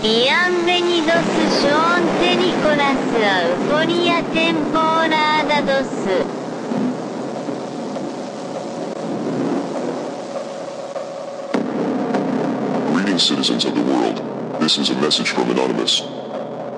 Bienvenidos Sean Nicolas Euforia temporada 2. Greetings, citizens of the world. This is a message from Anonymous.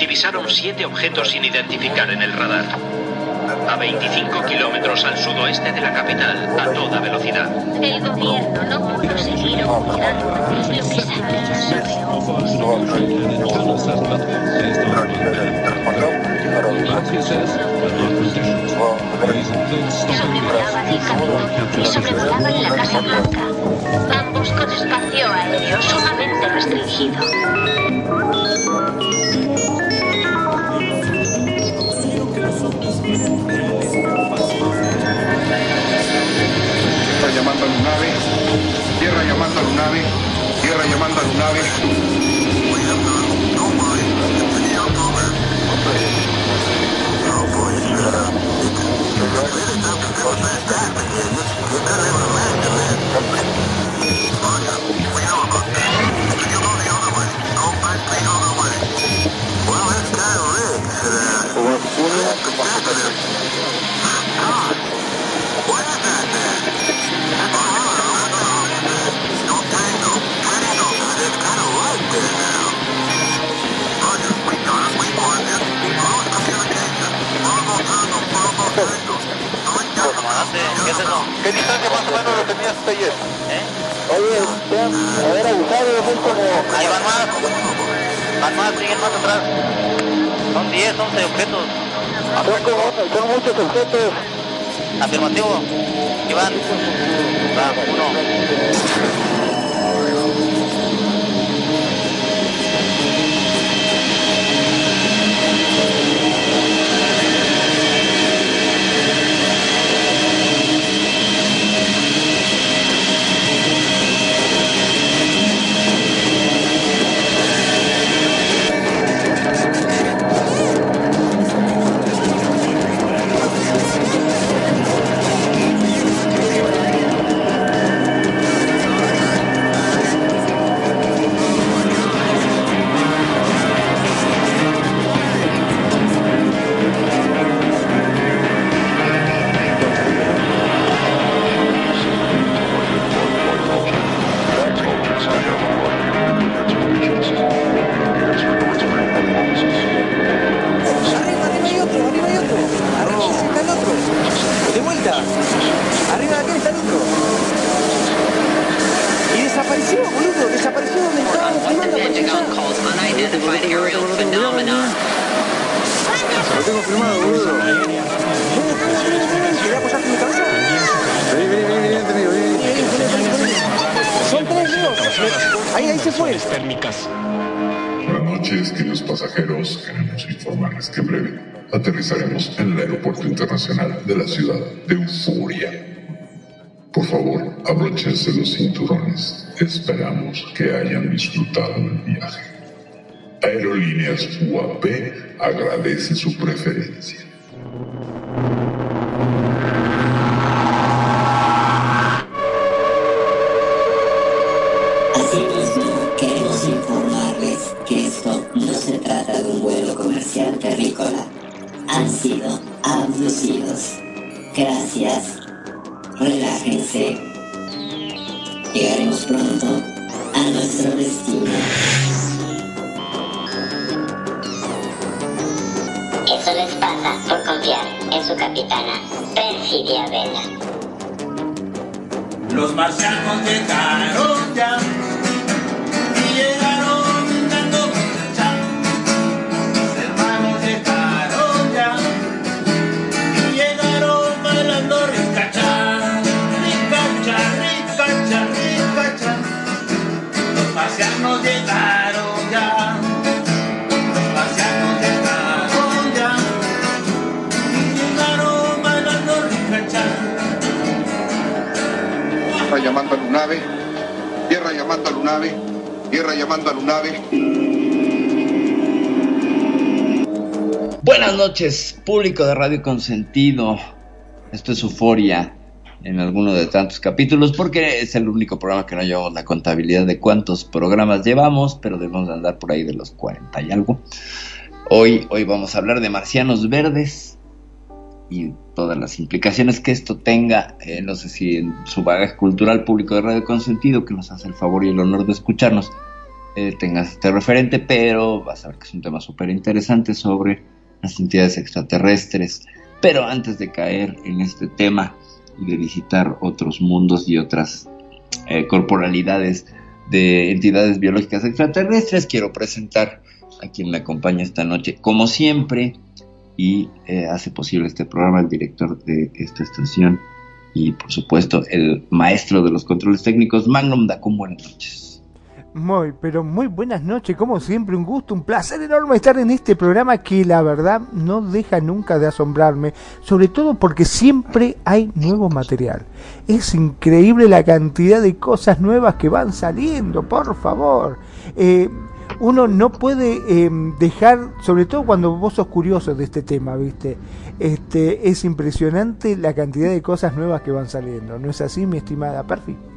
divisaron siete objetos sin identificar en el radar. A 25 kilómetros al sudoeste de la capital, a toda velocidad. El gobierno no pudo seguir ocultando lo que sabía sobre y sobrevolaban la Casa Blanca, ambos con espacio aéreo sumamente restringido. Tierra llamando a Lunave, tierra llamando a Lunave, tierra llamando a Lunave. ¿Qué es eso? ¿Qué distancia más o menos lo tenías ayer? ¿Eh? Oye, haber abusado es como... Ahí van más. Van más, siguen más atrás. Son 10, 11 objetos. Son, como, son muchos objetos. Afirmativo. Iván. Va, uno. De la ciudad de Euforia. Por favor, abróchense los cinturones. Esperamos que hayan disfrutado del viaje. Aerolíneas UAP agradece su preferencia. yes. Público de Radio Consentido. Esto es Euforia en alguno de tantos capítulos porque es el único programa que no llevamos la contabilidad de cuántos programas llevamos, pero debemos andar por ahí de los 40 y algo. Hoy, hoy vamos a hablar de marcianos verdes y todas las implicaciones que esto tenga, eh, no sé si en su bagaje cultural público de Radio Consentido, que nos hace el favor y el honor de escucharnos, eh, tengas este referente, pero vas a ver que es un tema súper interesante sobre las entidades extraterrestres. Pero antes de caer en este tema y de visitar otros mundos y otras eh, corporalidades de entidades biológicas extraterrestres, quiero presentar a quien me acompaña esta noche, como siempre, y eh, hace posible este programa, el director de esta estación y por supuesto el maestro de los controles técnicos, Magnum Dacum, buenas noches. Muy, pero muy buenas noches, como siempre, un gusto, un placer enorme estar en este programa que la verdad no deja nunca de asombrarme, sobre todo porque siempre hay nuevo material. Es increíble la cantidad de cosas nuevas que van saliendo, por favor. Eh, uno no puede eh, dejar, sobre todo cuando vos sos curioso de este tema, ¿viste? Este, es impresionante la cantidad de cosas nuevas que van saliendo. ¿No es así, mi estimada Perfi?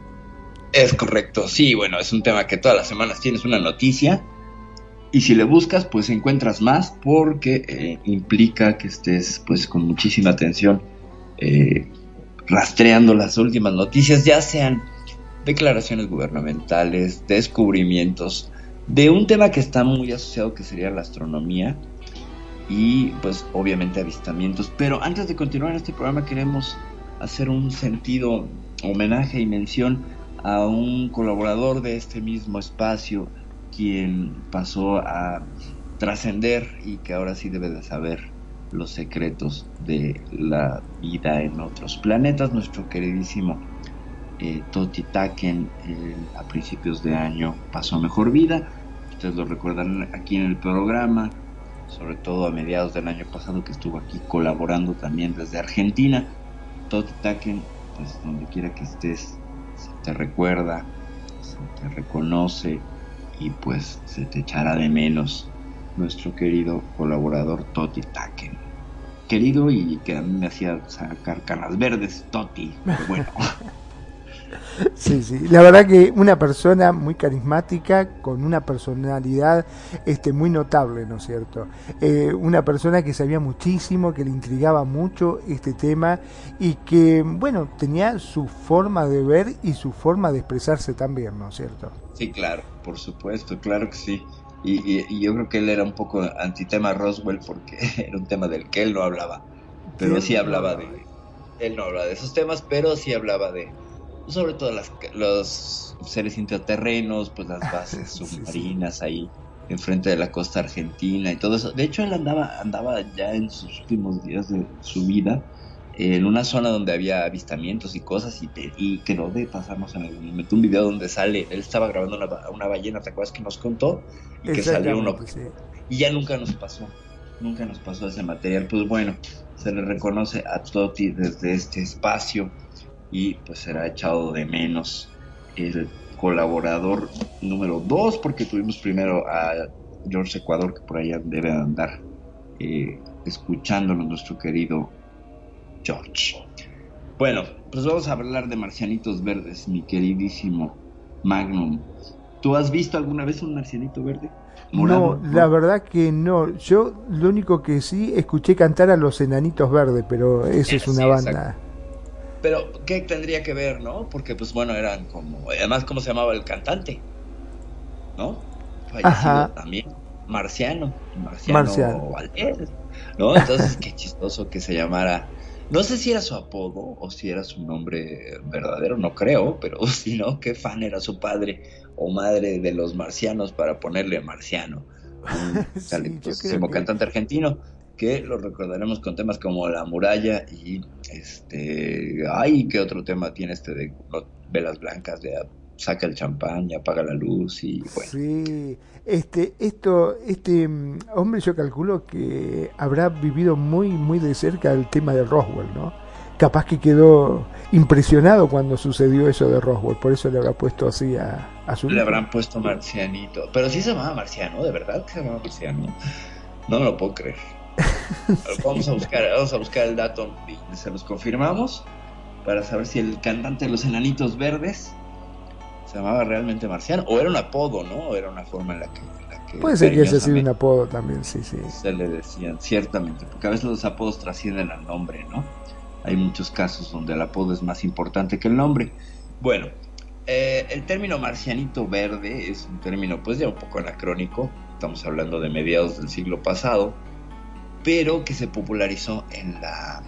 Es correcto, sí, bueno, es un tema que todas las semanas tienes una noticia y si le buscas pues encuentras más porque eh, implica que estés pues con muchísima atención eh, rastreando las últimas noticias, ya sean declaraciones gubernamentales, descubrimientos de un tema que está muy asociado que sería la astronomía y pues obviamente avistamientos. Pero antes de continuar este programa queremos hacer un sentido homenaje y mención a un colaborador de este mismo espacio quien pasó a trascender y que ahora sí debe de saber los secretos de la vida en otros planetas, nuestro queridísimo eh, Toti Taken a principios de año pasó mejor vida, ustedes lo recordarán aquí en el programa, sobre todo a mediados del año pasado que estuvo aquí colaborando también desde Argentina, Toti Taken, pues donde quiera que estés, te recuerda, se te reconoce y pues se te echará de menos nuestro querido colaborador Toti Taken. Querido y que a mí me hacía sacar canas verdes, Toti, pero bueno. Sí, sí, la verdad que una persona muy carismática, con una personalidad este, muy notable, ¿no es cierto? Eh, una persona que sabía muchísimo, que le intrigaba mucho este tema y que, bueno, tenía su forma de ver y su forma de expresarse también, ¿no es cierto? Sí, claro, por supuesto, claro que sí. Y, y, y yo creo que él era un poco antitema Roswell porque era un tema del que él no hablaba, pero sí hablaba de... Él no hablaba de esos temas, pero sí hablaba de sobre todo las, los seres intraterrenos, pues las bases submarinas ahí enfrente de la costa argentina y todo eso. De hecho, él andaba, andaba ya en sus últimos días de su vida en una zona donde había avistamientos y cosas y, te, y quedó de pasarnos en algún momento un video donde sale, él estaba grabando una, una ballena, ¿te acuerdas que nos contó? Y que salió uno. Sí. Y ya nunca nos pasó, nunca nos pasó ese material. Pues bueno, se le reconoce a Toti desde este espacio y pues será echado de menos el colaborador número 2 porque tuvimos primero a George Ecuador que por allá debe andar eh, escuchándonos nuestro querido George. Bueno, pues vamos a hablar de marcianitos verdes, mi queridísimo Magnum. ¿Tú has visto alguna vez un marcianito verde? Morado, no, la verdad que no. Yo lo único que sí escuché cantar a los enanitos verdes, pero esa es una Sí, banda. exacto. Pero, ¿qué tendría que ver, no? Porque, pues bueno, eran como. Además, ¿cómo se llamaba el cantante? ¿No? Fallecido Ajá. también. Marciano. Marciano, Marciano. Valdés. ¿No? Entonces, qué chistoso que se llamara. No sé si era su apodo o si era su nombre verdadero, no creo, pero si no, qué fan era su padre o madre de los marcianos para ponerle marciano. Un Sí, que- cantante argentino que lo recordaremos con temas como La muralla y este. Ay, ¿qué otro tema tiene este de velas blancas? De saca el champán y apaga la luz y bueno. Sí, este, esto, este mm, hombre yo calculo que habrá vivido muy, muy de cerca el tema de Roswell, ¿no? capaz que quedó impresionado cuando sucedió eso de Roswell, por eso le habrá puesto así a, a su Le habrán puesto Marcianito. Pero sí se llamaba Marciano, ¿de verdad que se llamaba Marciano? No me lo puedo creer. Vamos a buscar, vamos a buscar el dato y se los confirmamos para saber si el cantante de los enanitos verdes se llamaba realmente Marciano o era un apodo, ¿no? O era una forma en la que, en la que Puede ser que haya sido un apodo también, sí, sí. se le decían, ciertamente, porque a veces los apodos trascienden al nombre, ¿no? Hay muchos casos donde el apodo es más importante que el nombre. Bueno, eh, el término marcianito verde es un término pues ya un poco anacrónico, estamos hablando de mediados del siglo pasado, pero que se popularizó en la,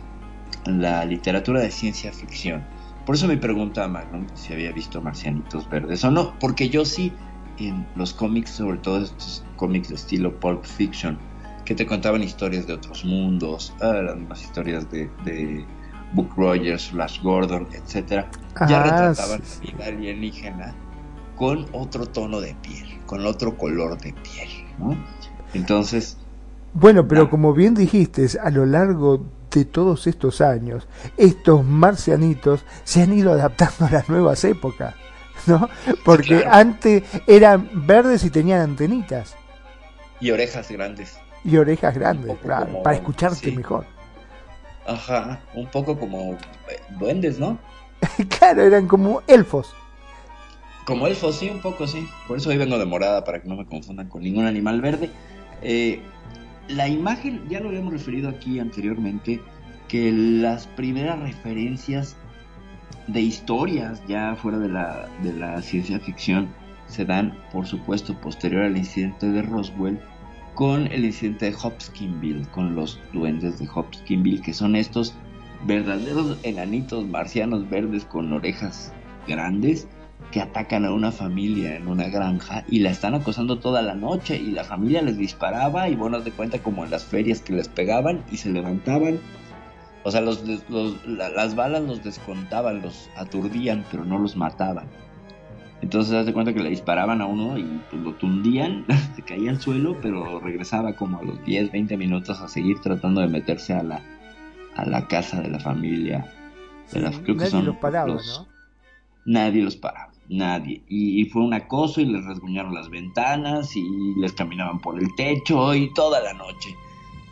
en la literatura de ciencia ficción. Por eso me pregunta Magnum si había visto marcianitos verdes o no, porque yo sí, en los cómics, sobre todo estos cómics de estilo Pulp Fiction, que te contaban historias de otros mundos, ah, las mismas historias de, de Book Rogers, Flash Gordon, ya Ah, retrataban sí, la vida alienígena con otro tono de piel, con otro color de piel, ¿no? Entonces, Bueno, pero Nah. como bien dijiste, a lo largo de todos estos años, estos marcianitos se han ido adaptando a las nuevas épocas, ¿no? Porque claro. antes eran verdes y tenían antenitas y orejas grandes. y orejas grandes, claro, como- para escucharte sí. mejor. Ajá, un poco como eh, duendes, ¿no? claro, eran como elfos. Como elfos, sí, un poco, sí. Por eso hoy vengo de morada, para que no me confundan con ningún animal verde. Eh, la imagen, ya lo habíamos referido aquí anteriormente, que las primeras referencias de historias ya fuera de la, de la ciencia ficción se dan, por supuesto, posterior al incidente de Roswell, con el incidente de Hopkinsville, con los duendes de Hopkinsville, que son estos verdaderos enanitos marcianos verdes con orejas grandes que atacan a una familia en una granja y la están acosando toda la noche y la familia les disparaba y bueno, de cuenta como en las ferias que les pegaban y se levantaban. O sea, los, los- la- las balas los descontaban, los aturdían, pero no los mataban. Entonces, haz de cuenta que le disparaban a uno y pues, lo tundían, se caía al suelo, pero regresaba como a los 10, 20 minutos a seguir tratando de meterse a la, a la casa de la familia. De la- creo que Nadie son los paraba, los- ¿no? Nadie los paraba, nadie. Y, fue un acoso y les rasguñaron las ventanas y les caminaban por el techo y toda la noche.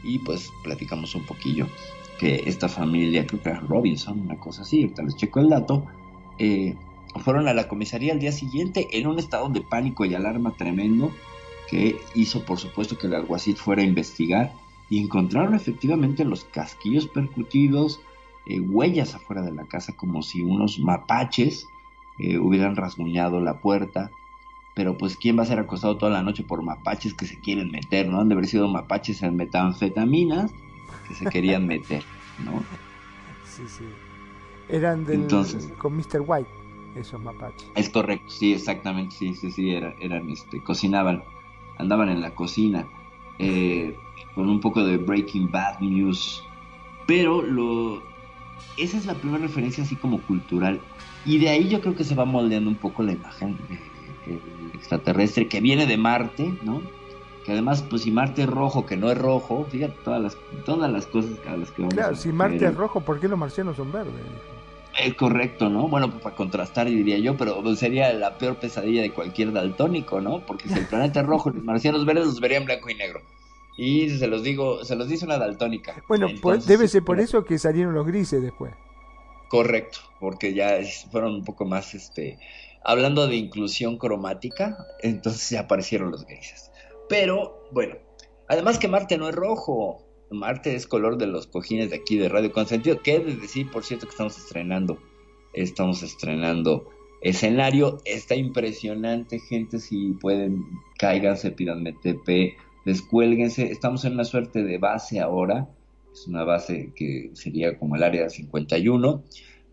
Y pues platicamos un poquillo que esta familia, creo que era Robinson, una cosa así, ahorita les checo el dato, eh, fueron a la comisaría al día siguiente en un estado de pánico y alarma tremendo que hizo por supuesto que el alguacil fuera a investigar y encontraron efectivamente los casquillos percutidos, eh, huellas afuera de la casa como si unos mapaches eh, hubieran rasguñado la puerta. Pero pues quién va a ser acosado toda la noche por mapaches que se quieren meter, ¿no? Han de haber sido mapaches en metanfetaminas que se querían meter, ¿no? Sí, sí. Eran del, Entonces- con Mr. White, esos mapaches. Es correcto, sí, exactamente, sí, sí, sí, era- eran, este, cocinaban, andaban en la cocina, eh, con un poco de Breaking Bad News, pero lo, esa es la primera referencia así como cultural, y de ahí yo creo que se va moldeando un poco la imagen extraterrestre que viene de Marte, ¿no? Que además, pues si Marte es rojo, que no es rojo, fíjate todas las, todas las cosas a las que vamos Claro, a si Marte es rojo, ¿por qué los marcianos son verdes? Es correcto, ¿no? Bueno, pues para contrastar diría yo, pero sería la peor pesadilla de cualquier daltónico, ¿no? Porque si el planeta es rojo, los marcianos verdes los verían blanco y negro. Y se los digo, se los dice una daltónica. Bueno, pues, Entonces, debe ser por eso que salieron los grises después. Correcto, porque ya fueron un poco más, este, hablando de inclusión cromática, entonces ya aparecieron los grises. Pero, bueno, además que Marte no es rojo, Marte es color de los cojines de aquí de Radio Consentido, que es de decir, por cierto, que estamos estrenando, estamos estrenando escenario, está impresionante, gente, si pueden, cáiganse, pídanme TP, descuélguense, estamos en una suerte de base ahora, es una base que sería como el área 51,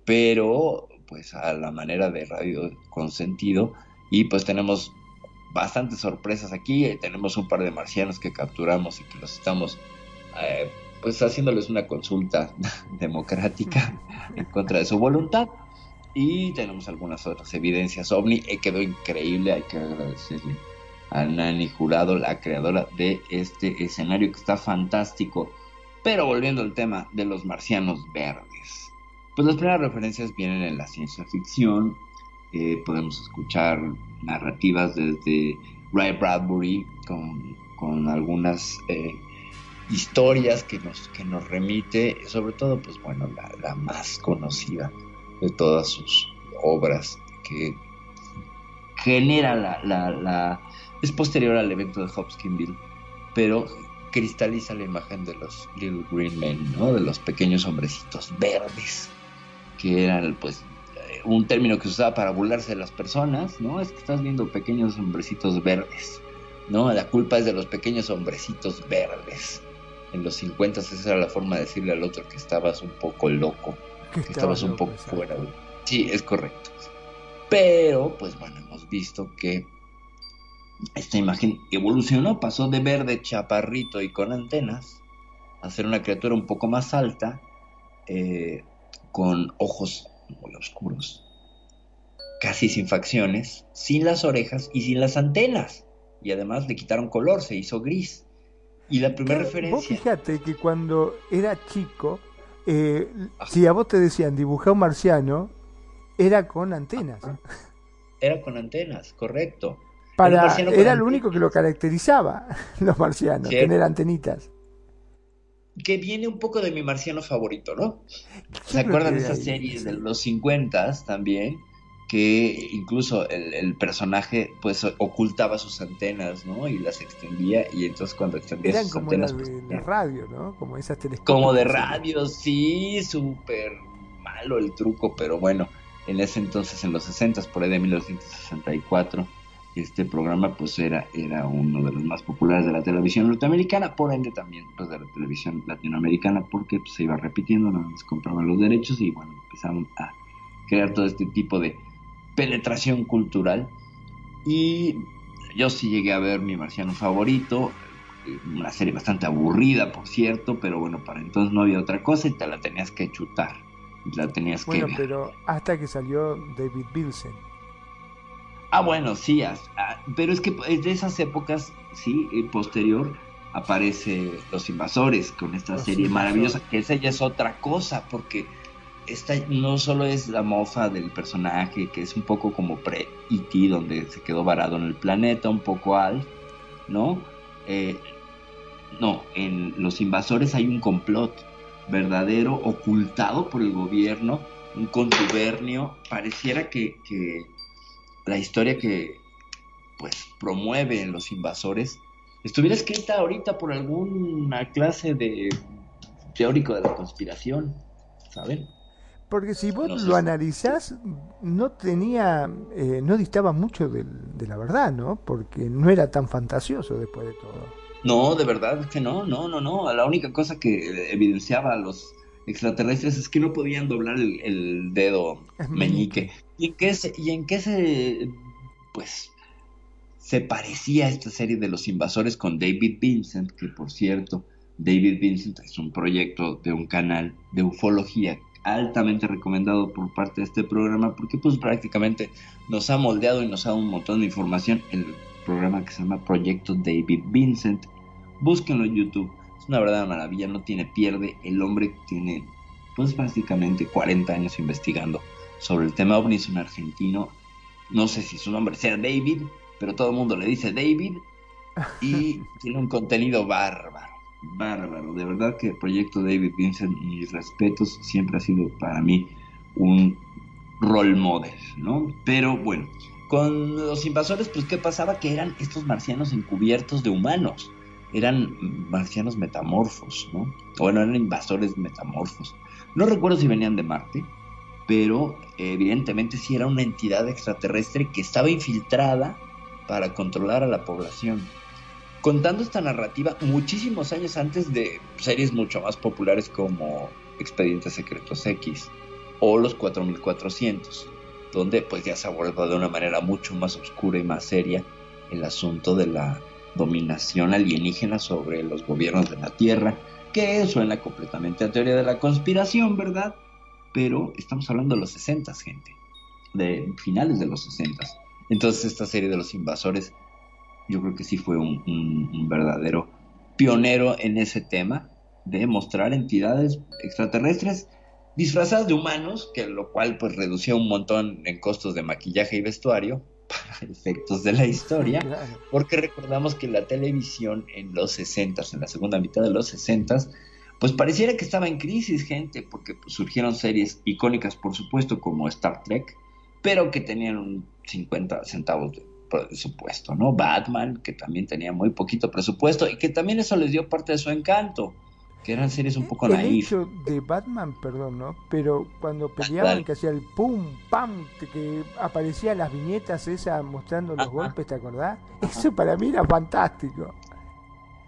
pero pues a la manera de radio consentido y pues tenemos bastantes sorpresas aquí, eh, tenemos un par de marcianos que capturamos y que los estamos eh, pues haciéndoles una consulta democrática en contra de su voluntad y tenemos algunas otras evidencias ovni, eh, quedó increíble, hay que agradecerle a Nani Jurado, la creadora de este escenario que está fantástico. Pero volviendo al tema de los marcianos verdes. Pues las primeras referencias vienen en la ciencia ficción. eh, podemos escuchar narrativas desde Ray Bradbury con, con algunas eh, historias que nos, que nos remite, sobre todo, pues bueno, la, la más conocida de todas sus obras, que genera la, la, la- es posterior al evento de Hopkinsville, pero cristaliza la imagen de los Little Green Men, ¿no? De los pequeños hombrecitos verdes, que eran, pues, eh, un término que se usaba para burlarse de las personas, ¿no? Es que estás viendo pequeños hombrecitos verdes, ¿no? La culpa es de los pequeños hombrecitos verdes. En los 50 esa era la forma de decirle al otro que estabas un poco loco, Que que estabas un poco fuera. de- Sí, es correcto. Pero, pues bueno, hemos visto que esta imagen evolucionó, pasó de verde chaparrito y con antenas a ser una criatura un poco más alta, eh, con ojos muy oscuros, casi sin facciones, sin las orejas y sin las antenas. Y además le quitaron color, se hizo gris. Y la primera Vos referencia... fíjate que cuando era chico, eh, si a vos te decían dibujar un marciano, era con antenas. Era con antenas, correcto. Para, era antenas. único que lo caracterizaba, los marcianos, tener antenitas. que viene un poco de mi marciano favorito, ¿no? ¿Se acuerdan de esa ahí, serie de los 50 también? Que incluso el, el personaje pues ocultaba sus antenas, ¿no? Y las extendía y entonces cuando extendía Eran sus como antenas... pues, de radio, ¿no? Como esas como de radio, sí, súper malo el truco, pero bueno, en ese entonces, en los 60, por ahí de 1964, este programa pues era, era uno de los más populares de la televisión norteamericana, por ende también pues de la televisión latinoamericana, porque pues, se iba repitiendo, nada más compraban los derechos y bueno, empezaron a crear todo este tipo de penetración cultural. Y yo sí llegué a ver mi marciano favorito, una serie bastante aburrida, por cierto, pero bueno, para entonces no había otra cosa y te la tenías que chutar, la tenías Bueno, que ver. pero hasta que salió David Bilsen. Ah, bueno, sí, as- ah, pero es que es de esas épocas, sí, posterior aparece Los Invasores con esta Los serie Invasores. maravillosa, que esa ya es otra cosa, porque esta no solo es la mofa del personaje, que es un poco como pre-E.T., donde se quedó varado en el planeta, un poco Al, ¿no? Eh, no, en Los Invasores hay un complot verdadero, ocultado por el gobierno, un contubernio, pareciera que, que la historia que pues promueve los invasores estuviera escrita ahorita por alguna clase de teórico de la conspiración, ¿saben? Porque si vos No sé lo analizás, no tenía, eh, no distaba mucho de la verdad, ¿no? Porque no era tan fantasioso después de todo. No, de verdad que no, no, no, no. La única cosa que evidenciaba a los extraterrestres es que no podían doblar el, el dedo meñique. ¿Y en qué se, y en qué se pues se parecía esta serie de los invasores con David Vincent, que por cierto, David Vincent es un proyecto de un canal de ufología altamente recomendado por parte de este programa porque pues prácticamente nos ha moldeado y nos ha dado un montón de información. El programa que se llama Proyecto David Vincent. Búsquenlo en YouTube. Es una verdadera maravilla no tiene pierde. El hombre tiene pues básicamente 40 años investigando sobre el tema ovni es un argentino no sé si su nombre sea David pero todo el mundo le dice David y tiene un contenido bárbaro bárbaro. De verdad que el proyecto David Vincent, mis respetos, siempre ha sido para mí un role model, ¿no? Pero bueno, con los invasores, pues ¿qué pasaba? Que eran estos marcianos encubiertos de humanos. Eran marcianos metamorfos, ¿no? Bueno, eran invasores metamorfos. No recuerdo si venían de Marte, pero evidentemente sí era una entidad extraterrestre que estaba infiltrada para controlar a la población contando esta narrativa muchísimos años antes de series mucho más populares como Expedientes Secretos X o Los 4400, donde pues ya se aborda de una manera mucho más oscura y más seria el asunto de la dominación alienígena sobre los gobiernos de la Tierra, que suena completamente a teoría de la conspiración, ¿verdad? Pero estamos hablando de los 60, gente, de finales de los 60. Entonces esta serie de los invasores yo creo que sí fue un, un, un, verdadero pionero en ese tema de mostrar entidades extraterrestres disfrazadas de humanos, que lo cual pues reducía un montón en costos de maquillaje y vestuario para efectos de la historia, porque recordamos que la televisión en los 60, en la segunda mitad de los 60, pues pareciera que estaba en crisis, gente, porque pues, surgieron series icónicas, por supuesto, como Star Trek, pero que tenían un 50 centavos de presupuesto, ¿no? Batman, que también tenía muy poquito presupuesto y que también eso les dio parte de su encanto, que eran series un poco el naif. hecho de Batman, perdón, ¿no? Pero cuando peleaban, Dale. que hacía el pum, pam, que- aparecían las viñetas esas mostrando los Ajá. golpes, ¿te acordás? Eso para mí era fantástico.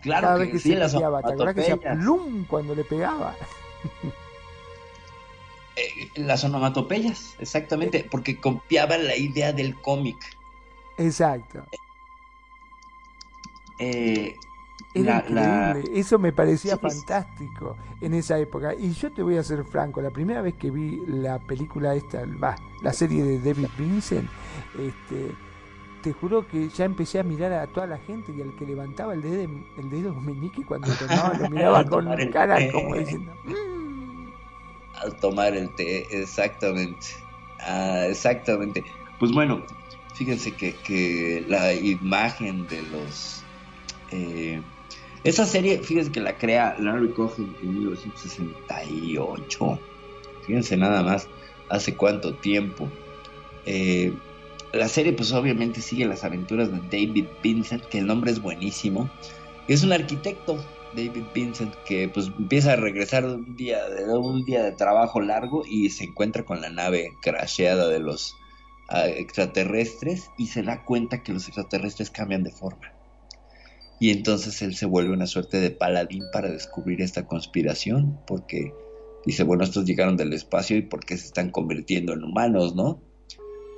Claro Cada que, vez que sí, se las peleaba, ¿te acordás que onomatopeyas. plum cuando le pegaba? Eh, las onomatopeyas, exactamente, porque copiaban la idea del cómic. Exacto. Eh, Era la- la- increíble, eso me parecía Sí, es- fantástico en esa época. Y yo te voy a ser franco, la primera vez que vi la película esta, va, la serie de David Vincent, este, te juro que ya empecé a mirar a toda la gente y al que levantaba el dedo, el dedo meñique cuando tomaba, lo miraba con cara té. como diciendo, "Mm". al tomar el té, exactamente. Ah, exactamente. Pues bueno, fíjense que, que la imagen de los... eh, esa serie, fíjense que la crea Larry Cohen en 1968. Fíjense nada más, hace cuánto tiempo. Eh, la serie pues obviamente sigue las aventuras de David Vincent, que el nombre es buenísimo. Es un arquitecto, David Vincent, que pues empieza a regresar de un día de un día de trabajo largo y se encuentra con la nave crasheada de los ah, extraterrestres y se da cuenta que los extraterrestres cambian de forma. Y entonces él se vuelve una suerte de paladín para descubrir esta conspiración, porque dice, bueno, estos llegaron del espacio y por qué se están convirtiendo en humanos, ¿no?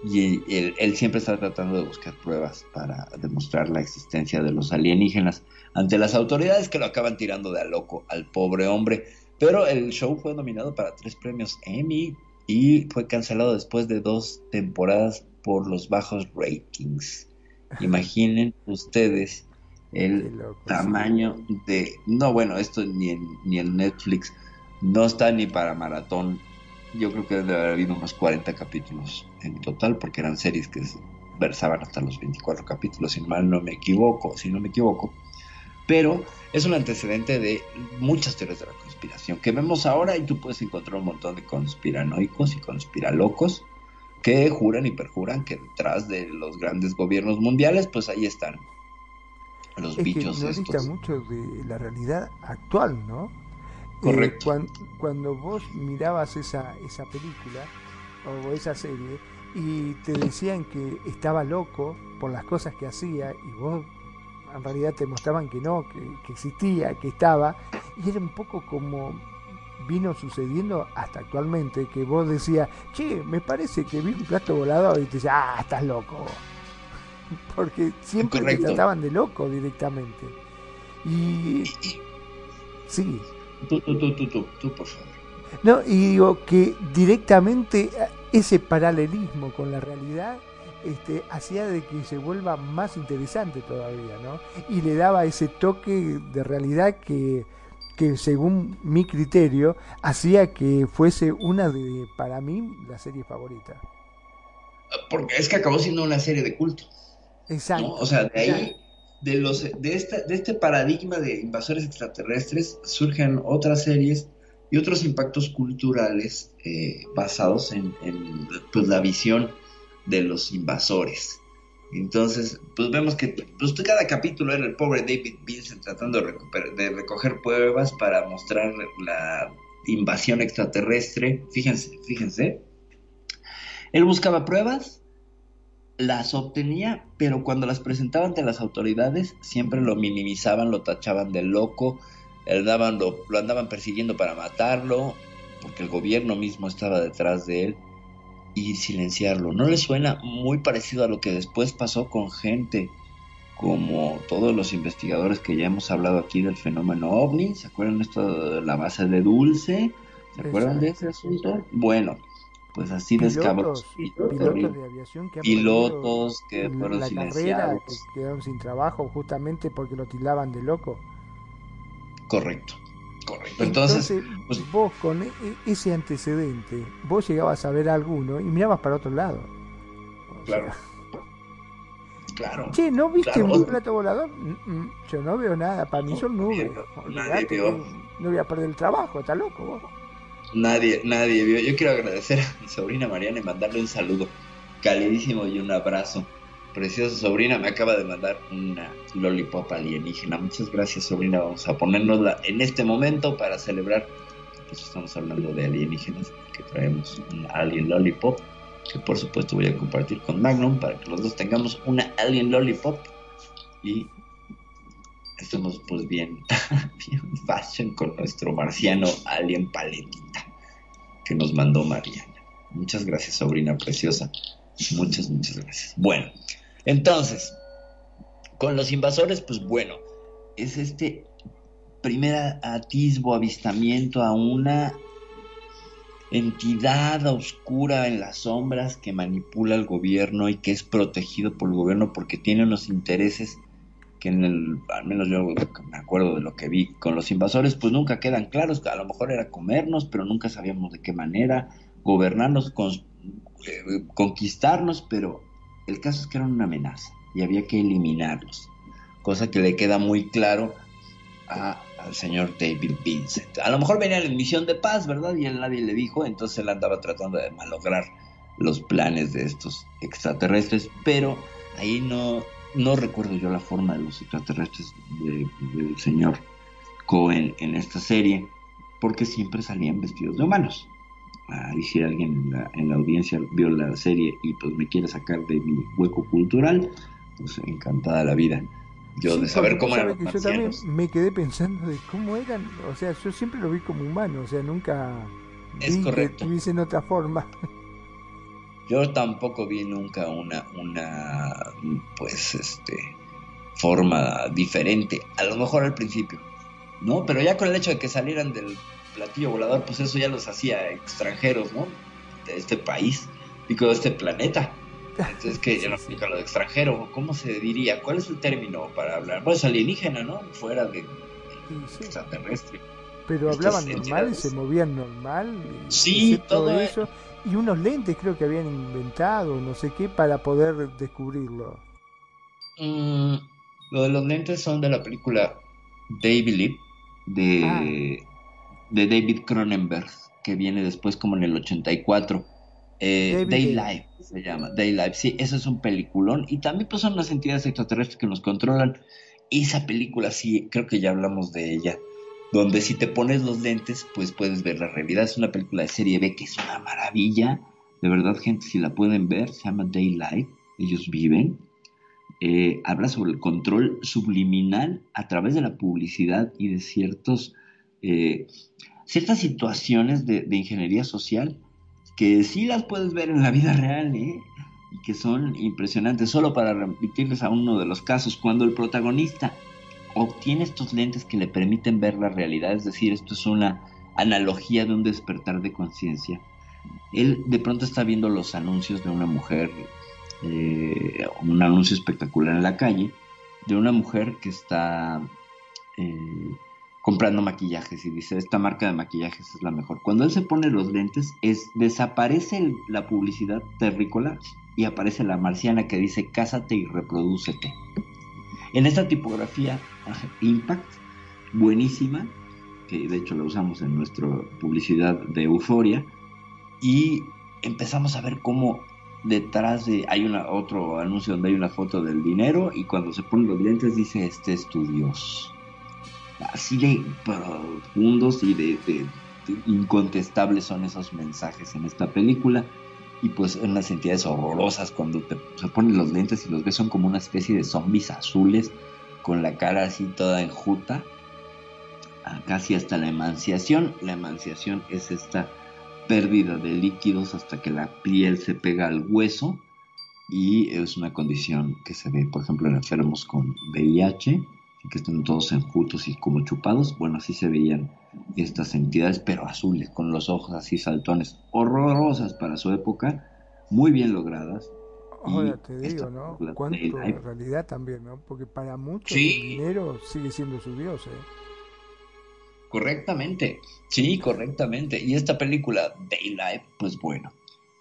Y él, él siempre está tratando de buscar pruebas para demostrar la existencia de los alienígenas ante las autoridades que lo acaban tirando de a loco al pobre hombre. Pero el show fue nominado para tres premios Emmy y fue cancelado después de dos temporadas por los bajos ratings. Imaginen ustedes el loco, sí. tamaño de... No, bueno, esto ni en, ni en Netflix no está ni para maratón. Yo creo que debe haber habido unos 40 capítulos en total, porque eran series que versaban hasta los 24 capítulos, si mal no me equivoco, si no me equivoco. Pero es un antecedente de muchas teorías de la conspiración que vemos ahora y tú puedes encontrar un montón de conspiranoicos y conspiralocos que juran y perjuran que detrás de los grandes gobiernos mundiales, pues ahí están los Es que bichos no dista estos. mucho de la realidad actual, ¿no? Correcto. cuan- cuando vos mirabas esa, esa película o esa serie y te decían que estaba loco por las cosas que hacía y vos en realidad te mostraban que no, que, que existía, que estaba, y era un poco como vino sucediendo hasta actualmente, que vos decías, che, me parece que vi un plato volador y te decía, ah, estás loco. Porque siempre te trataban de loco directamente. Y sí, Tú, tú, tú, tú, por favor. no, y digo que directamente ese paralelismo con la realidad este, hacía de que se vuelva más interesante todavía, ¿no? Y le daba ese toque de realidad que, que según mi criterio, hacía que fuese una de, para mí, la serie favorita. Porque es que acabó siendo una serie de culto. Exacto. ¿no? O sea, de ahí, de, los, de, esta, de este paradigma de invasores extraterrestres, surgen otras series y otros impactos culturales eh, basados en, pues, la visión de los invasores. Entonces, pues vemos que pues, cada capítulo era el pobre David Vincent tratando de, de recoger pruebas para mostrar la invasión extraterrestre. Fíjense, fíjense. Él buscaba pruebas, las obtenía, pero cuando las presentaba ante las autoridades siempre lo minimizaban, lo tachaban de loco, andaban, lo, lo andaban persiguiendo para matarlo, porque el gobierno mismo estaba detrás de él, y silenciarlo. ¿No le suena muy parecido a lo que después pasó con gente como todos los investigadores que ya hemos hablado aquí del fenómeno ovni? ¿Se acuerdan esto de la base de Dulce? ¿Se acuerdan de ese asunto? Bueno, pues así descabros. Pilotos, pilotos de aviación que han pilotos que fueron la carrera, que quedaron sin trabajo justamente porque lo tildaban de loco. Correcto. Correcto. Entonces, pues, vos con e- e- ese antecedente, vos llegabas a ver a alguno y mirabas para otro lado. O claro. sea, Claro. Che, ¿no viste Claro, un plato volador? Mm, mm, Yo no veo nada, para mí son nubes. nadie Olvidate vio. No voy a perder el trabajo, está loco vos. Nadie, nadie vio. Yo quiero agradecer a mi sobrina Mariana y mandarle un saludo calidísimo y un abrazo. Preciosa sobrina, me acaba de mandar una lollipop alienígena. Muchas gracias, sobrina. Vamos a ponernosla en este momento para celebrar. Pues estamos hablando de alienígenas, que traemos un alien lollipop, que por supuesto voy a compartir con Magnum para que los dos tengamos una alien lollipop y estemos pues bien, bien fashion con nuestro marciano alien paletita que nos mandó Mariana. Muchas gracias, sobrina preciosa. Muchas, muchas gracias. Bueno, entonces, con los invasores, pues bueno, es este primer atisbo, avistamiento a una entidad oscura en las sombras que manipula al gobierno y que es protegido por el gobierno porque tiene unos intereses que en el, al menos yo me acuerdo de lo que vi con los invasores, pues nunca quedan claros, a lo mejor era comernos, pero nunca sabíamos de qué manera, gobernarnos, con- eh, conquistarnos, pero el caso es que eran una amenaza y había que eliminarlos, cosa que le queda muy claro a- al señor David Vincent. A lo mejor venía en misión de paz, ¿verdad? Y él nadie le dijo, entonces él andaba tratando de malograr los planes de estos extraterrestres, pero ahí no, no recuerdo yo la forma de los extraterrestres de- del señor Cohen en esta serie, porque siempre salían vestidos de humanos. Ahí si alguien en la, en la audiencia vio la serie y pues me quiere sacar de mi hueco cultural, pues encantada la vida. Yo Sí, de saber cómo eran los Yo también me quedé pensando de cómo eran, o sea, yo siempre lo vi como humano, o sea, nunca Es vi correcto. que tuviesen otra forma. Yo tampoco vi nunca una, una, pues, este, forma diferente. A lo mejor al principio, ¿no? Pero ya con el hecho de que salieran del platillo volador, pues eso ya los hacía extranjeros, ¿no? De este país y de este planeta. Entonces, que ya no aplica lo de extranjero. ¿Cómo se diría? ¿Cuál es el término para hablar? Bueno, es alienígena, ¿no? Fuera de extraterrestre. Pero hablaban normal, entidades. se movían normal. y Sí, todo eso. Y unos lentes creo que habían inventado, no sé qué, para poder descubrirlo. Mm, lo de los lentes son de la película They Believe de, Ah. de David Cronenberg, que viene después como en el 84. Eh, David Daylight se llama, Daylight, sí, eso es un peliculón. Y también pues son las entidades extraterrestres que nos controlan. Esa película sí, creo que ya hablamos de ella. Donde si te pones los lentes, pues puedes ver la realidad. Es una película de serie B que es una maravilla. De verdad, gente, si la pueden ver, se llama Daylight. Ellos viven eh, habla sobre el control subliminal a través de la publicidad y de ciertos, eh, ciertas situaciones de, ingeniería social que sí las puedes ver en la vida real ¿eh? y que son impresionantes. Solo para remitirles a uno de los casos, cuando el protagonista obtiene estos lentes que le permiten ver la realidad, es decir, esto es una analogía de un despertar de conciencia. Él de pronto está viendo los anuncios de una mujer eh, un anuncio espectacular en la calle de una mujer que está eh, comprando maquillajes y dice esta marca de maquillajes es la mejor. Cuando él se pone los lentes es desaparece la publicidad terrícola y aparece la marciana que dice cásate y reprodúcete. En esta tipografía Impact buenísima que de hecho la usamos en nuestra publicidad de Euforia y empezamos a ver cómo detrás de hay una otro anuncio donde hay una foto del dinero y cuando se ponen los lentes dice este es tu Dios así de profundos y de incontestables son esos mensajes en esta película y pues unas entidades horrorosas cuando te, se ponen los lentes y los ves son como una especie de zombies azules con la cara así toda enjuta. A casi hasta la emanciación. La emanciación es esta pérdida de líquidos hasta que la piel se pega al hueso y es una condición que se ve, por ejemplo, en enfermos con VIH, que están todos enjutos y como chupados. Bueno, así se veían estas entidades, pero azules, con los ojos así saltones, horrorosas para su época, muy bien logradas. Ahora te digo, ¿no? Cuánto en realidad también, ¿no? Porque para muchos Sí. el dinero sigue siendo su dios, ¿eh? Correctamente, sí, correctamente. Y esta película, Daylight, pues bueno,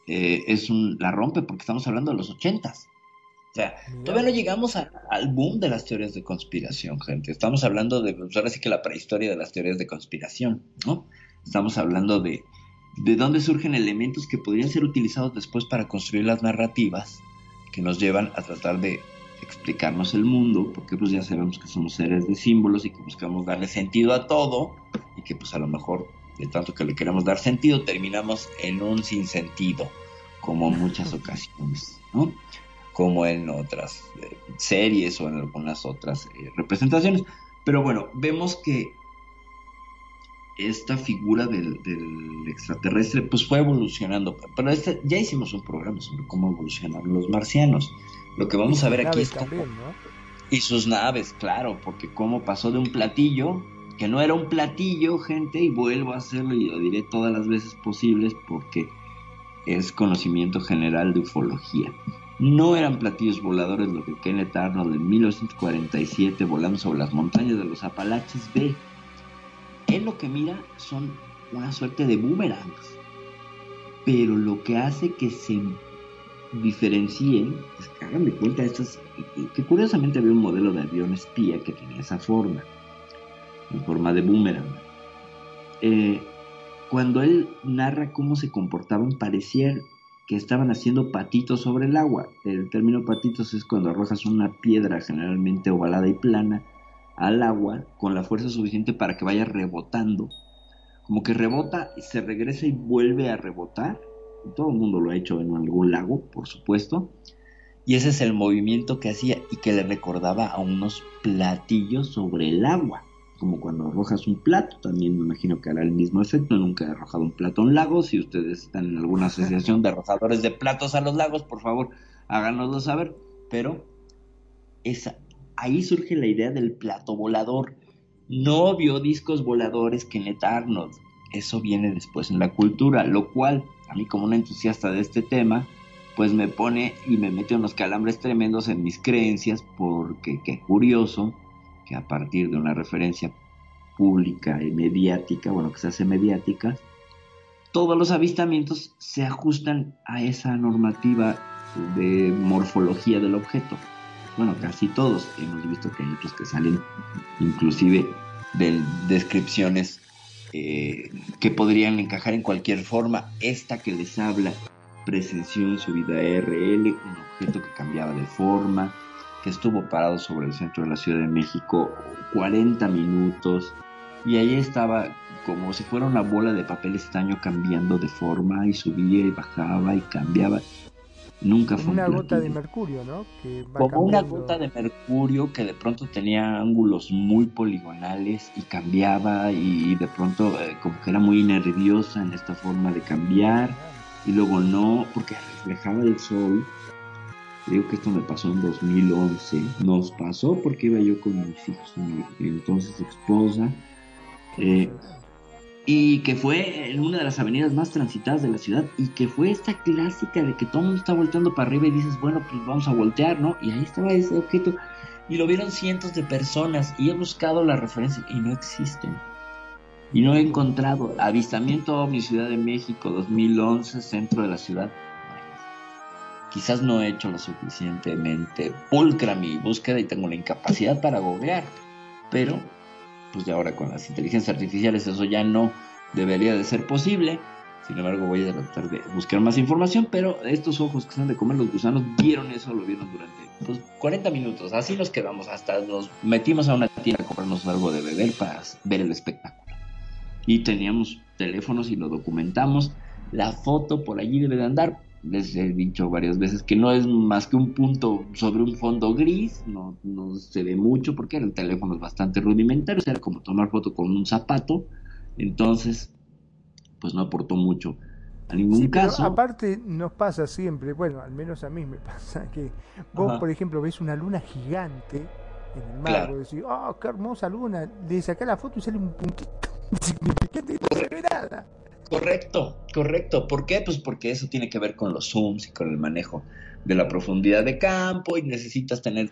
eh, es un, la rompe porque estamos hablando de los ochentas. O sea, todavía no llegamos a- al boom de las teorías de conspiración, gente. Estamos hablando de, pues ahora sí que la prehistoria de las teorías de conspiración, ¿no? Estamos hablando de, de dónde surgen elementos que podrían ser utilizados después para construir las narrativas que nos llevan a tratar de explicarnos el mundo, porque pues ya sabemos que somos seres de símbolos y que buscamos darle sentido a todo y que pues a lo mejor de tanto que le queremos dar sentido terminamos en un sinsentido, como en muchas ocasiones, ¿no? Como en otras eh, series o en algunas otras eh, representaciones. Pero bueno, vemos que esta figura del, del extraterrestre pues fue evolucionando. Pero este, ya hicimos un programa sobre cómo evolucionaron los marcianos. Lo que vamos a ver aquí es cómo, también, ¿no? y sus naves, claro, porque cómo pasó de un platillo, que no era un platillo, gente, y vuelvo a hacerlo y lo diré todas las veces posibles porque es conocimiento general de ufología. No eran platillos voladores lo que Kenneth Arnold en 1947 volando sobre las montañas de los Apalaches ve. Él lo que mira son una suerte de boomerangs. Pero lo que hace que se diferencien, es que hagan de cuenta que curiosamente había un modelo de avión espía que tenía esa forma, en forma de boomerang. Eh, cuando él narra cómo se comportaban, parecía que estaban haciendo patitos sobre el agua. El término patitos es cuando arrojas una piedra generalmente ovalada y plana al agua con la fuerza suficiente para que vaya rebotando. Como que rebota y se regresa y vuelve a rebotar. Todo el mundo lo ha hecho en algún lago, por supuesto. Y ese es el movimiento que hacía y que le recordaba a unos platillos sobre el agua. Como cuando arrojas un plato, también me imagino que hará el mismo efecto. Nunca he arrojado un plato a un lago. Si ustedes están en alguna asociación de arrojadores de platos a los lagos, por favor, háganoslo saber. Pero esa, ahí surge la idea del plato volador. No vio discos voladores Kenneth Arnold. Eso viene después en la cultura, lo cual a mí como un entusiasta de este tema, pues me pone y me mete unos calambres tremendos en mis creencias, porque qué curioso que a partir de una referencia pública y mediática, bueno, que se hace mediática, todos los avistamientos se ajustan a esa normativa de morfología del objeto. Bueno, casi todos. Hemos visto que hay otros que salen inclusive de descripciones eh, que podrían encajar en cualquier forma. Esta que les habla presenció en su vida RL un objeto que cambiaba de forma, que estuvo parado sobre el centro de la Ciudad de México 40 minutos y ahí estaba como si fuera una bola de papel estaño cambiando de forma y subía y bajaba y cambiaba. Nunca fue Como una un gota de mercurio, ¿no? Que va Como una gota de mercurio que de pronto tenía ángulos muy poligonales y cambiaba y de pronto eh, como que era muy nerviosa en esta forma de cambiar y luego no, porque reflejaba el sol. Digo que esto me pasó en 2011. Nos pasó porque iba yo con mis hijos y mi entonces esposa. eh, y que fue en una de las avenidas más transitadas de la ciudad y que fue esta clásica de que todo el mundo está volteando para arriba y dices, bueno, pues vamos a voltear, ¿no? Y ahí estaba ese objeto y lo vieron cientos de personas y he buscado la referencia y no existen. Y no he encontrado avistamiento ovni Ciudad de México 2011, centro de la ciudad. Quizás no he hecho lo suficientemente pulcra mi búsqueda y tengo la incapacidad para googlear, pero pues de ahora con las inteligencias artificiales eso ya no debería de ser posible. Sin embargo, voy a tratar de buscar más información, pero estos ojos que son de comer los gusanos vieron eso, lo vieron durante pues, 40 minutos. Así nos quedamos, hasta nos metimos a una tienda a comprarnos algo de beber para ver el espectáculo. Y teníamos teléfonos y lo documentamos. La foto por allí debe de andar. Les he dicho varias veces que no es más que un punto sobre un fondo gris, no, no se ve mucho porque eran teléfonos bastante rudimentarios, era como tomar foto con un zapato, entonces pues no aportó mucho a ningún Sí, pero caso. aparte nos pasa siempre, bueno, al menos a mí me pasa que vos, Ajá. por ejemplo, ves una luna gigante en el mar, Claro. vos decís, oh, qué hermosa luna, le sacás la foto y sale un puntito insignificante y no se ve nada. Correcto, correcto. ¿Por qué? Pues porque eso tiene que ver con los zooms y con el manejo de la profundidad de campo y necesitas tener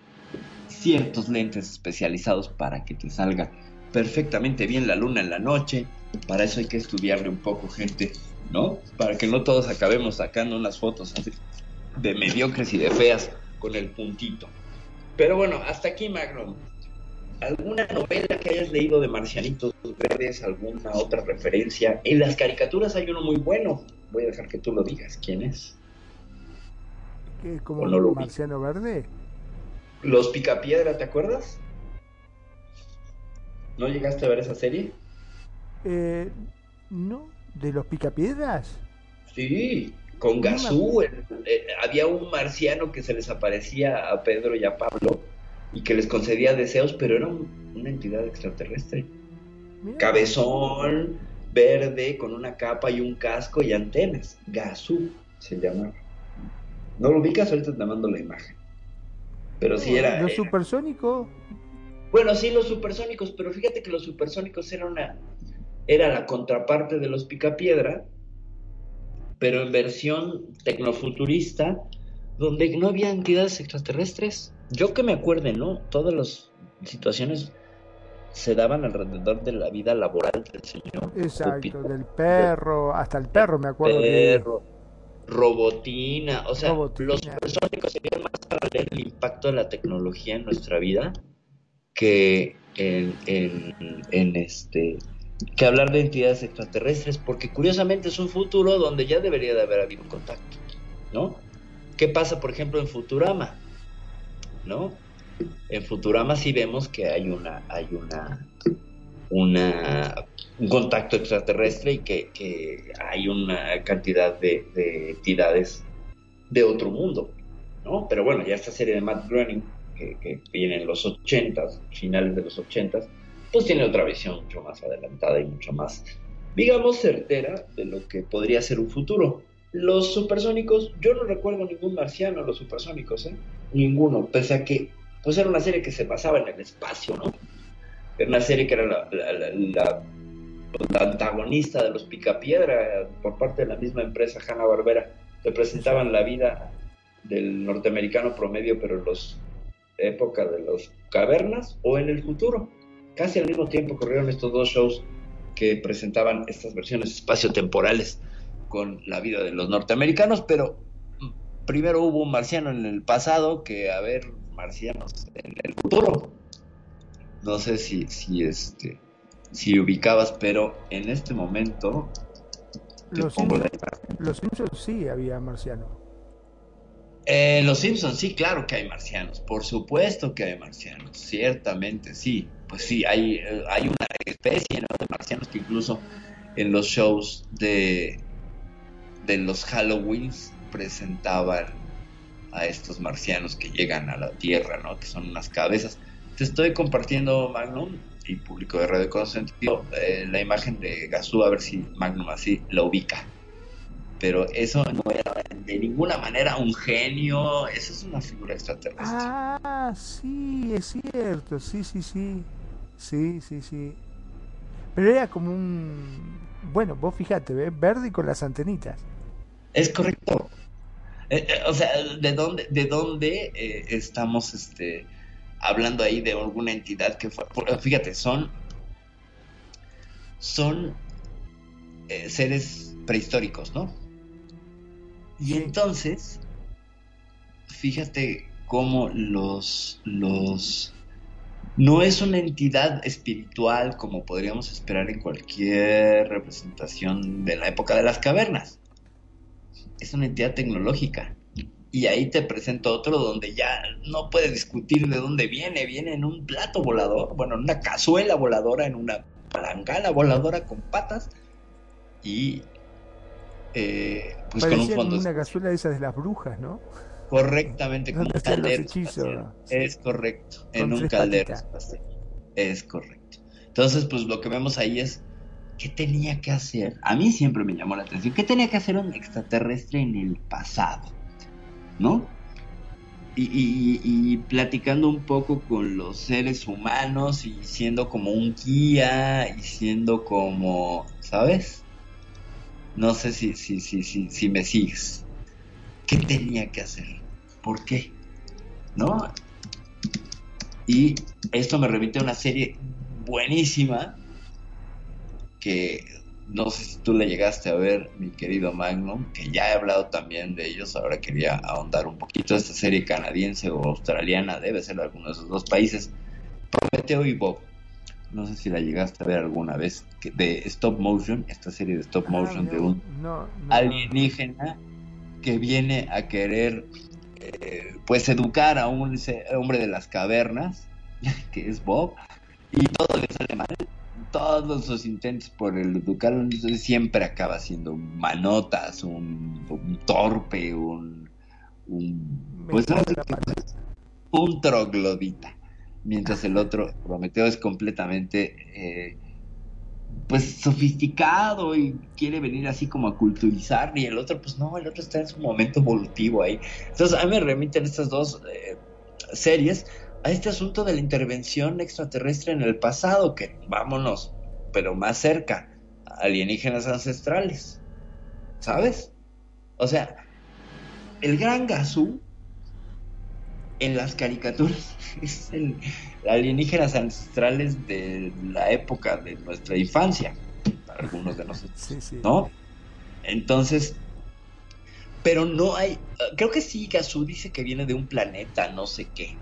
ciertos lentes especializados para que te salga perfectamente bien la luna en la noche. Para eso hay que estudiarle un poco, gente, ¿no? Para que no todos acabemos sacando unas fotos así de mediocres y de feas con el puntito. Pero bueno, hasta aquí, Magnum. ¿Alguna novela que hayas leído de Marcianitos Verdes? ¿Alguna otra referencia? En las caricaturas hay uno muy bueno. Voy a dejar que tú lo digas. ¿Quién es? ¿Qué, como ¿O no lo vi? Marciano Verde? Los Picapiedra, ¿te acuerdas? ¿No llegaste a ver esa serie? Eh, no, de los picapiedras. Sí, con Gazú. el- eh, había un marciano que se les aparecía a Pedro y a Pablo y que les concedía deseos, pero era un- una entidad extraterrestre. Cabezón, verde, con una capa y un casco y antenas. Gazú se llamaba. ¿No lo ubicas? Ahorita te mando la imagen. Pero sí era... Los era- supersónicos. Bueno, sí, los supersónicos, pero fíjate que los supersónicos era una era la contraparte de los Picapiedra, pero en versión tecnofuturista, donde no había entidades extraterrestres. Yo que me acuerde, ¿no? Todas las situaciones se daban alrededor de la vida laboral del señor. Exacto, del perro, hasta el perro me acuerdo Perro, robotina, o sea, Robotina. los supersónicos serían más para leer el impacto de la tecnología en nuestra vida que en, en- en este que hablar de entidades extraterrestres, porque curiosamente es un futuro donde ya debería de haber habido contacto, ¿no? ¿Qué pasa, por ejemplo, en Futurama? ¿No? En Futurama sí vemos que hay una, hay una, una un contacto extraterrestre y que, hay una cantidad de, de entidades de otro mundo, ¿no? Pero bueno, ya esta serie de Matt Groening, que, que viene en los 80s, finales de los 80s, pues tiene otra visión mucho más adelantada y mucho más, digamos, certera de lo que podría ser un futuro. Los supersónicos, yo no recuerdo ningún marciano, los supersónicos, ¿eh? Ninguno, pese a que, pues era una serie que se basaba en el espacio, ¿no? Era una serie que era la, antagonista de los Picapiedra por parte de la misma empresa Hanna Barbera. Te presentaban la vida del norteamericano promedio, pero en los época de las cavernas o en el futuro. Casi al mismo tiempo corrieron estos dos shows que presentaban estas versiones espaciotemporales con la vida de los norteamericanos, pero primero hubo un marciano en el pasado que a ver marcianos en el futuro. No sé si, si este si ubicabas, pero en este momento los Simpsons, los Simpsons sí había marciano. Eh, los Simpsons, sí, claro que hay marcianos. Por supuesto que hay marcianos. Ciertamente, sí. Pues sí, hay, eh, hay una especie ¿no? de marcianos que incluso en los shows de, de los Halloweens presentaban a estos marcianos que llegan a la Tierra, ¿no? Que son unas cabezas. Te estoy compartiendo, Magnum, y público de Radio Consentido, eh, la imagen de Gazú, a ver si Magnum así la ubica pero eso no era de ninguna manera un genio, eso es una figura extraterrestre. Ah, sí, es cierto, sí, sí, sí. Sí, sí, sí. Pero era como un... Bueno, vos fíjate, ¿ves? Verde y con las antenitas. Es correcto. Eh, eh, o sea, ¿de dónde, de dónde eh, estamos este, hablando ahí de alguna entidad que fue... fíjate, son... Son seres prehistóricos, ¿no? Y entonces, fíjate cómo los, los... No es una entidad espiritual como podríamos esperar en cualquier representación de la época de las cavernas. Es una entidad tecnológica. Y ahí te presento otro donde ya no puedes discutir de dónde viene. Viene en un plato volador, bueno, en una cazuela voladora, en una palangana voladora con patas. Y eh, pues con un fondo una cazuela de esas de las brujas, ¿no? correctamente ¿Dónde un caldero. Es correcto, en Con un caldero. Es correcto. Entonces, pues lo que vemos ahí es qué tenía que hacer. A mí siempre me llamó la atención. ¿Qué tenía que hacer un extraterrestre en el pasado? ¿No? Y, platicando un poco con los seres humanos y siendo como un guía y siendo como, ¿sabes? No sé si, si, si, si, si me sigues. ¿Qué tenía que hacer? ¿Por qué? ¿No? Y esto me remite a una serie buenísima que no sé si tú le llegaste a ver, mi querido Magnum, que ya he hablado también de ellos, ahora quería ahondar un poquito. Esta serie canadiense o australiana, debe ser de alguno de esos dos países, Prometeo y Bob. No sé si la llegaste a ver alguna vez, que de stop motion, esta serie de stop motion de un No, no. alienígena que viene a querer eh, pues educar a un hombre de las cavernas, que es Bob, y todo le sale mal. Todos sus intentos por el educarlo siempre acaba siendo un manotas, un, un torpe, un, un pues un troglodita. Mientras el otro, Prometeo, es completamente eh, pues sofisticado y quiere venir así como a culturizar y el otro pues no, el otro está en su momento evolutivo ahí. Entonces a mí me remiten estas dos eh, series a este asunto de la intervención extraterrestre en el pasado, que vámonos, pero más cerca, alienígenas ancestrales, ¿sabes? O sea, el gran Gazú en las caricaturas es el alienígenas ancestrales de la época de nuestra infancia, para algunos de nosotros, Sí, sí. ¿no? Entonces, pero no hay, creo que sí, Gazú dice que viene de un planeta, no sé qué.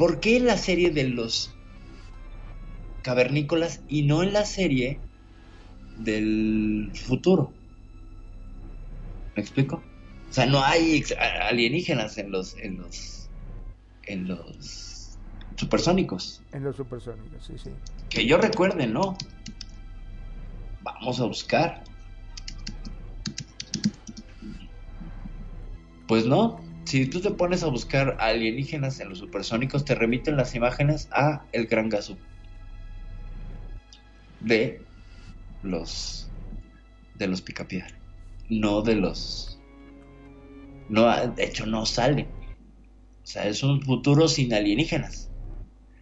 ¿Por qué en la serie de los cavernícolas y no en la serie del futuro? ¿Me explico? O sea, no hay alienígenas en los en los en los supersónicos. En los supersónicos, sí, sí. Que yo recuerde, no. Vamos a buscar. Pues no. Si tú te pones a buscar alienígenas en los supersónicos, te remiten las imágenes a el Gran Gazú. De los de los Picapiedra. No de los no, de hecho no salen. O sea, es un futuro sin alienígenas.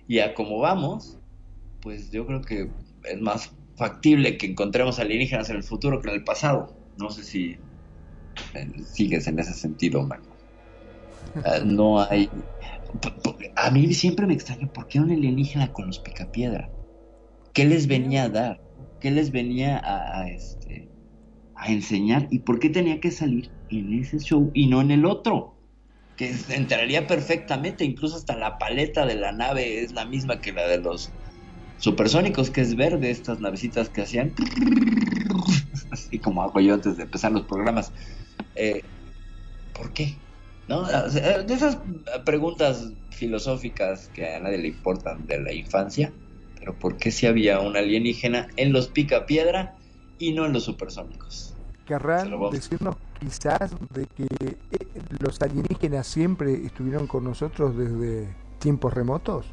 Y a como vamos, pues yo creo que es más factible que encontremos alienígenas en el futuro que en el pasado. No sé si eh, sigues en ese sentido, Mago. Eh, no hay... A mí siempre me extraña por qué un alienígena con los picapiedra. ¿Qué les venía a dar? ¿Qué les venía a, a, este, a enseñar? ¿Y por qué tenía que salir en ese show y no en el otro? Que entraría perfectamente, incluso hasta la paleta de la nave es la misma que la de los supersónicos, que es verde, estas navecitas que hacían así como hago yo antes de empezar los programas. Eh, ¿Por qué? ¿No? O sea, De esas preguntas filosóficas que a nadie le importan de la infancia, pero ¿por qué si había un alienígena en los picapiedra y no en los supersónicos? ¿Querrán decirnos quizás de que eh, los alienígenas siempre estuvieron con nosotros desde tiempos remotos?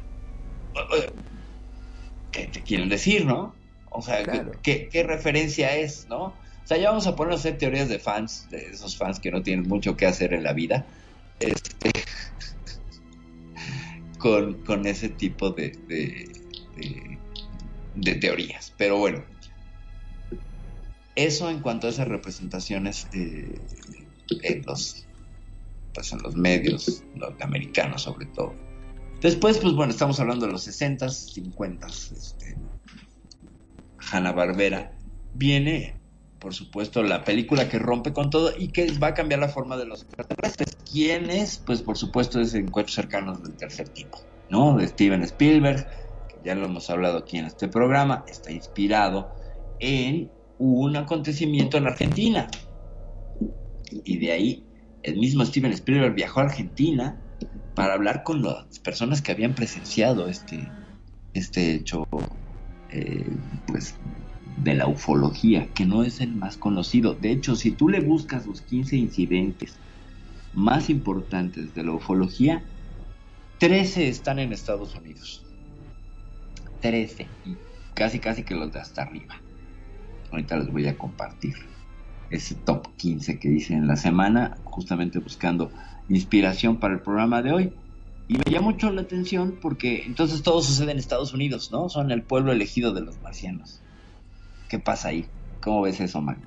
¿Qué te quieren decir, no? O sea, Claro. ¿qué, qué referencia es, no? O sea, ya vamos a ponernos a hacer teorías de fans, de esos fans que no tienen mucho que hacer en la vida, este, con, con ese tipo de, de, teorías. Pero bueno, eso en cuanto a esas representaciones eh, en los pues en los medios norteamericanos sobre todo. Después, pues bueno, estamos hablando de los 60s, 50s. Este, Hanna Barbera. Viene, por supuesto, la película que rompe con todo y que va a cambiar la forma de los extraterrestres. ¿Quién es? Pues por supuesto es Encuentros Cercanos del Tercer Tipo, ¿no? De Steven Spielberg, que ya lo hemos hablado aquí en este programa, está inspirado en un acontecimiento en Argentina. Y de ahí, el mismo Steven Spielberg viajó a Argentina para hablar con las personas que habían presenciado este, este hecho eh, pues de la ufología, que no es el más conocido. De hecho, si tú le buscas los 15 incidentes más importantes de la ufología, 13 están en Estados Unidos. 13. Y casi, casi que los de hasta arriba. Ahorita les voy a compartir ese top 15 que hice en la semana, justamente buscando inspiración para el programa de hoy. Y me llama mucho la atención porque entonces todo sucede en Estados Unidos, ¿no? Son el pueblo elegido de los marcianos. ¿Qué pasa ahí? ¿Cómo ves eso, Mago?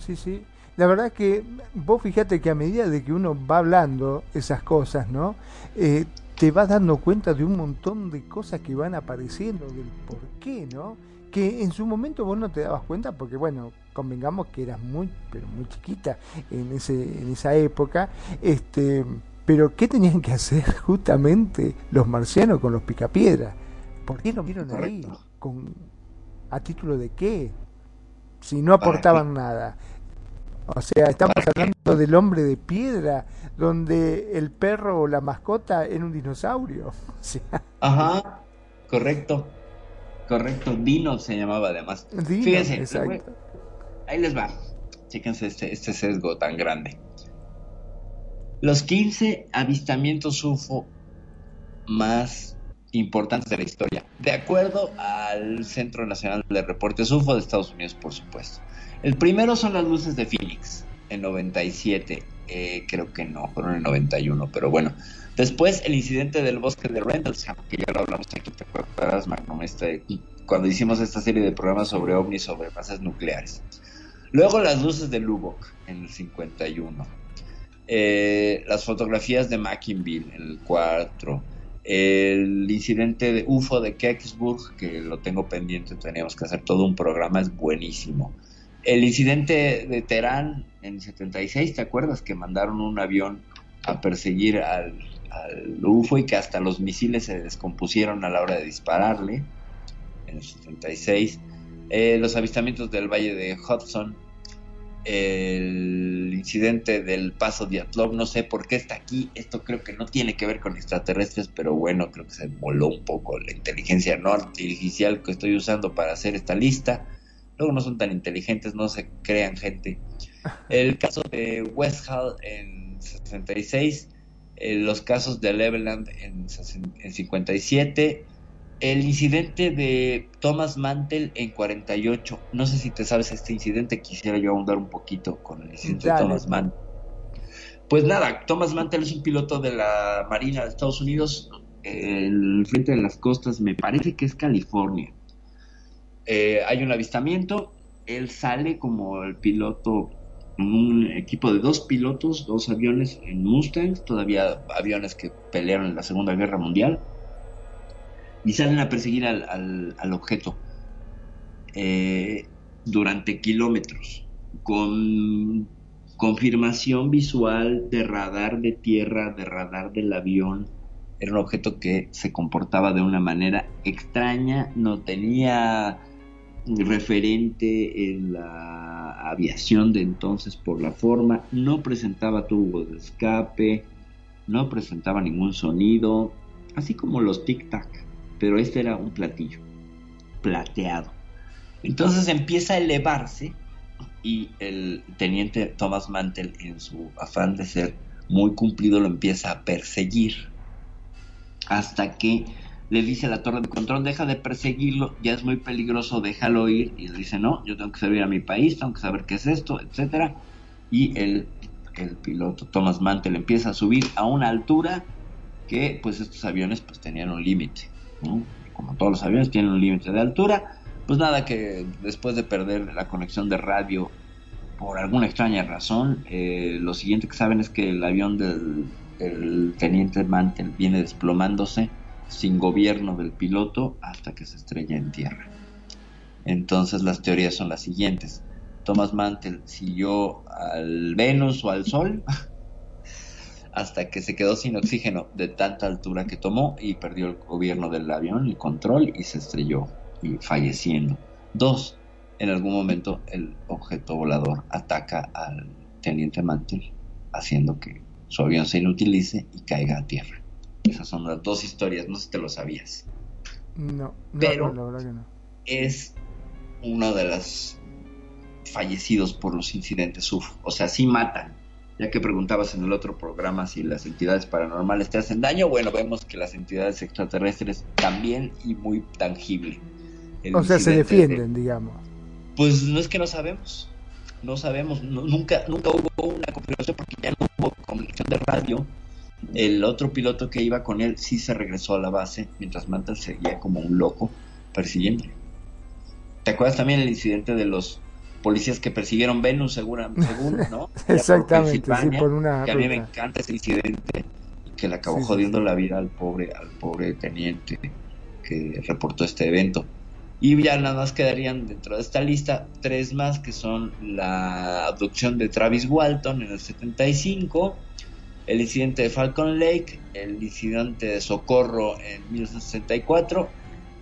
Sí, sí. La verdad que vos fíjate que a medida de que uno va hablando esas cosas, ¿no? Eh, te vas dando cuenta de un montón de cosas que van apareciendo, del por qué, ¿no? Que en su momento vos no te dabas cuenta porque, bueno, convengamos que eras muy, pero muy chiquita en, ese, en esa época, este, pero ¿qué tenían que hacer justamente los marcianos con los picapiedras? ¿Por qué lo vieron ahí? Correcto. ¿Con, ¿A título de qué? Si no aportaban nada. O sea, estamos hablando del hombre de piedra, donde el perro o la mascota era un dinosaurio. O sea, Ajá, correcto. Correcto, Dino se llamaba además. Dino, Fíjense, exacto. ahí les va. Chéquense este, este sesgo tan grande. Los 15 avistamientos UFO más importantes de la historia, de acuerdo al Centro Nacional de Reportes UFO de Estados Unidos, por supuesto. El primero son las luces de Phoenix, en 97. Eh, creo que no, fueron en 91, pero bueno. Después el incidente del bosque de Rendlesham, que ya lo hablamos aquí, ¿te acuerdas, Magnum? Este, cuando hicimos esta serie de programas sobre ovnis, sobre bases nucleares. Luego las luces de Lubbock en el 51. Eh, las fotografías de Mackinville en el 4. El incidente de UFO de Kecksburg, que lo tengo pendiente, teníamos que hacer todo un programa, es buenísimo. El incidente de Teherán en el 76, ¿te acuerdas? Que mandaron un avión a perseguir al, al UFO y que hasta los misiles se descompusieron a la hora de dispararle en el 76. Eh, los avistamientos del Valle de Hudson, el incidente del paso Diatlov, no sé por qué está aquí, esto creo que no tiene que ver con extraterrestres, pero bueno, creo que se voló un poco la inteligencia no artificial que estoy usando para hacer esta lista. Luego no son tan inteligentes, no se crean gente. El caso de West Hall en 66, eh, los casos de Leveland en, en 57, el incidente de Thomas Mantel en 48. No sé si te sabes este incidente, quisiera yo ahondar un poquito con el incidente Dale. de Thomas Mantel. Pues nada, Thomas Mantel es un piloto de la Marina de Estados Unidos, el frente de las costas, me parece que es California. Eh, hay un avistamiento, él sale como el piloto, un equipo de dos pilotos, dos aviones en Mustangs, todavía aviones que pelearon en la Segunda Guerra Mundial, y salen a perseguir al, al- objeto eh, durante kilómetros, con confirmación visual de radar de tierra, de radar del avión. Era un objeto que se comportaba de una manera extraña, no tenía referente en la aviación de entonces por la forma, no presentaba tubos de escape, no presentaba ningún sonido, así como los tic-tac, pero este era un platillo, plateado. Entonces empieza a elevarse y el teniente Thomas Mantel, en su afán de ser muy cumplido, lo empieza a perseguir hasta que le dice a la torre de control, deja de perseguirlo, ya es muy peligroso, déjalo ir. Y él dice, no, yo tengo que servir a mi país, tengo que saber qué es esto, etcétera. Y el, el piloto Thomas Mantel empieza a subir a una altura que pues estos aviones pues tenían un límite, Como todos los aviones tienen un límite de altura. Pues nada, que después de perder la conexión de radio por alguna extraña razón, eh, lo siguiente que saben es que el avión del, del teniente Mantel viene desplomándose sin gobierno del piloto hasta que se estrella en tierra. Entonces las teorías son las siguientes. Thomas Mantel siguió al Venus o al Sol hasta que se quedó sin oxígeno de tanta altura que tomó y perdió el gobierno del avión, el control y se estrelló y falleciendo. Dos, en algún momento el objeto volador ataca al teniente Mantel haciendo que su avión se inutilice y caiga a tierra. Esas son las dos historias, no sé si te lo sabías. No, no, Pero- no, la verdad que no. Es uno de los fallecidos por los incidentes UFO. O sea, sí matan. Ya que preguntabas en el otro programa si las entidades paranormales te hacen daño, bueno, vemos que las entidades extraterrestres también y muy tangible. El O sea, se de- defienden, digamos. pues no es que no sabemos. No sabemos. no- nunca, nunca hubo una confirmación porque ya no hubo comunicación de radio. El otro piloto que iba con él sí se regresó a la base, mientras Mantel seguía como un loco persiguiéndolo. ¿Te acuerdas también el incidente de los policías que persiguieron Venus, segura, según, ¿no? Por Exactamente, sí, por una Que a mí me encanta ese incidente. que le acabó sí, jodiendo sí. la vida al pobre, al pobre teniente que reportó este evento. Y ya nada más quedarían dentro de esta lista tres más que son la abducción de Travis Walton en el 75, el incidente de Falcon Lake, el incidente de Socorro en 1964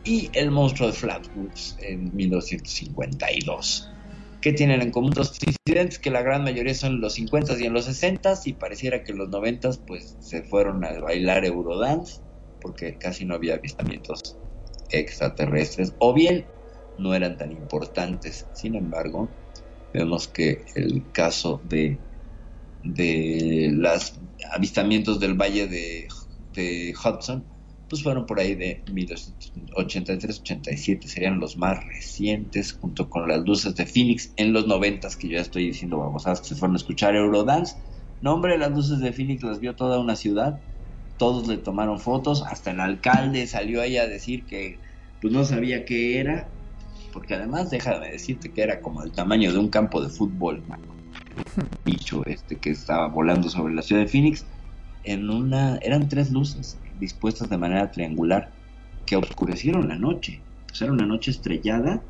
y el monstruo de Flatwoods en 1952. ¿Qué tienen en común estos incidentes? Que la gran mayoría son en los 50s y en los 60s y pareciera que en los 90s pues se fueron a bailar Eurodance porque casi no había avistamientos extraterrestres o bien no eran tan importantes. Sin embargo, vemos que el caso de de los avistamientos del valle de, de Hudson pues fueron por ahí de 1983-87 serían los más recientes junto con las luces de Phoenix en los 90 que yo ya estoy diciendo vamos a que se fueron a escuchar Eurodance. No hombre las luces de Phoenix las vio toda una ciudad. Todos le tomaron fotos. Hasta el alcalde salió ahí a decir que pues no sabía qué era porque además déjame decirte que era como el tamaño de un campo de fútbol bicho este que estaba volando sobre la ciudad de Phoenix en una eran tres luces dispuestas de manera triangular que oscurecieron la noche. Era una noche estrellada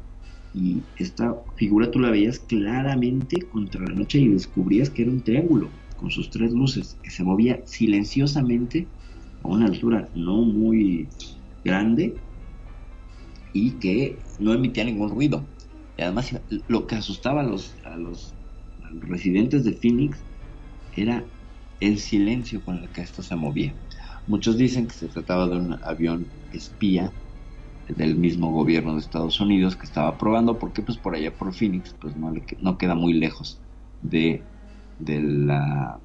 y esta figura tú la veías claramente contra la noche y descubrías que era un triángulo con sus tres luces que se movía silenciosamente a una altura no muy grande y que no emitía ningún ruido. Y además lo que asustaba a los, a los residentes de Phoenix era el silencio con el que esto se movía. Muchos dicen que se trataba de un avión espía del mismo gobierno de Estados Unidos que estaba probando porque pues por allá por Phoenix pues no, le, no queda muy lejos de, de la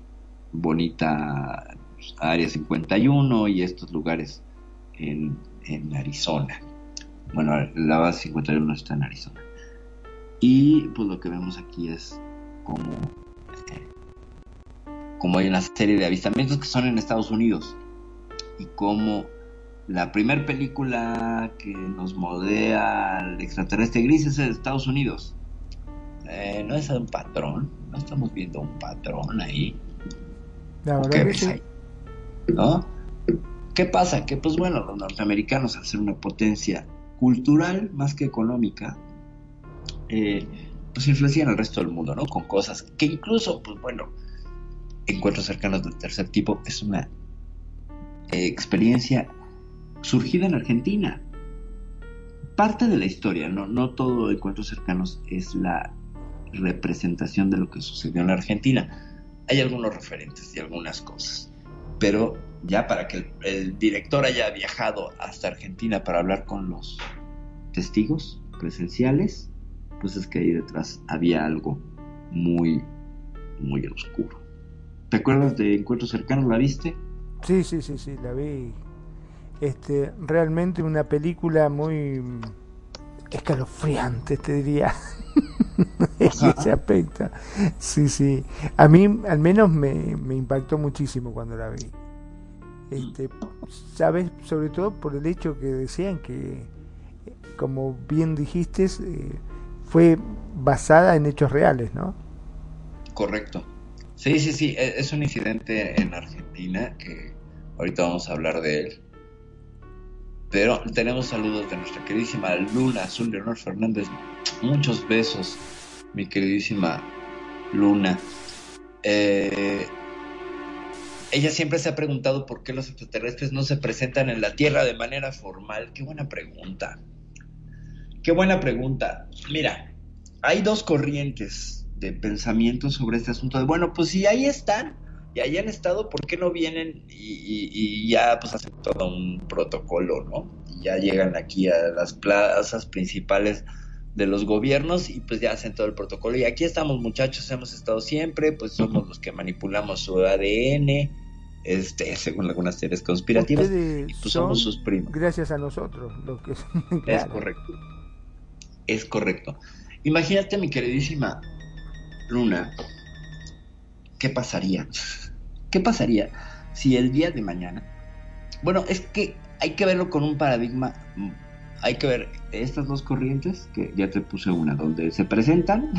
bonita área 51 y estos lugares en, en Arizona. Bueno la base 51 está en Arizona. Y pues lo que vemos aquí es como eh, como hay una serie de avistamientos que son en Estados Unidos y como la primera película que nos modea al extraterrestre gris es de Estados Unidos. Eh, no es un patrón, no estamos viendo un patrón ahí. La verdad ¿Qué ves sí. ahí? ¿No? ¿Qué pasa? Que pues bueno, los norteamericanos al ser una potencia cultural más que económica, eh, pues influencian al resto del mundo, ¿no? Con cosas que incluso, pues bueno, encuentros cercanos del tercer tipo es una experiencia surgida en Argentina. Parte de la historia, no, no todo encuentros cercanos es la representación de lo que sucedió en la Argentina. Hay algunos referentes y algunas cosas, pero ya para que el, el director haya viajado hasta Argentina para hablar con los testigos presenciales, pues es que ahí detrás había algo muy, muy oscuro. ¿Te acuerdas de Encuentros Cercanos? ¿La viste? Sí, sí, sí, sí, la vi. Este, realmente una película muy escalofriante, te diría. en ese aspecto. Sí, sí. A mí al menos me, me impactó muchísimo cuando la vi. Este, sabes, sobre todo por el hecho que decían que, como bien dijiste, eh, fue basada en hechos reales, ¿no? Correcto. Sí, sí, sí, e- es un incidente en Argentina que ahorita vamos a hablar de él. Pero tenemos saludos de nuestra queridísima Luna Azul Leonor Fernández. Muchos besos, mi queridísima Luna. Eh, ella siempre se ha preguntado por qué los extraterrestres no se presentan en la Tierra de manera formal. Qué buena pregunta. Qué buena pregunta. Mira, hay dos corrientes de pensamiento sobre este asunto de, bueno, pues si ahí están y ahí han estado, ¿por qué no vienen y, y- y ya pues hacen todo un protocolo, ¿no? Y ya llegan aquí a las plazas principales de los gobiernos y pues ya hacen todo el protocolo. Y aquí estamos muchachos, hemos estado siempre, pues somos los que manipulamos su ADN, este, según algunas teorías conspirativas, Ustedes y pues son somos sus primos. gracias a nosotros, lo que Es claro. correcto. Es correcto. Imagínate, mi queridísima Luna, ¿qué pasaría? ¿Qué pasaría si el día de mañana... Bueno, es que hay que verlo con un paradigma... mm, Hay que ver estas dos corrientes, que ya te puse una, donde se presentan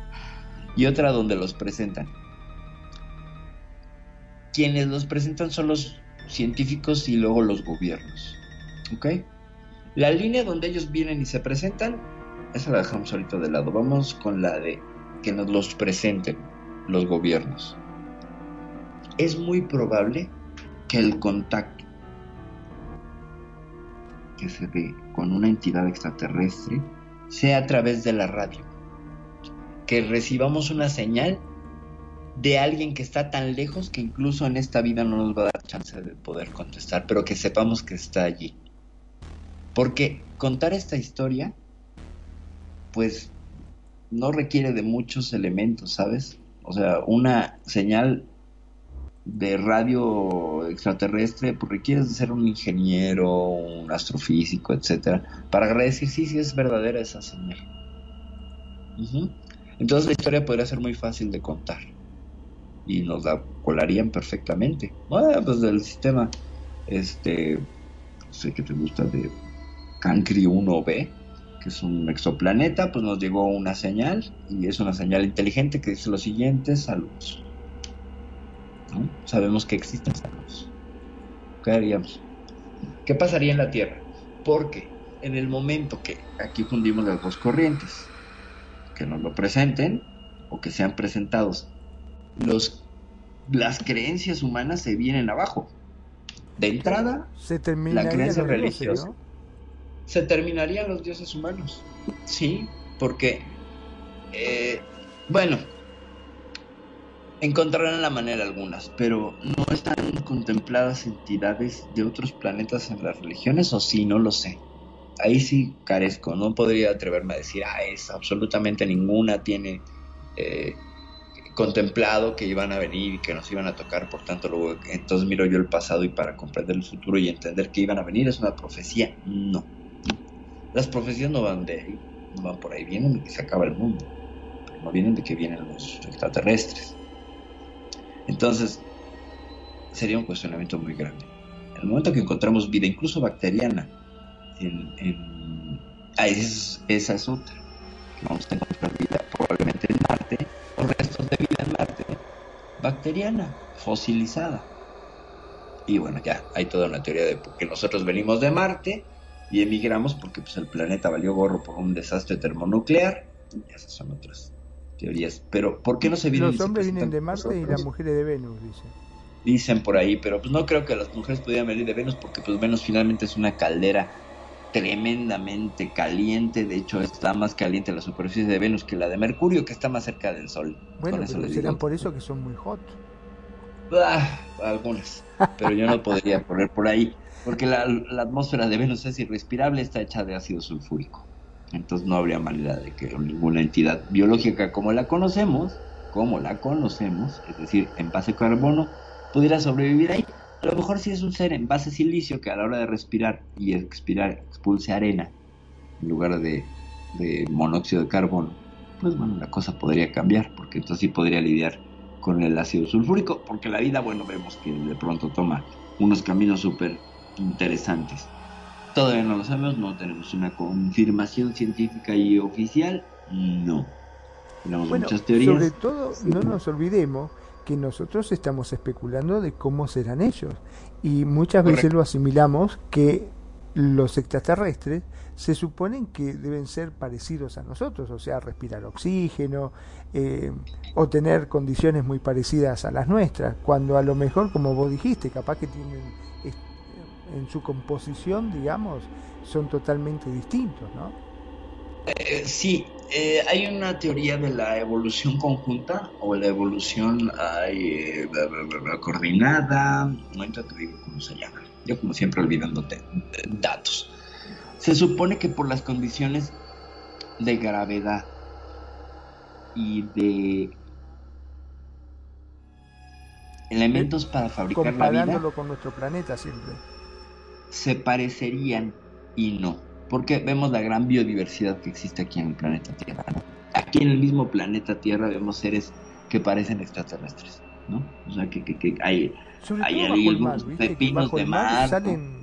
y otra donde los presentan. quienes los presentan son los científicos y luego los gobiernos. ¿Ok? La línea donde ellos vienen y se presentan, esa la dejamos ahorita de lado. Vamos con la de que nos los presenten los gobiernos. Es muy probable que el contacto que se dé con una entidad extraterrestre sea a través de la radio. Que recibamos una señal de alguien que está tan lejos que incluso en esta vida no nos va a dar chance de poder contestar, pero que sepamos que está allí. Porque contar esta historia, pues no requiere de muchos elementos, ¿sabes? O sea, una señal de radio extraterrestre, pues requieres de ser un ingeniero, un astrofísico, etcétera, para decir sí, sí es verdadera esa señal. Entonces la historia podría ser muy fácil de contar y nos la colarían perfectamente. Bueno, pues del sistema, este, sé qué te gusta de Cancri 1b, que es un exoplaneta, pues nos llegó una señal y es una señal inteligente que dice lo siguiente, saludos. ¿No? Sabemos que existen. ¿Qué haríamos? ¿Qué pasaría en la Tierra? Porque en el momento que aquí fundimos las dos corrientes, que nos lo presenten o que sean presentados, los, las creencias humanas se vienen abajo. De entrada, Se la creencia religiosa. ¿no? Se terminarían los dioses humanos. Sí, porque, eh, bueno, encontrarán la manera algunas, pero no están contempladas entidades de otros planetas en las religiones, o sí, no lo sé. Ahí sí carezco, no podría atreverme a decir, ah, es absolutamente ninguna tiene eh, contemplado que iban a venir y que nos iban a tocar, por tanto, luego, entonces miro yo el pasado y para comprender el futuro y entender que iban a venir es una profecía, no. Las profecías no van de ahí, no van por ahí, vienen de que se acaba el mundo, pero no vienen de que vienen los extraterrestres. Entonces, sería un cuestionamiento muy grande. En el momento que encontramos vida, incluso bacteriana, en, es- esa es otra, que vamos a encontrar vida probablemente en Marte, o restos de vida en Marte, bacteriana, fosilizada. Y bueno, ya hay toda una teoría de qué nosotros venimos de Marte y emigramos porque pues, el planeta valió gorro por un desastre termonuclear. Y esas son otras teorías. Pero ¿por qué no se vienen Los hombres vienen de Marte y las mujeres de Venus, dice. Dicen por ahí, pero pues no creo que las mujeres pudieran venir de Venus porque pues Venus finalmente es una caldera tremendamente caliente, de hecho está más caliente la superficie de Venus que la de Mercurio, que está más cerca del Sol. Bueno, Con eso pero les serán digo. por eso que son muy hot. Ah, algunas, pero yo no podría poner por ahí, porque la, la atmósfera de Venus es irrespirable, está hecha de ácido sulfúrico. Entonces no habría manera de que ninguna entidad biológica como la conocemos, como la conocemos, es decir, en base carbono, pudiera sobrevivir ahí. A lo mejor si es un ser en base silicio que a la hora de respirar y expirar expulse arena en lugar de, de monóxido de carbono, pues bueno, la cosa podría cambiar, porque entonces sí podría lidiar con el ácido sulfúrico, porque la vida, bueno, vemos que de pronto toma unos caminos súper interesantes. Todavía no lo sabemos, no tenemos una confirmación científica y oficial, no. Tenemos Bueno, muchas teorías. sobre todo, no nos olvidemos que nosotros estamos especulando de cómo serán ellos. Y muchas veces lo asimilamos que los extraterrestres se suponen que deben ser parecidos a nosotros, o sea, respirar oxígeno eh, o tener condiciones muy parecidas a las nuestras, cuando a lo mejor, como vos dijiste, capaz que tienen en su composición, digamos, son totalmente distintos, ¿no? Eh, sí, eh, hay una teoría de la evolución conjunta o la evolución ay, eh, coordinada. Ahorita te digo cómo se llama. Yo, como siempre, olvidándote eh, datos. Se supone que por las condiciones de gravedad y de elementos para fabricar la vida Comparándolo con nuestro planeta siempre. Se parecerían y no. Porque vemos la gran biodiversidad que existe aquí en el planeta Tierra. ¿no? Aquí en el mismo planeta Tierra vemos seres que parecen extraterrestres. ¿no? O sea, que, que, que hay, Sobre hay todo bajo el mar, algunos ¿viste? Que pepinos de mar salen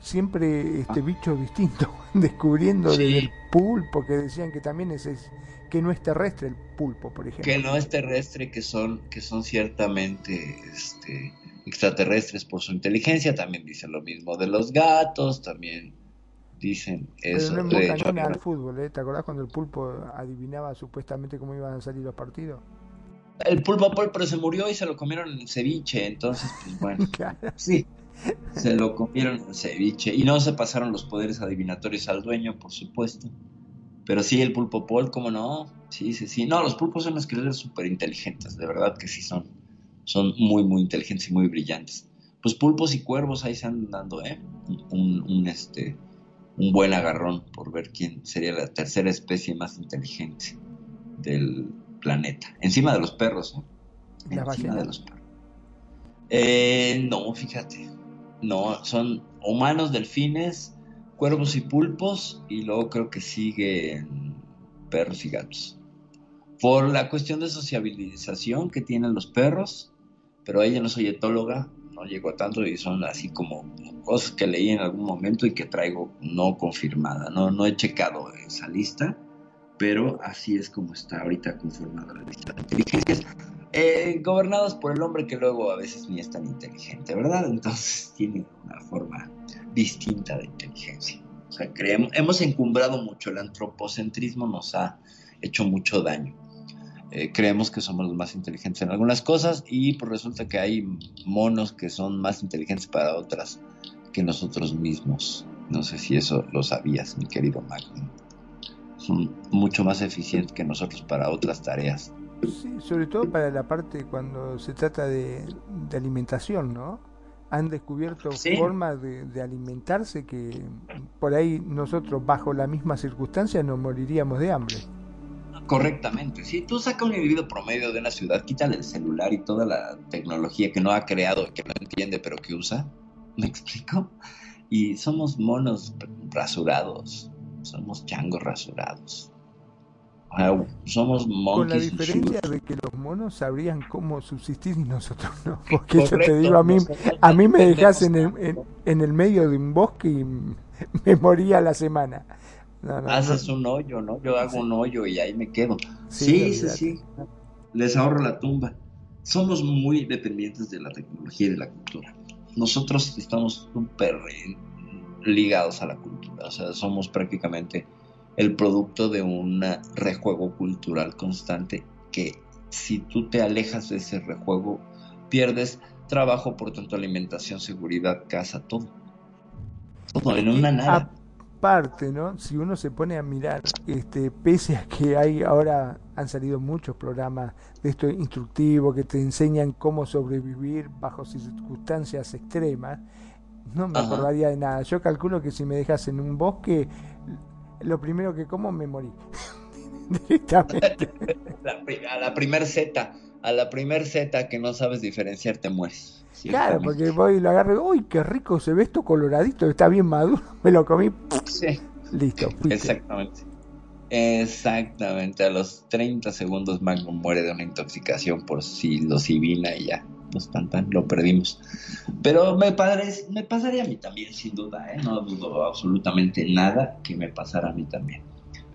siempre este bicho distinto, descubriendo Sí. desde el pulpo, que decían que también es, es- que no es terrestre el pulpo, por ejemplo. que no es terrestre, que son, que son ciertamente este, extraterrestres por su inteligencia, también dicen lo mismo de los gatos, también dicen Pero eso. hecho, no al fútbol, ¿eh? ¿Te acordás cuando el pulpo adivinaba supuestamente cómo iban a salir los partidos? el pulpo Paul, pero se murió y se lo comieron en ceviche, entonces, pues bueno, Claro. sí, se lo comieron en ceviche y no se pasaron los poderes adivinatorios al dueño, por supuesto. Pero sí, el pulpo Paul, ¿cómo no? Sí, sí, sí. No, los pulpos son unas criaturas súper inteligentes, de verdad que sí son. Son muy, muy inteligentes y muy brillantes. Pues pulpos y cuervos ahí se andan dando, ¿eh? Un, un, este, un buen agarrón por ver quién sería la tercera especie más inteligente del planeta. Encima de los perros, ¿eh? ¿Las Encima de los perros. Eh, no, fíjate. No, son humanos, delfines, cuervos y pulpos, y luego creo que siguen perros y gatos. Por la cuestión de sociabilización que tienen los perros, pero ella no soy etóloga, no llegó tanto y son así como cosas que leí en algún momento y que traigo no confirmada. No, no he checado esa lista, pero así es como está ahorita conformada la lista de inteligencias. Eh, gobernadas por el hombre que luego a veces ni es tan inteligente, ¿verdad? Entonces tiene una forma distinta de inteligencia. O sea, creemos, hemos encumbrado mucho, el antropocentrismo nos ha hecho mucho daño. Eh, creemos que somos los más inteligentes en algunas cosas y pues resulta que hay monos que son más inteligentes para otras que nosotros mismos. No sé si eso lo sabías, mi querido Magnum. Son mucho más eficientes que nosotros para otras tareas. Sí, sobre todo para la parte cuando se trata de, de alimentación, ¿no? Han descubierto Sí. formas de, de alimentarse que por ahí nosotros bajo la misma circunstancia nos moriríamos de hambre. Correctamente. Si tú sacas un individuo promedio de una ciudad, quítale el celular y toda la tecnología que no ha creado, que no entiende, pero que usa. ¿Me explico? Y somos monos rasurados. Somos changos rasurados. O sea, somos Con la diferencia de que los monos sabrían cómo subsistir y nosotros no. Porque yo te Correcto, digo, a mí, a mí me dejas en el, en, en el medio de un bosque y me moría la semana. No, no, Haces un hoyo, ¿no? Yo hago un hoyo y ahí me quedo. Sí, Sí, sí. Les ahorro la tumba. Somos muy dependientes de la tecnología y de la cultura. Nosotros estamos súper ligados a la cultura. O sea, somos prácticamente el producto de un rejuego cultural constante que si tú te alejas de ese rejuego, pierdes trabajo, por tanto alimentación, seguridad, casa, todo. Todo en una nada. Aparte, ¿no? Si uno se pone a mirar, este, pese a que hay ahora han salido muchos programas de esto instructivo que te enseñan cómo sobrevivir bajo circunstancias extremas, no me Ajá. acordaría de nada. Yo calculo que si me dejas en un bosque, lo primero que como me morí. Directamente. La a la primer Z, a la primer Z que no sabes diferenciar, te mueres. Claro, porque voy y lo agarro, uy, qué rico se ve esto coloradito, está bien maduro, me lo comí, Sí, listo, fuiste. exactamente. Exactamente, a los 30 segundos Magnum muere de una intoxicación por psilocibina y ya, pues tan tan, lo perdimos. Pero me, parece, me pasaría a mí también, sin duda, ¿eh? no dudo absolutamente nada que me pasara a mí también.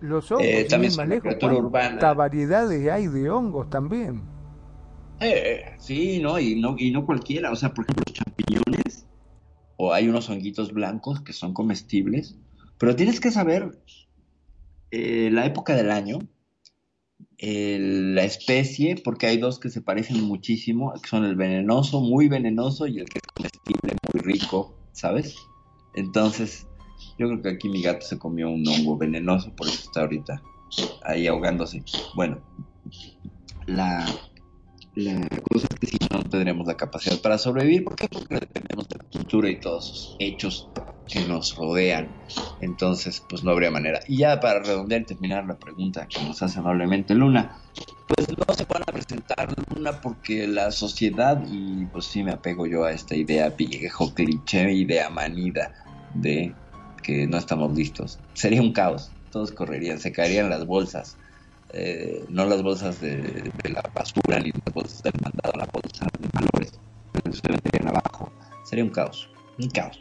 Los hongos, Eh, también más una lejos, criatura ¿cuántas urbana. variedades hay de hongos también? Eh, sí, no, y no, y no cualquiera, o sea, por ejemplo, los champiñones, o hay unos honguitos blancos que son comestibles, pero tienes que saber eh, la época del año, el- la especie, porque hay dos que se parecen muchísimo, que son el venenoso, muy venenoso, y el que es comestible, muy rico, ¿sabes? Entonces, yo creo que aquí mi gato se comió un hongo venenoso, por eso está ahorita ahí ahogándose. Bueno, la, la cosa es que si no, tendremos la capacidad para sobrevivir. ¿Por qué? Porque dependemos de la cultura y todos esos hechos que nos rodean. Entonces, pues no habría manera. Y ya para redondear y terminar la pregunta que nos hace amablemente Luna, pues no se van a presentar Luna porque la sociedad, y pues sí me apego yo a esta idea viejo, cliché, idea manida de que no estamos listos. Sería un caos. Todos correrían, se caerían las bolsas eh, no las bolsas de, de la basura ni las bolsas del mandado, la bolsa de valores, pero se meterían abajo. Sería un caos, un caos.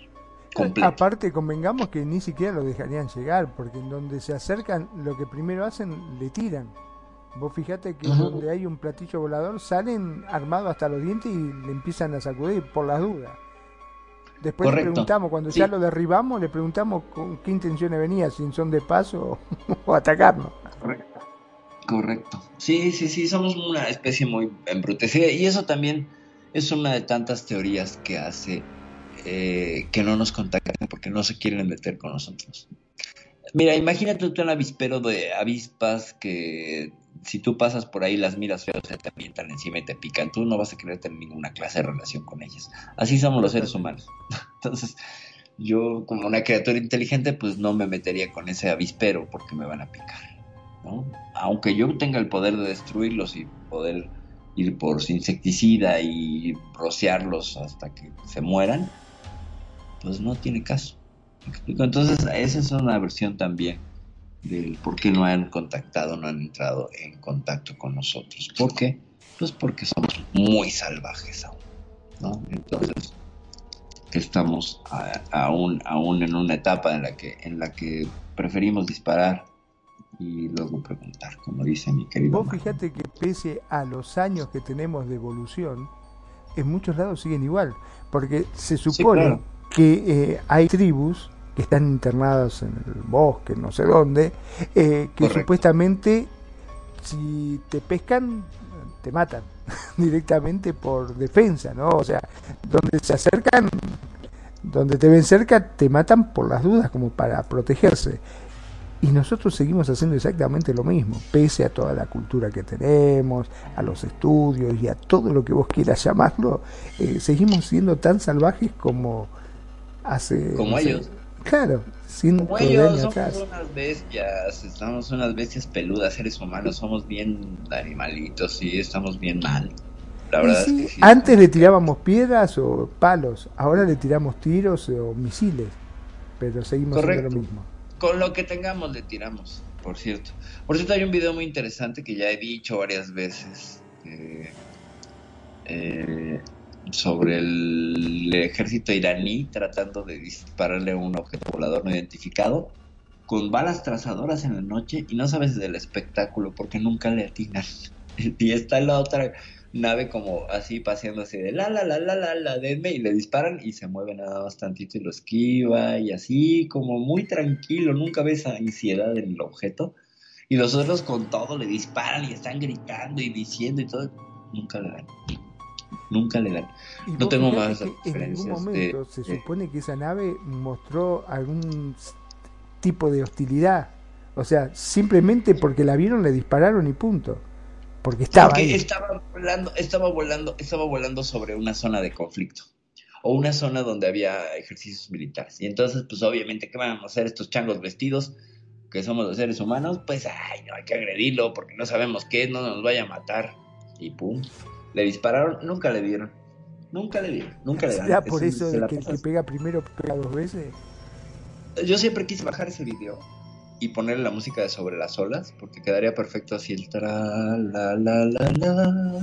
completo. Aparte, convengamos que ni siquiera lo dejarían llegar, porque en donde se acercan, lo que primero hacen, le tiran. Vos fijate que donde hay un platillo volador, salen armados hasta los dientes y le empiezan a sacudir por las dudas. Después le preguntamos, cuando Sí. ya lo derribamos, le preguntamos con qué intenciones venía, si son de paso o atacarnos. Correcto. Sí, sí, sí, somos una especie muy embrutecida y eso también es una de tantas teorías que hace eh, que no nos contacten porque no se quieren meter con nosotros. Mira, imagínate tú un avispero de avispas que si tú pasas por ahí las miras feas se te avientan encima y te pican, tú no vas a querer tener ninguna clase de relación con ellas. Así somos los seres humanos. Entonces, yo como una criatura inteligente pues no me metería con ese avispero porque me van a picar. Aunque yo tenga el poder de destruirlos y poder ir por insecticida y rociarlos hasta que se mueran, pues no tiene caso. Entonces, esa es una versión también del por qué no han contactado, no han entrado en contacto con nosotros. ¿Por qué? Pues porque somos muy salvajes aún. Entonces, estamos aún, aún en una etapa en la que, en la que preferimos disparar y luego preguntar, como dice mi querido. Vos fijate que pese a los años que tenemos de evolución, en muchos lados siguen igual, porque se supone claro. que eh, hay tribus que están internadas en el bosque, no sé dónde, eh, que Correcto. supuestamente si te pescan, te matan directamente por defensa, ¿no? O sea, donde se acercan, donde te ven cerca, te matan por las dudas, como para protegerse. Y nosotros seguimos haciendo exactamente lo mismo, pese a toda la cultura que tenemos, a los estudios y a todo lo que vos quieras llamarlo, eh, seguimos siendo tan salvajes como hace... Como no sé, ellos. Claro, cientos Como ellos, somos atrás. unas bestias, estamos unas bestias peludas, seres humanos, somos bien animalitos, sí, estamos bien mal. La Y verdad sí, es que sí. Antes le tirábamos piedras o palos, ahora le tiramos tiros o misiles, pero seguimos haciendo Correcto. lo mismo. Con lo que tengamos le tiramos, por cierto. Por cierto, hay un video muy interesante que ya he dicho varias veces eh, eh, sobre el ejército iraní tratando de dispararle a un objeto volador no identificado con balas trazadoras en la noche y no sabes del espectáculo porque nunca le atinan. Y está la otra nave como así paseando así de la la la la la la denme y le disparan y se mueve nada más tantito y lo esquiva y así como muy tranquilo, nunca ves ansiedad en el objeto y los otros con todo le disparan y están gritando y diciendo y todo, nunca le dan. Nunca le dan. No tengo más que en ningún referencias momento de- se de- supone que esa nave mostró algún tipo de hostilidad. O sea, simplemente porque la vieron le dispararon y punto. Porque estaba Porque ahí. estaba volando, estaba volando, estaba volando sobre una zona de conflicto o una zona donde había ejercicios militares. Y entonces, pues obviamente, ¿qué van a hacer estos changos vestidos? Que somos los seres humanos, pues, ay, no hay que agredirlo porque no sabemos qué es, no nos vaya a matar. Y pum, le dispararon, nunca le dieron. Nunca le dieron, nunca le dan. ¿Será por Es- eso de la que el que pega primero pega dos veces? Yo siempre quise bajar ese video y ponerle la música de sobre las olas, porque quedaría perfecto así el tra la la la la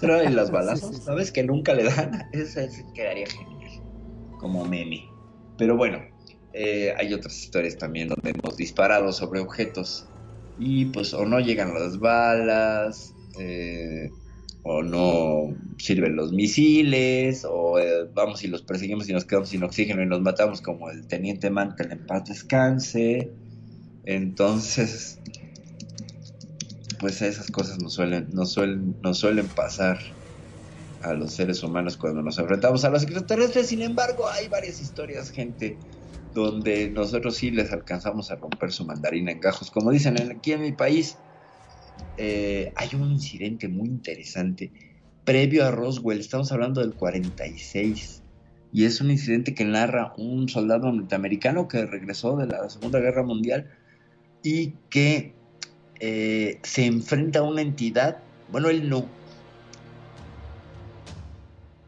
tra y las balazos, Sí, sí, sí. ¿sabes? Que nunca le dan. Ese, ese quedaría genial, como meme. Pero bueno, eh, hay otras historias también donde hemos disparado sobre objetos y pues o no llegan las balas, eh, o no sirven los misiles, o eh, vamos y los perseguimos y nos quedamos sin oxígeno y nos matamos como el teniente Mantel en paz descanse. Entonces, pues esas cosas nos suelen, suelen, suelen pasar a los seres humanos cuando nos enfrentamos a los extraterrestres. Sin embargo, hay varias historias, gente, donde nosotros sí les alcanzamos a romper su mandarina en gajos. Como dicen en- aquí en mi país, eh, hay un incidente muy interesante previo a Roswell. Estamos hablando del 46. Y es un incidente que narra un soldado norteamericano que regresó de la Segunda Guerra Mundial y que eh, se enfrenta a una entidad. Bueno, él no.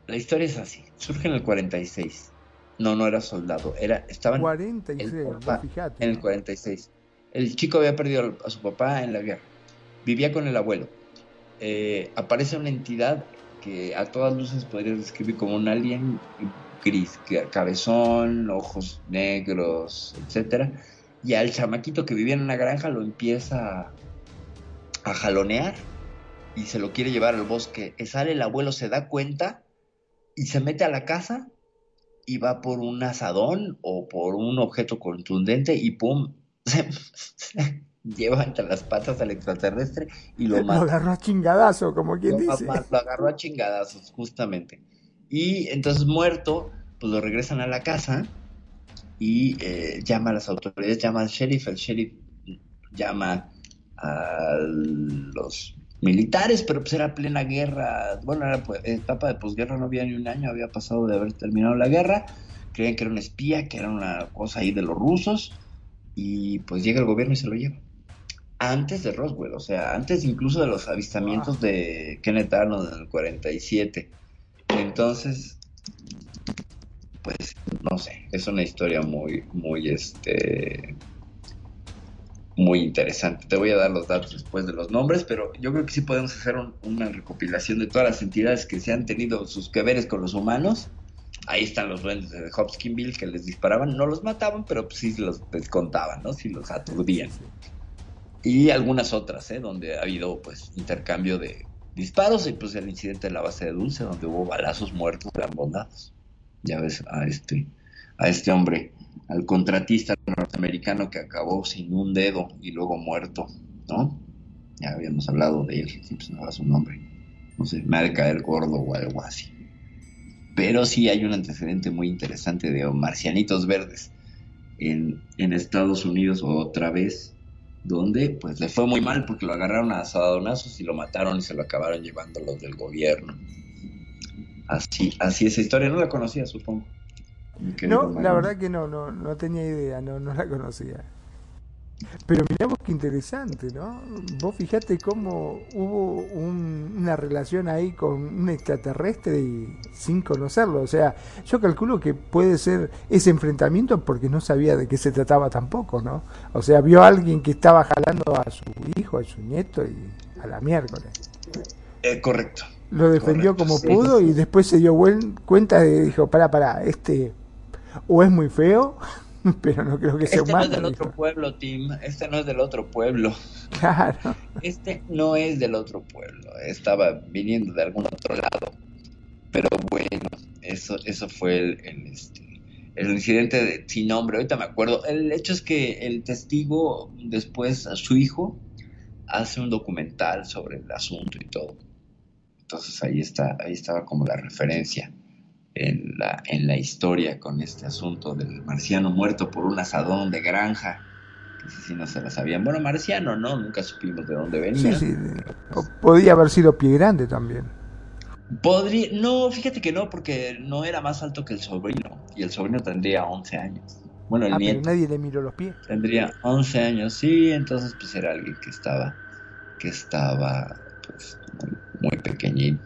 La historia es así. Surge en el 46. No, no era soldado. Era, estaba en 46, el vos papá, fijate. en el 46. El chico había perdido a su papá en la guerra. Vivía con el abuelo. Eh, aparece una entidad que a todas luces podrías describir como un alien gris, ca- cabezón, ojos negros, etcétera. Y al chamaquito que vivía en una granja lo empieza a, jalonear y se lo quiere llevar al bosque. Y sale el abuelo, se da cuenta y se mete a la casa y va por un asadón o por un objeto contundente y pum, se, se lleva entre las patas al extraterrestre y lo Lo mata. agarró a chingadazo, como quien Lo, dice. lo agarró a chingadazos, justamente. Y entonces muerto, pues lo regresan a la casa y eh, llama a las autoridades, llama al sheriff, el sheriff llama a los militares, pero pues era plena guerra, bueno, era pues, etapa de posguerra, no había ni un año, había pasado de haber terminado la guerra, creían que era un espía, que era una cosa ahí de los rusos, y pues llega el gobierno y se lo lleva. Antes de Roswell, o sea, antes incluso de los avistamientos de Kenneth Arnold en el 47. Entonces, sé, es una historia muy, muy, este, muy interesante. Te voy a dar los datos después de los nombres, pero yo creo que sí podemos hacer un- una recopilación de todas las entidades que se han tenido sus que veres con los humanos. Ahí están los duendes de Hopkinsville que les disparaban, no los mataban, pero pues sí los descontaban, ¿no? Sí los aturdían. Y algunas otras, ¿eh? Donde ha habido, pues, intercambio de disparos y pues el incidente de la base de Dulce, donde hubo balazos muertos de ambos lados. Ya ves a este, a este hombre, al contratista norteamericano que acabó sin un dedo y luego muerto, ¿no? Ya habíamos hablado de él, siempre se su nombre. No sé, me ha de caer gordo o algo así. Pero sí hay un antecedente muy interesante de marcianitos verdes en, Estados Unidos otra vez, donde pues le fue muy mal porque lo agarraron a asadonazos y lo mataron y se lo acabaron llevando los del gobierno. Así, así esa historia, no la conocía, supongo. No, la verdad que no, no, no tenía idea, no, no la conocía. Pero mirá vos qué interesante, ¿no? Vos fijate cómo hubo un- una relación ahí con un extraterrestre y sin conocerlo. O sea, yo calculo que puede ser ese enfrentamiento porque no sabía de qué se trataba tampoco, ¿no? O sea, vio a alguien que estaba jalando a su hijo, a su nieto y a la miércoles. Eh, correcto. Lo defendió Correcto, como sí. pudo y después se dio buen- cuenta y dijo, para, para, este o es muy feo, pero no creo que sea Este no es del otro pueblo, Tim. Este no es del otro pueblo. Claro. Este no es del otro pueblo. Estaba viniendo de algún otro lado. Pero bueno, eso, eso fue el, el, este, el incidente de, sin nombre. Ahorita me acuerdo. El hecho es que el testigo, después a su hijo, hace un documental sobre el asunto y todo. Entonces ahí está, ahí estaba como la referencia en la, en la historia con este asunto del marciano muerto por un asadón de granja. Que sí no se la sabían. Bueno, marciano, ¿no? Nunca supimos de dónde venía. Sí, sí. podía haber sido pie grande también. Podría, no, fíjate que no, porque no era más alto que el sobrino. Y el sobrino tendría 11 años. Bueno, el Ah, pero nieto nadie le miró los pies. tendría 11 años, sí, entonces pues era alguien que estaba, que estaba pues muy, muy pequeñín,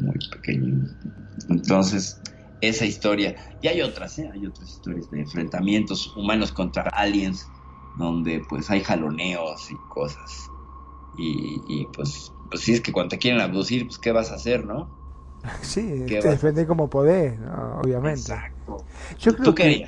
muy pequeñín. Entonces, esa historia, y hay otras, ¿eh? hay otras historias de enfrentamientos humanos contra aliens, donde pues hay jaloneos y cosas. Y, y, pues, pues sí, es que cuando te quieren abducir, pues ¿qué vas a hacer, no? Sí, ¿Qué te va? defendés como podés, ¿no? obviamente. Exacto. Yo creo ¿Tú que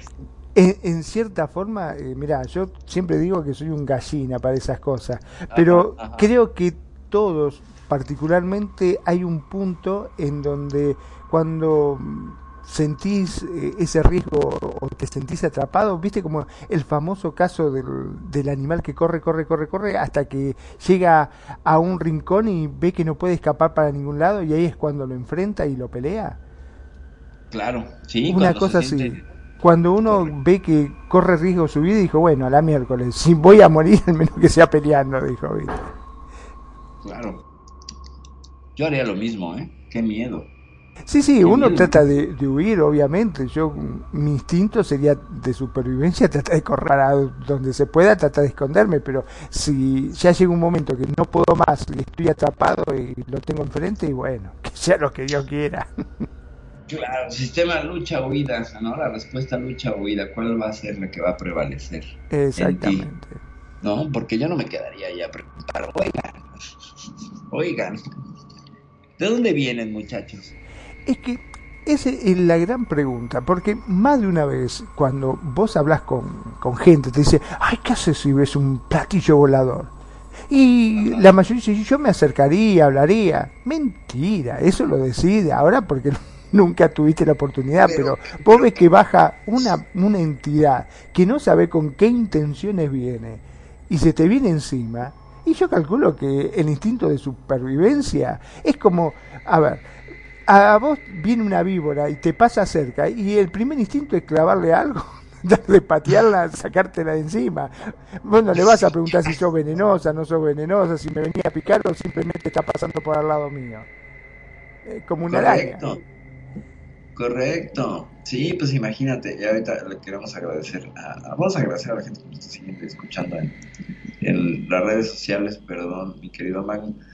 en, en cierta forma, eh, mira, yo siempre digo que soy un gallina para esas cosas, pero ajá. creo que todos, particularmente, hay un punto en donde cuando sentís eh, ese riesgo o te sentís atrapado, viste como el famoso caso del, del animal que corre, corre, corre, corre, hasta que llega a un rincón y ve que no puede escapar para ningún lado y ahí es cuando lo enfrenta y lo pelea. Claro, sí. Una cosa así. Cuando uno ve que corre riesgo su vida, dijo, bueno, a la miércoles, si voy a morir, al menos que sea peleando, dijo, ¿viste? Claro. Yo haría lo mismo, ¿eh? Qué miedo. Sí, sí, uno trata de, de huir, obviamente. Yo, mi instinto sería de supervivencia, tratar de correr a donde se pueda, tratar de esconderme, pero si ya llega un momento que no puedo más y estoy atrapado y lo tengo enfrente, y bueno, que sea lo que Dios quiera. Claro, sistema lucha-huida, ¿no? La respuesta lucha-huida, ¿cuál va a ser la que va a prevalecer? Exactamente. No, porque yo no me quedaría ahí a preguntar, oigan, oigan, ¿de dónde vienen muchachos? Es que esa es la gran pregunta, porque más de una vez cuando vos hablas con, con gente te dice, ay, ¿qué haces si ves un platillo volador? Y la mayoría dice, yo me acercaría, hablaría. Mentira, eso lo decide ahora porque nunca tuviste la oportunidad, pero, vos ves que baja una, una entidad que no sabe con qué intenciones viene y se te viene encima. Y yo calculo que el instinto de supervivencia es como, a ver, a vos viene una víbora y te pasa cerca y el primer instinto es clavarle algo, darle patearla, sacártela de encima. Vos no le vas a preguntar si sos venenosa, no sos venenosa, si me venía a picar o simplemente está pasando por al lado mío. Eh, como una araña. Correcto. Correcto. Sí, pues imagínate, ya ahorita le queremos agradecer a, a- vamos a agradecer a la gente que nos está siguiendo y escuchando en, en las redes sociales, perdón, mi querido.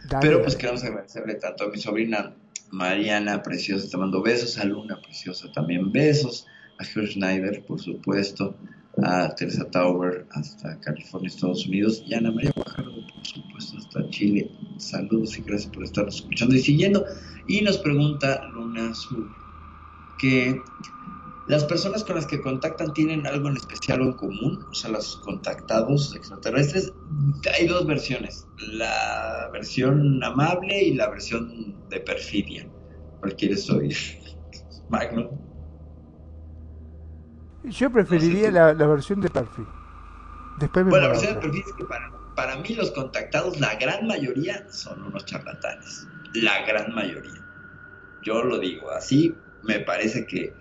Dale, Pero pues queremos agradecerle tanto a mi sobrina Mariana, preciosa, te mando besos, a Luna, preciosa, también besos, a Hugh Schneider, por supuesto, a Teresa Tauber, hasta California, Estados Unidos, y a Ana María Guajardo, por supuesto, hasta Chile. Saludos y gracias por estarnos escuchando y siguiendo. Y nos pregunta Luna Azul que las personas con las que contactan tienen algo en especial o en común, o sea, los contactados extraterrestres, hay dos versiones, la versión amable y la versión de perfidia. ¿Cuál quieres oír? Magno. Yo preferiría la, la versión de perfil. Después me Bueno, la versión de perfil es que para, para mí los contactados, la gran mayoría son unos charlatanes, la gran mayoría. Yo lo digo así, me parece que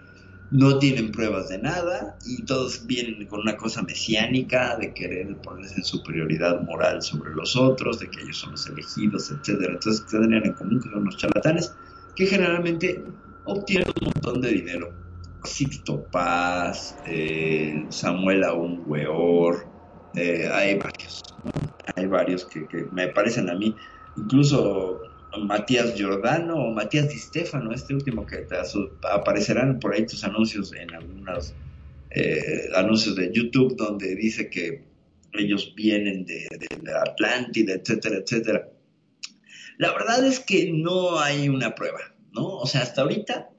no tienen pruebas de nada y todos vienen con una cosa mesiánica de querer ponerse en superioridad moral sobre los otros, de que ellos son los elegidos, etcétera. Entonces tienen en común que son unos charlatanes que generalmente obtienen un montón de dinero. Sixto Paz, eh, Samuel Aún Weor, eh, hay varios, hay varios que, que me parecen a mí, incluso Matías Giordano o Matías Di Stefano, este último que te aparecerán por ahí tus anuncios en algunos eh, anuncios de YouTube donde dice que ellos vienen de, Atlántida, etcétera, etcétera. La verdad es que no hay una prueba, ¿no? O sea, hasta ahorita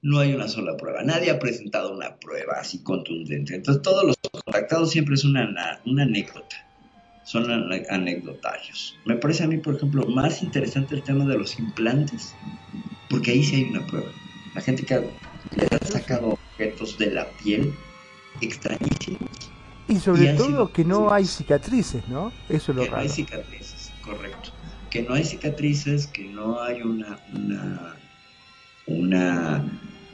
no hay una sola prueba. Nadie ha presentado una prueba así contundente. Entonces, todos los contactados siempre es una anécdota. Son ane- anecdotarios. Me parece a mí, por ejemplo, más interesante el tema de los implantes, porque ahí sí hay una prueba. La gente que le ha sacado objetos de la piel extrañísimos Y sobre todo que no hay cicatrices, ¿no? Eso es lo que no hay cicatrices, correcto. Que no hay cicatrices, que no hay una, una, una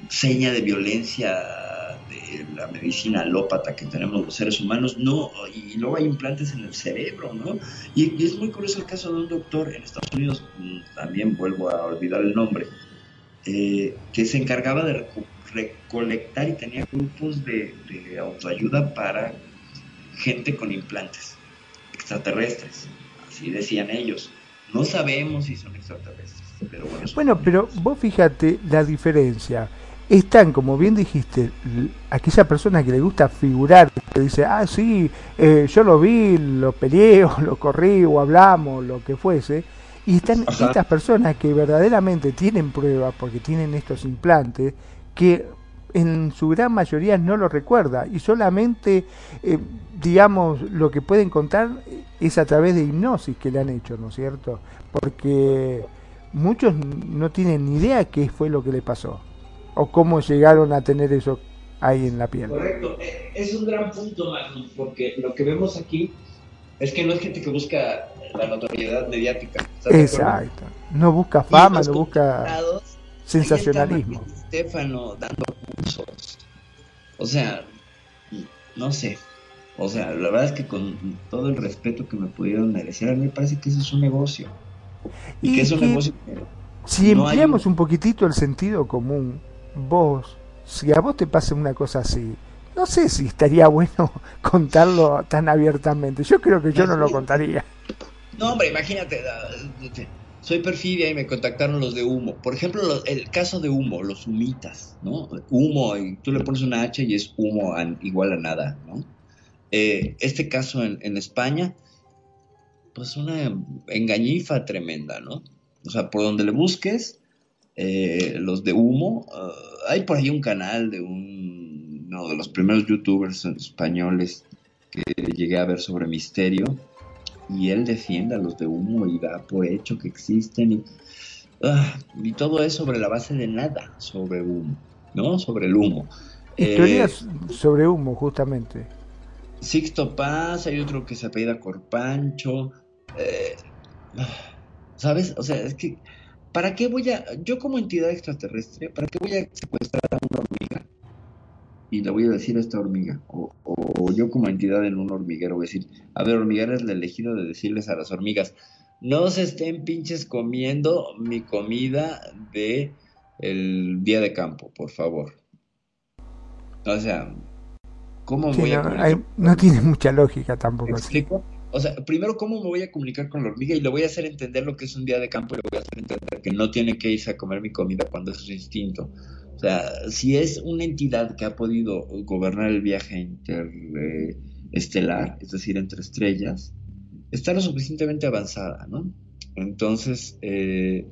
seña de violencia la medicina alópata que tenemos los seres humanos, no, y luego hay implantes en el cerebro, ¿no? Y, y es muy curioso el caso de un doctor en Estados Unidos, mm, también vuelvo a olvidar el nombre, eh, que se encargaba de reco- recolectar y tenía grupos de, de autoayuda para gente con implantes extraterrestres, así decían ellos. No sabemos si son extraterrestres, pero bueno, Bueno, pero vos fíjate la diferencia. Están, como bien dijiste, aquella persona que le gusta figurar, que dice, ah, sí, eh, yo lo vi, lo peleé, o lo corrí, o hablamos, lo que fuese. Y están Ajá. estas personas que verdaderamente tienen pruebas, porque tienen estos implantes, que en su gran mayoría no lo recuerda. Y solamente, eh, digamos, lo que pueden contar es a través de hipnosis que le han hecho, ¿no es cierto? Porque muchos no tienen ni idea qué fue lo que le pasó o cómo llegaron a tener eso ahí en la piel. Correcto, Eh, es un gran punto, Magnum, porque lo que vemos aquí es que no es gente que busca la notoriedad mediática. Exacto. No busca fama, no busca sensacionalismo. Ahí está Stefano dando cursos. O sea, no sé. O sea, la verdad es que con todo el respeto que me pudieron merecer, a mí me parece que eso es un negocio. Y, Y que es un que negocio que Si no hay empleamos un poquitito el sentido común, vos, si a vos te pasa una cosa así, no sé si estaría bueno contarlo tan abiertamente. Yo creo que yo no lo contaría. No, hombre, imagínate, ah, soy perfidia y me contactaron los de humo. Por ejemplo, lo- el caso de humo, los humitas, ¿no? Humo, y tú le pones una H y es humo igual a nada, ¿no? Eh, este caso en, en España, pues una engañifa tremenda, ¿no? O sea, por donde le busques, eh, los de humo. ah, hay por ahí un canal de un, uno de los primeros youtubers españoles que llegué a ver sobre misterio y él defiende a los de humo y da por hecho que existen y, ah, y todo es sobre la base de nada, sobre humo, ¿no? Sobre el humo. Eh, Historias sobre humo, justamente. Sixto Paz, hay otro que se apellida Corpancho. eh, ¿Sabes? O sea, es que, ¿para qué voy a, yo como entidad extraterrestre, ¿para qué voy a secuestrar a una hormiga? Y le voy a decir a esta hormiga, o, o yo como entidad en un hormiguero voy a decir, a ver, hormiguero es el elegido de decirles a las hormigas, no se estén pinches comiendo mi comida de el día de campo, por favor. O sea, ¿cómo Sí, voy a no, comunicar? hay- no tiene mucha lógica ¿Me tampoco. así. O sea, primero, ¿cómo me voy a comunicar con la hormiga? Y le voy a hacer entender lo que es un día de campo y le voy a hacer entender que no tiene que irse a comer mi comida cuando es su instinto. O sea, si es una entidad que ha podido gobernar el viaje interestelar, es decir, entre estrellas, está lo suficientemente avanzada, ¿no? Entonces, eh,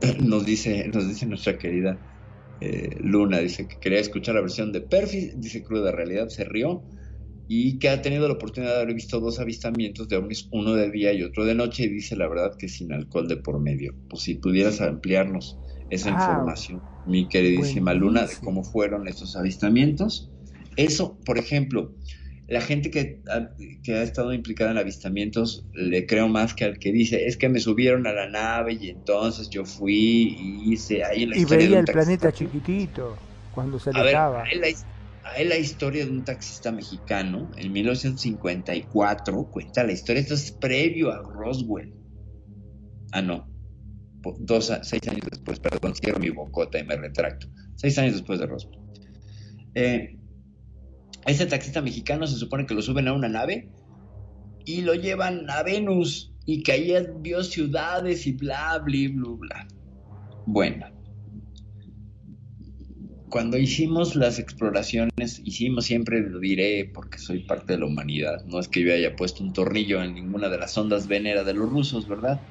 nos dice, nos dice nuestra querida eh, Luna, dice que quería escuchar la versión de Perfis, dice Cruda Realidad, se rió y que ha tenido la oportunidad de haber visto dos avistamientos de ovnis, uno de día y otro de noche, y dice la verdad que sin alcohol de por medio. Pues si pudieras ampliarnos esa Ah, información, mi queridísima Luna, de cómo fueron estos avistamientos. Eso, por ejemplo, la gente que ha, que ha estado implicada en avistamientos, le creo más que al que dice, es que me subieron a la nave y entonces yo fui y hice ahí la Y veía el taxista. planeta chiquitito cuando se ver, alejaba. la, él la historia de un taxista mexicano en 1954 cuenta la historia, esto es previo a Roswell. Ah, no, dos, seis años después, perdón, cierro mi bocota y me retracto. Seis años después de Roswell. Eh, ese taxista mexicano se supone que lo suben a una nave y lo llevan a Venus y que ahí vio ciudades y bla, bla, bla, bla. Bueno, cuando hicimos las exploraciones, hicimos siempre lo diré porque soy parte de la humanidad. No es que yo haya puesto un tornillo en ninguna de las ondas Venera de los rusos, ¿verdad?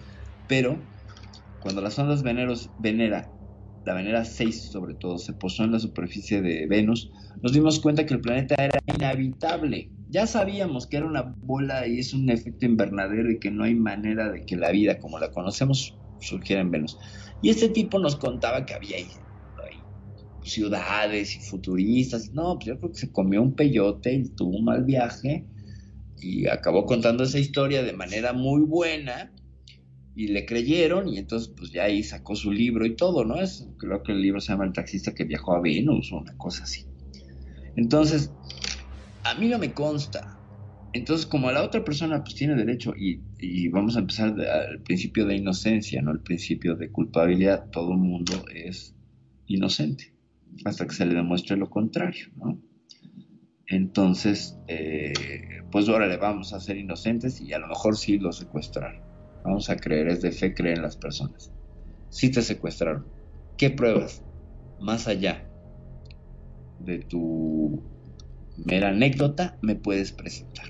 Pero cuando las ondas Veneros, Venera, la Venera 6 sobre todo, se posó en la superficie de Venus, nos dimos cuenta que el planeta era inhabitable. Ya sabíamos que era una bola y es un efecto invernadero y que no hay manera de que la vida como la conocemos surgiera en Venus. Y este tipo nos contaba que había ciudades y futuristas. No, pues yo creo que se comió un peyote y tuvo un mal viaje y acabó contando esa historia de manera muy buena y le creyeron y entonces pues ya ahí sacó su libro y todo, ¿no? Es, creo que el libro se llama El taxista que viajó a Venus o una cosa así. Entonces, a mí no me consta. Entonces, como la otra persona pues tiene derecho y, y vamos a empezar de- al principio de inocencia, no el principio de culpabilidad, todo el mundo es inocente hasta que se le demuestre lo contrario, ¿no? Entonces, eh, pues ahora le vamos a ser inocentes y a lo mejor sí lo secuestraron. Vamos a creer, es de fe creer en las personas. Sí te secuestraron. ¿Qué pruebas? Más allá de tu mera anécdota, me puedes presentar.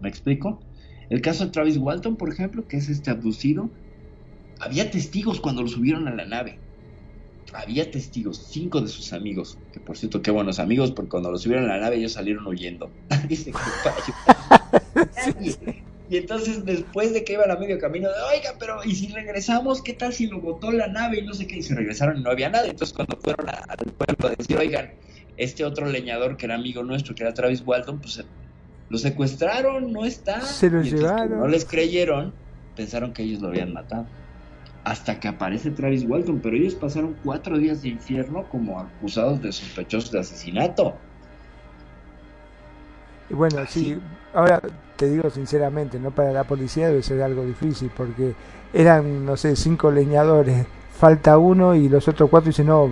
¿Me explico? El caso de Travis Walton, por ejemplo, que es este abducido, había testigos cuando lo subieron a la nave había testigos, cinco de sus amigos, que por cierto, qué buenos amigos, porque cuando los subieron a la nave ellos salieron huyendo. Nadie. Y entonces después de que iban a medio camino, de, oiga, pero ¿y si regresamos? ¿Qué tal si lo botó la nave y no sé qué? Y se regresaron y no había nada. Entonces cuando fueron a- al pueblo a decir, oigan, este otro leñador que era amigo nuestro, que era Travis Walton, pues lo secuestraron, no está. Se lo llevaron. No les creyeron, pensaron que ellos lo habían matado hasta que aparece Travis Walton, pero ellos pasaron cuatro días de infierno como acusados de sospechosos de asesinato. Y bueno, sí, ahora te digo sinceramente, no para la policía debe ser algo difícil porque eran, no sé, cinco leñadores, falta uno y los otros cuatro dicen, no,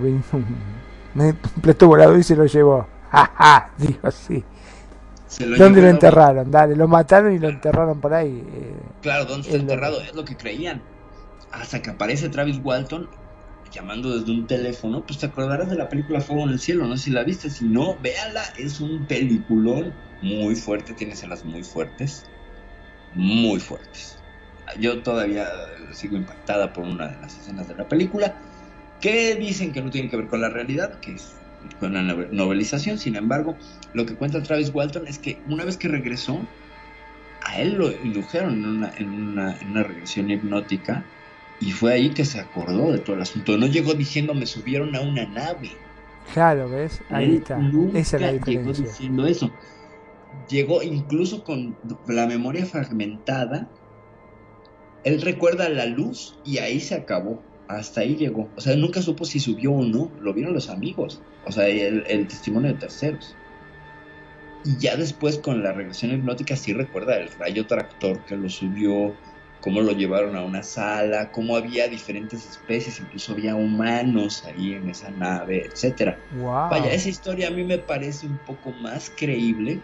me prestó volador y se lo llevó. Jaja, digo así. Se lo ¿Dónde lo enterraron? Dale, lo mataron y lo enterraron por ahí. eh, Claro, ¿dónde está enterrado? Es lo que creían. Hasta que aparece Travis Walton llamando desde un teléfono, pues te acordarás de la película Fuego en el Cielo, no sé si la viste, si no, véala, es un peliculón muy fuerte, tiene escenas muy fuertes, muy fuertes. yo todavía sigo impactada por una de las escenas de la película, que dicen que no tiene que ver con la realidad, que es con la nove- novelización. Sin embargo, lo que cuenta Travis Walton es que una vez que regresó, a él lo indujeron en una, en una, en una regresión hipnótica y fue ahí que se acordó de todo el asunto. No llegó diciendo me subieron a una nave. Claro, ¿ves? Ahí Él está. nunca Esa es la llegó diciendo eso. Llegó incluso con la memoria fragmentada. Él recuerda la luz y ahí se acabó. Hasta ahí llegó. O sea, nunca supo si subió o no. Lo vieron los amigos. O sea, el, el testimonio de terceros. Y ya después con la regresión hipnótica sí recuerda el rayo tractor que lo subió, cómo lo llevaron a una sala, cómo había diferentes especies, incluso había humanos ahí en esa nave, etcétera. Wow. Vaya, esa historia a mí me parece un poco más creíble.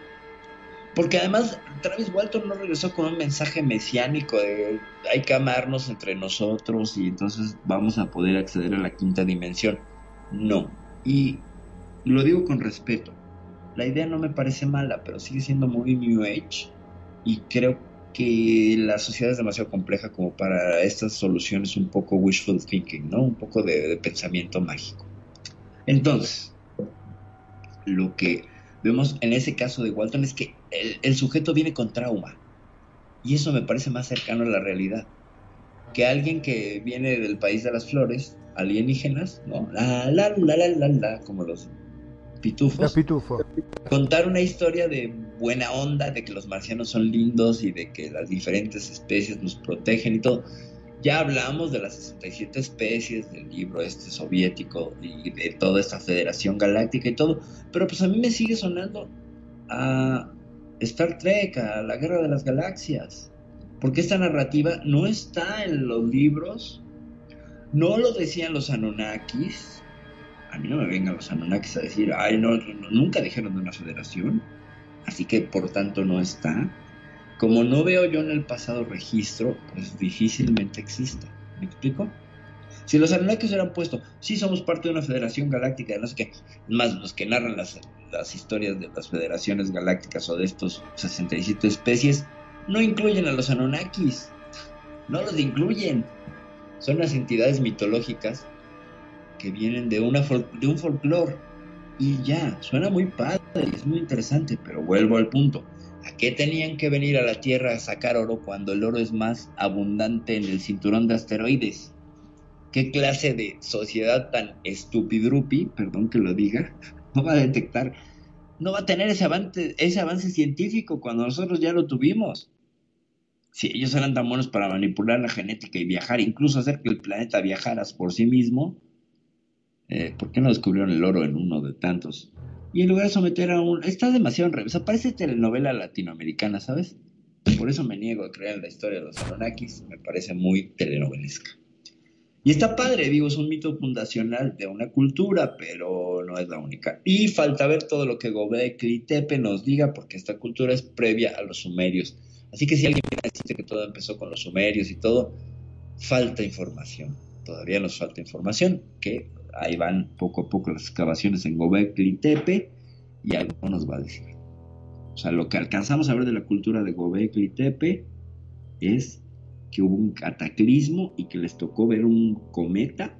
Porque además Travis Walton no regresó con un mensaje mesiánico de hay que amarnos entre nosotros y entonces vamos a poder acceder a la quinta dimensión. No. Y lo digo con respeto. La idea no me parece mala, pero sigue siendo muy New Age. Y creo que la sociedad es demasiado compleja como para estas soluciones un poco wishful thinking, ¿no? Un poco de, de pensamiento mágico. Entonces, lo que vemos en ese caso de Walton es que el, el sujeto viene con trauma. Y eso me parece más cercano a la realidad. Que alguien que viene del país de las flores, alienígenas, ¿no? La, la, la, la, la, la, como los pitufos. Los pitufos. Contar una historia de buena onda, de que los marcianos son lindos y de que las diferentes especies nos protegen y todo. Ya hablamos de las 67 especies del libro este soviético y de toda esta federación galáctica y todo, pero pues a mí me sigue sonando a Star Trek, a la Guerra de las Galaxias, porque esta narrativa no está en los libros, no lo decían los Anunnakis, a mí no me vengan los Anunnakis a decir, ay, no, no, nunca dijeron de una federación, así que por tanto no está. Como no veo yo en el pasado registro, pues difícilmente exista. ¿Me explico? Si los Anunnakis hubieran puesto, sí somos parte de una federación galáctica, no sé qué, más los que narran las, las historias de las federaciones galácticas o de estos 67 especies, no incluyen a los Anunnakis. No los incluyen. Son las entidades mitológicas que vienen de, una de un folclore. Y ya, suena muy padre, es muy interesante, pero vuelvo al punto. ¿A qué tenían que venir a la Tierra a sacar oro cuando el oro es más abundante en el cinturón de asteroides? ¿Qué clase de sociedad tan estupidrupi, perdón que lo diga, no va a detectar, no va a tener ese avance, ese avance científico cuando nosotros ya lo tuvimos? Si ellos eran tan buenos para manipular la genética y viajar, incluso hacer que el planeta viajara por sí mismo, eh, ¿por qué no descubrieron el oro en uno de tantos? Y en lugar de someter a un... Está demasiado en revés. Parece telenovela latinoamericana, ¿sabes? Por eso me niego a creer en la historia de los Anunnakis. Me parece muy telenovelesca. Y está padre, digo, es un mito fundacional de una cultura, pero no es la única. Y falta ver todo lo que Gobekli Tepe nos diga, porque esta cultura es previa a los sumerios. Así que si alguien a decirte que todo empezó con los sumerios y todo, falta información. Todavía nos falta información, que ahí van poco a poco las excavaciones en Gobekli Tepe y algo nos va a decir. O sea, lo que alcanzamos a ver de la cultura de Gobekli Tepe es que hubo un cataclismo y que les tocó ver un cometa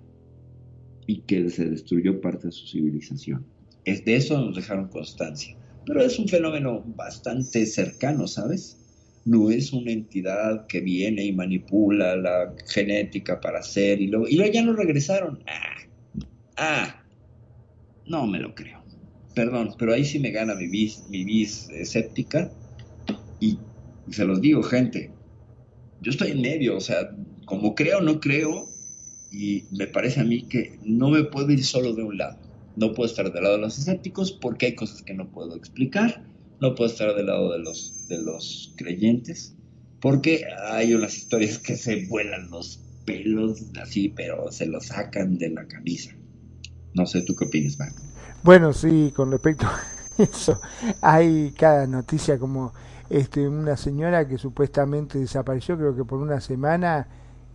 y que se destruyó parte de su civilización. Es de eso nos dejaron constancia. Pero es un fenómeno bastante cercano, ¿sabes? No es una entidad que viene y manipula la genética para hacer y luego, y luego ya no regresaron. Ah, ah, no me lo creo. Perdón, pero ahí sí me gana mi bis, mi bis escéptica. Y se los digo, gente, yo estoy en medio, o sea, como creo no creo, y me parece a mí que no me puedo ir solo de un lado. No puedo estar del lado de los escépticos porque hay cosas que no puedo explicar. No puedo estar del lado de los, de los creyentes porque hay unas historias que se vuelan los pelos así, pero se los sacan de la camisa. No sé, ¿tú qué opinas, Marco? Bueno, sí, con respecto a eso, hay cada noticia como este una señora que supuestamente desapareció, creo que por una semana,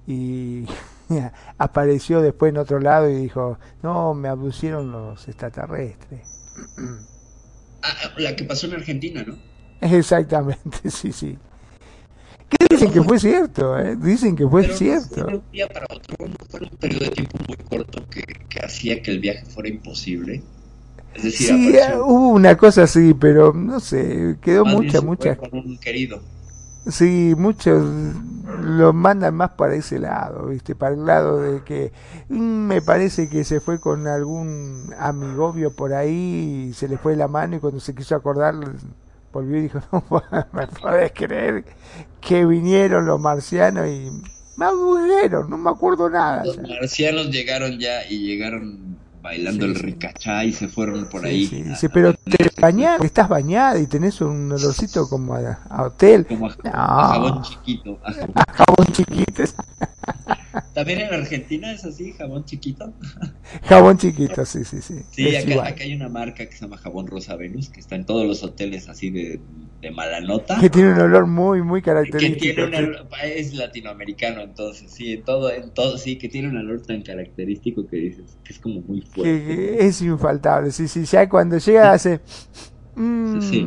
y apareció después en otro lado y dijo, no, me abducieron los extraterrestres. Ah, la que pasó en Argentina, ¿no? Exactamente, sí, sí. ¿Qué dicen que fue cierto, ¿eh? dicen que fue Pero no cierto. fue un día para otro, no fue un periodo de tiempo muy corto que, que hacía que el viaje fuera imposible. Es decir, Sí, apareció- eh, hubo una cosa así, pero no sé, quedó bien mucha, mucha. con un querido. Sí, muchos lo mandan más para ese lado, ¿viste? Para el lado de que mm, me parece que se fue con algún amigobio por ahí y se le fue la mano y cuando se quiso acordar volvió y dijo, no me podés creer que vinieron los marcianos y me aburrieron, no me acuerdo nada. Los ya". marcianos llegaron ya y llegaron bailando Sí, el ricachá y se fueron por Sí, ahí. sí, a- pero a te bañás, estás bañada y tenés un olorcito como a, a hotel. como a, No. jabón chiquito. a jabón- A jabón chiquito, También en Argentina es así, jabón chiquito. jabón chiquito, sí, sí, sí. Sí, acá, hay una marca que se llama Jabón Rosa Venus, que está en todos los hoteles así de, de mala nota. Que tiene un olor muy, muy que característico. tiene un olor- es latinoamericano entonces sí en todo en todo sí que tiene un olor tan característico que dices que es como muy fuerte que es infaltable. Sí, sí, ya cuando llega hace. mm, Sí.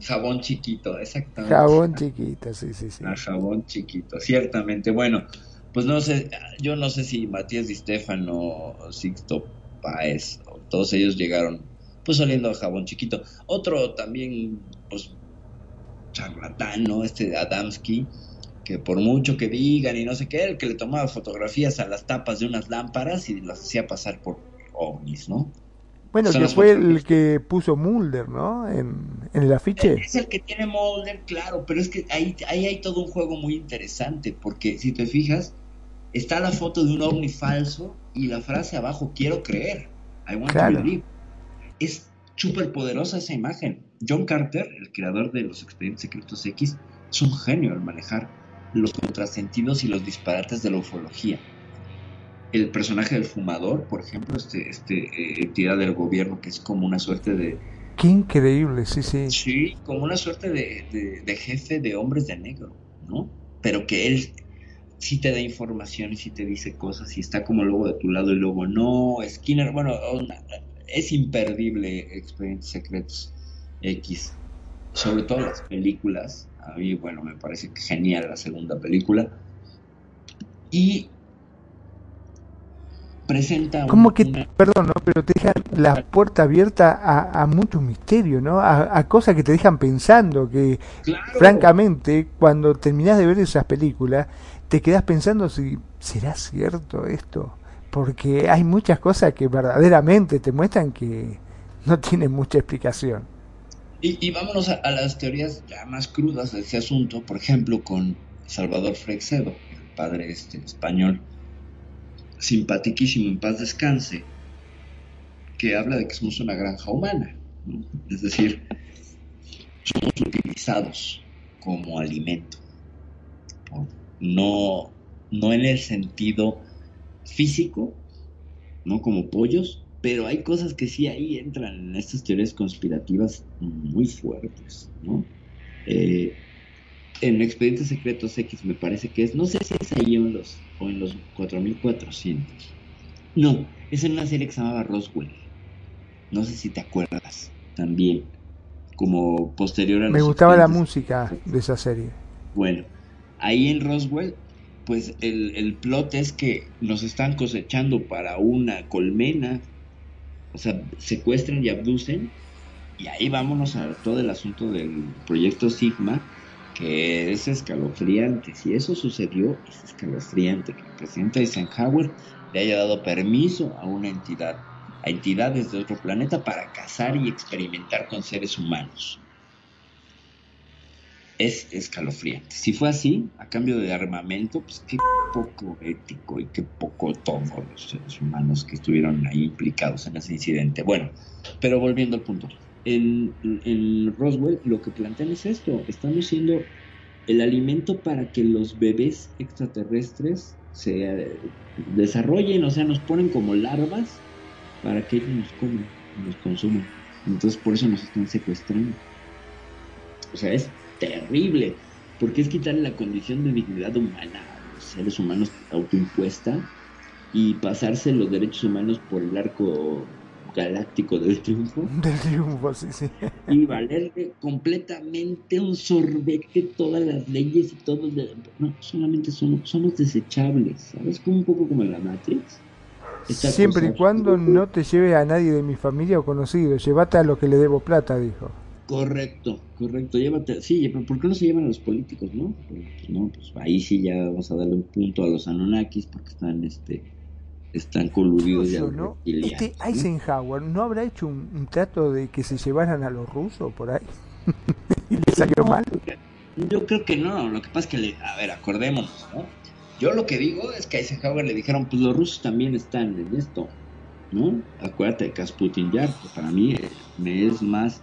Jabón chiquito exactamente Jabón chiquito, sí, sí, sí. Ah, jabón chiquito ciertamente bueno pues no sé yo no sé si Matías Di Stefano Sixto Páez o todos ellos llegaron pues oliendo a jabón chiquito otro también pues charlatán no este Adamski que por mucho que digan y no sé qué, el que le tomaba fotografías a las tapas de unas lámparas y las hacía pasar por ovnis, ¿no? Bueno, que fue el que puso Mulder, ¿no? En, en el afiche. Es el que tiene Mulder, claro, pero es que ahí, ahí hay todo un juego muy interesante, porque si te fijas, está la foto de un ovni falso y la frase abajo, quiero creer, I want Claro. to believe. Es súper poderosa esa imagen. John Carter, el creador de los expedientes secretos X, es un genio al manejar los contrasentidos y los disparates de la ufología. El personaje del fumador, por ejemplo, este, este eh, entidad del gobierno que es como una suerte de, Qué increíble, sí, sí. Sí, como una suerte de, de- de jefe de hombres de negro, ¿no? Pero que él sí te da información y sí te dice cosas y está como luego de tu lado y luego no. Skinner, bueno, es imperdible Expedientes Secretos X, sobre todo las películas. A mí, bueno, me parece que genial la segunda película. Y presenta un- Como que, una- perdón, ¿no? pero te dejan la puerta abierta a, a mucho misterio, ¿no? A, a cosas que te dejan pensando, que Claro. francamente, cuando terminás de ver esas películas, te quedás pensando si será cierto esto, porque hay muchas cosas que verdaderamente te muestran que no tienen mucha explicación. Y, y vámonos a, a las teorías ya más crudas de este asunto, por ejemplo, con Salvador Freixedo, el padre este español, simpatiquísimo, en paz descanse, que habla de que somos una granja humana, es decir, somos utilizados como alimento, ¿no? no, no en el sentido físico, no como pollos, pero hay cosas que sí ahí entran en estas teorías conspirativas muy fuertes, ¿no? Eh, en Expedientes Secretos X me parece que es, no sé si es ahí en los, o en los 4400. No, es en una serie que se llamaba Roswell. No sé si te acuerdas también, como posterior a Me los gustaba la música de esa serie. bueno, ahí en Roswell, pues el, el plot es que nos están cosechando para una colmena, o sea, secuestran y abducen, y ahí vámonos a todo el asunto del proyecto Sigma, que es escalofriante. Si eso sucedió, es escalofriante que el presidente Eisenhower le haya dado permiso a una entidad, a entidades de otro planeta para cazar y experimentar con seres humanos es escalofriante. Si fue así, a cambio de armamento, pues qué poco ético y qué poco todos los seres humanos que estuvieron ahí implicados en ese incidente. Bueno, pero volviendo al punto. En, Roswell lo que plantean es esto, estamos siendo el alimento para que los bebés extraterrestres se eh, desarrollen, o sea, nos ponen como larvas para que ellos nos coman, nos consuman. Entonces por eso nos están secuestrando. O sea, es terrible, porque es quitarle la condición de dignidad humana a los seres humanos autoimpuesta y pasarse los derechos humanos por el arco galáctico del triunfo Del triunfo, sí, sí. y valerle completamente un sorbete todas las leyes y todo de- no solamente son somos desechables sabes como un poco como en la Matrix Esta Siempre y cuando no te lleve a nadie de mi familia o conocido. Llévate a los que le debo plata, dijo. correcto correcto llévate sí pero ¿por qué no se llevan a los políticos no pues, no pues ahí sí ya vamos a darle un punto a los Anunnakis porque están este están coludidos ya Ruso, ¿no? Este Eisenhower no habrá hecho un, un trato de que se llevaran a los rusos por ahí. y le salió mal. Yo creo que no, lo que pasa es que, le, a ver, acordémonos, ¿no? Yo lo que digo es que a Eisenhower le dijeron, pues los rusos también están en esto, ¿no? Acuérdate de Kasputin Yar, que para mí eh, me es más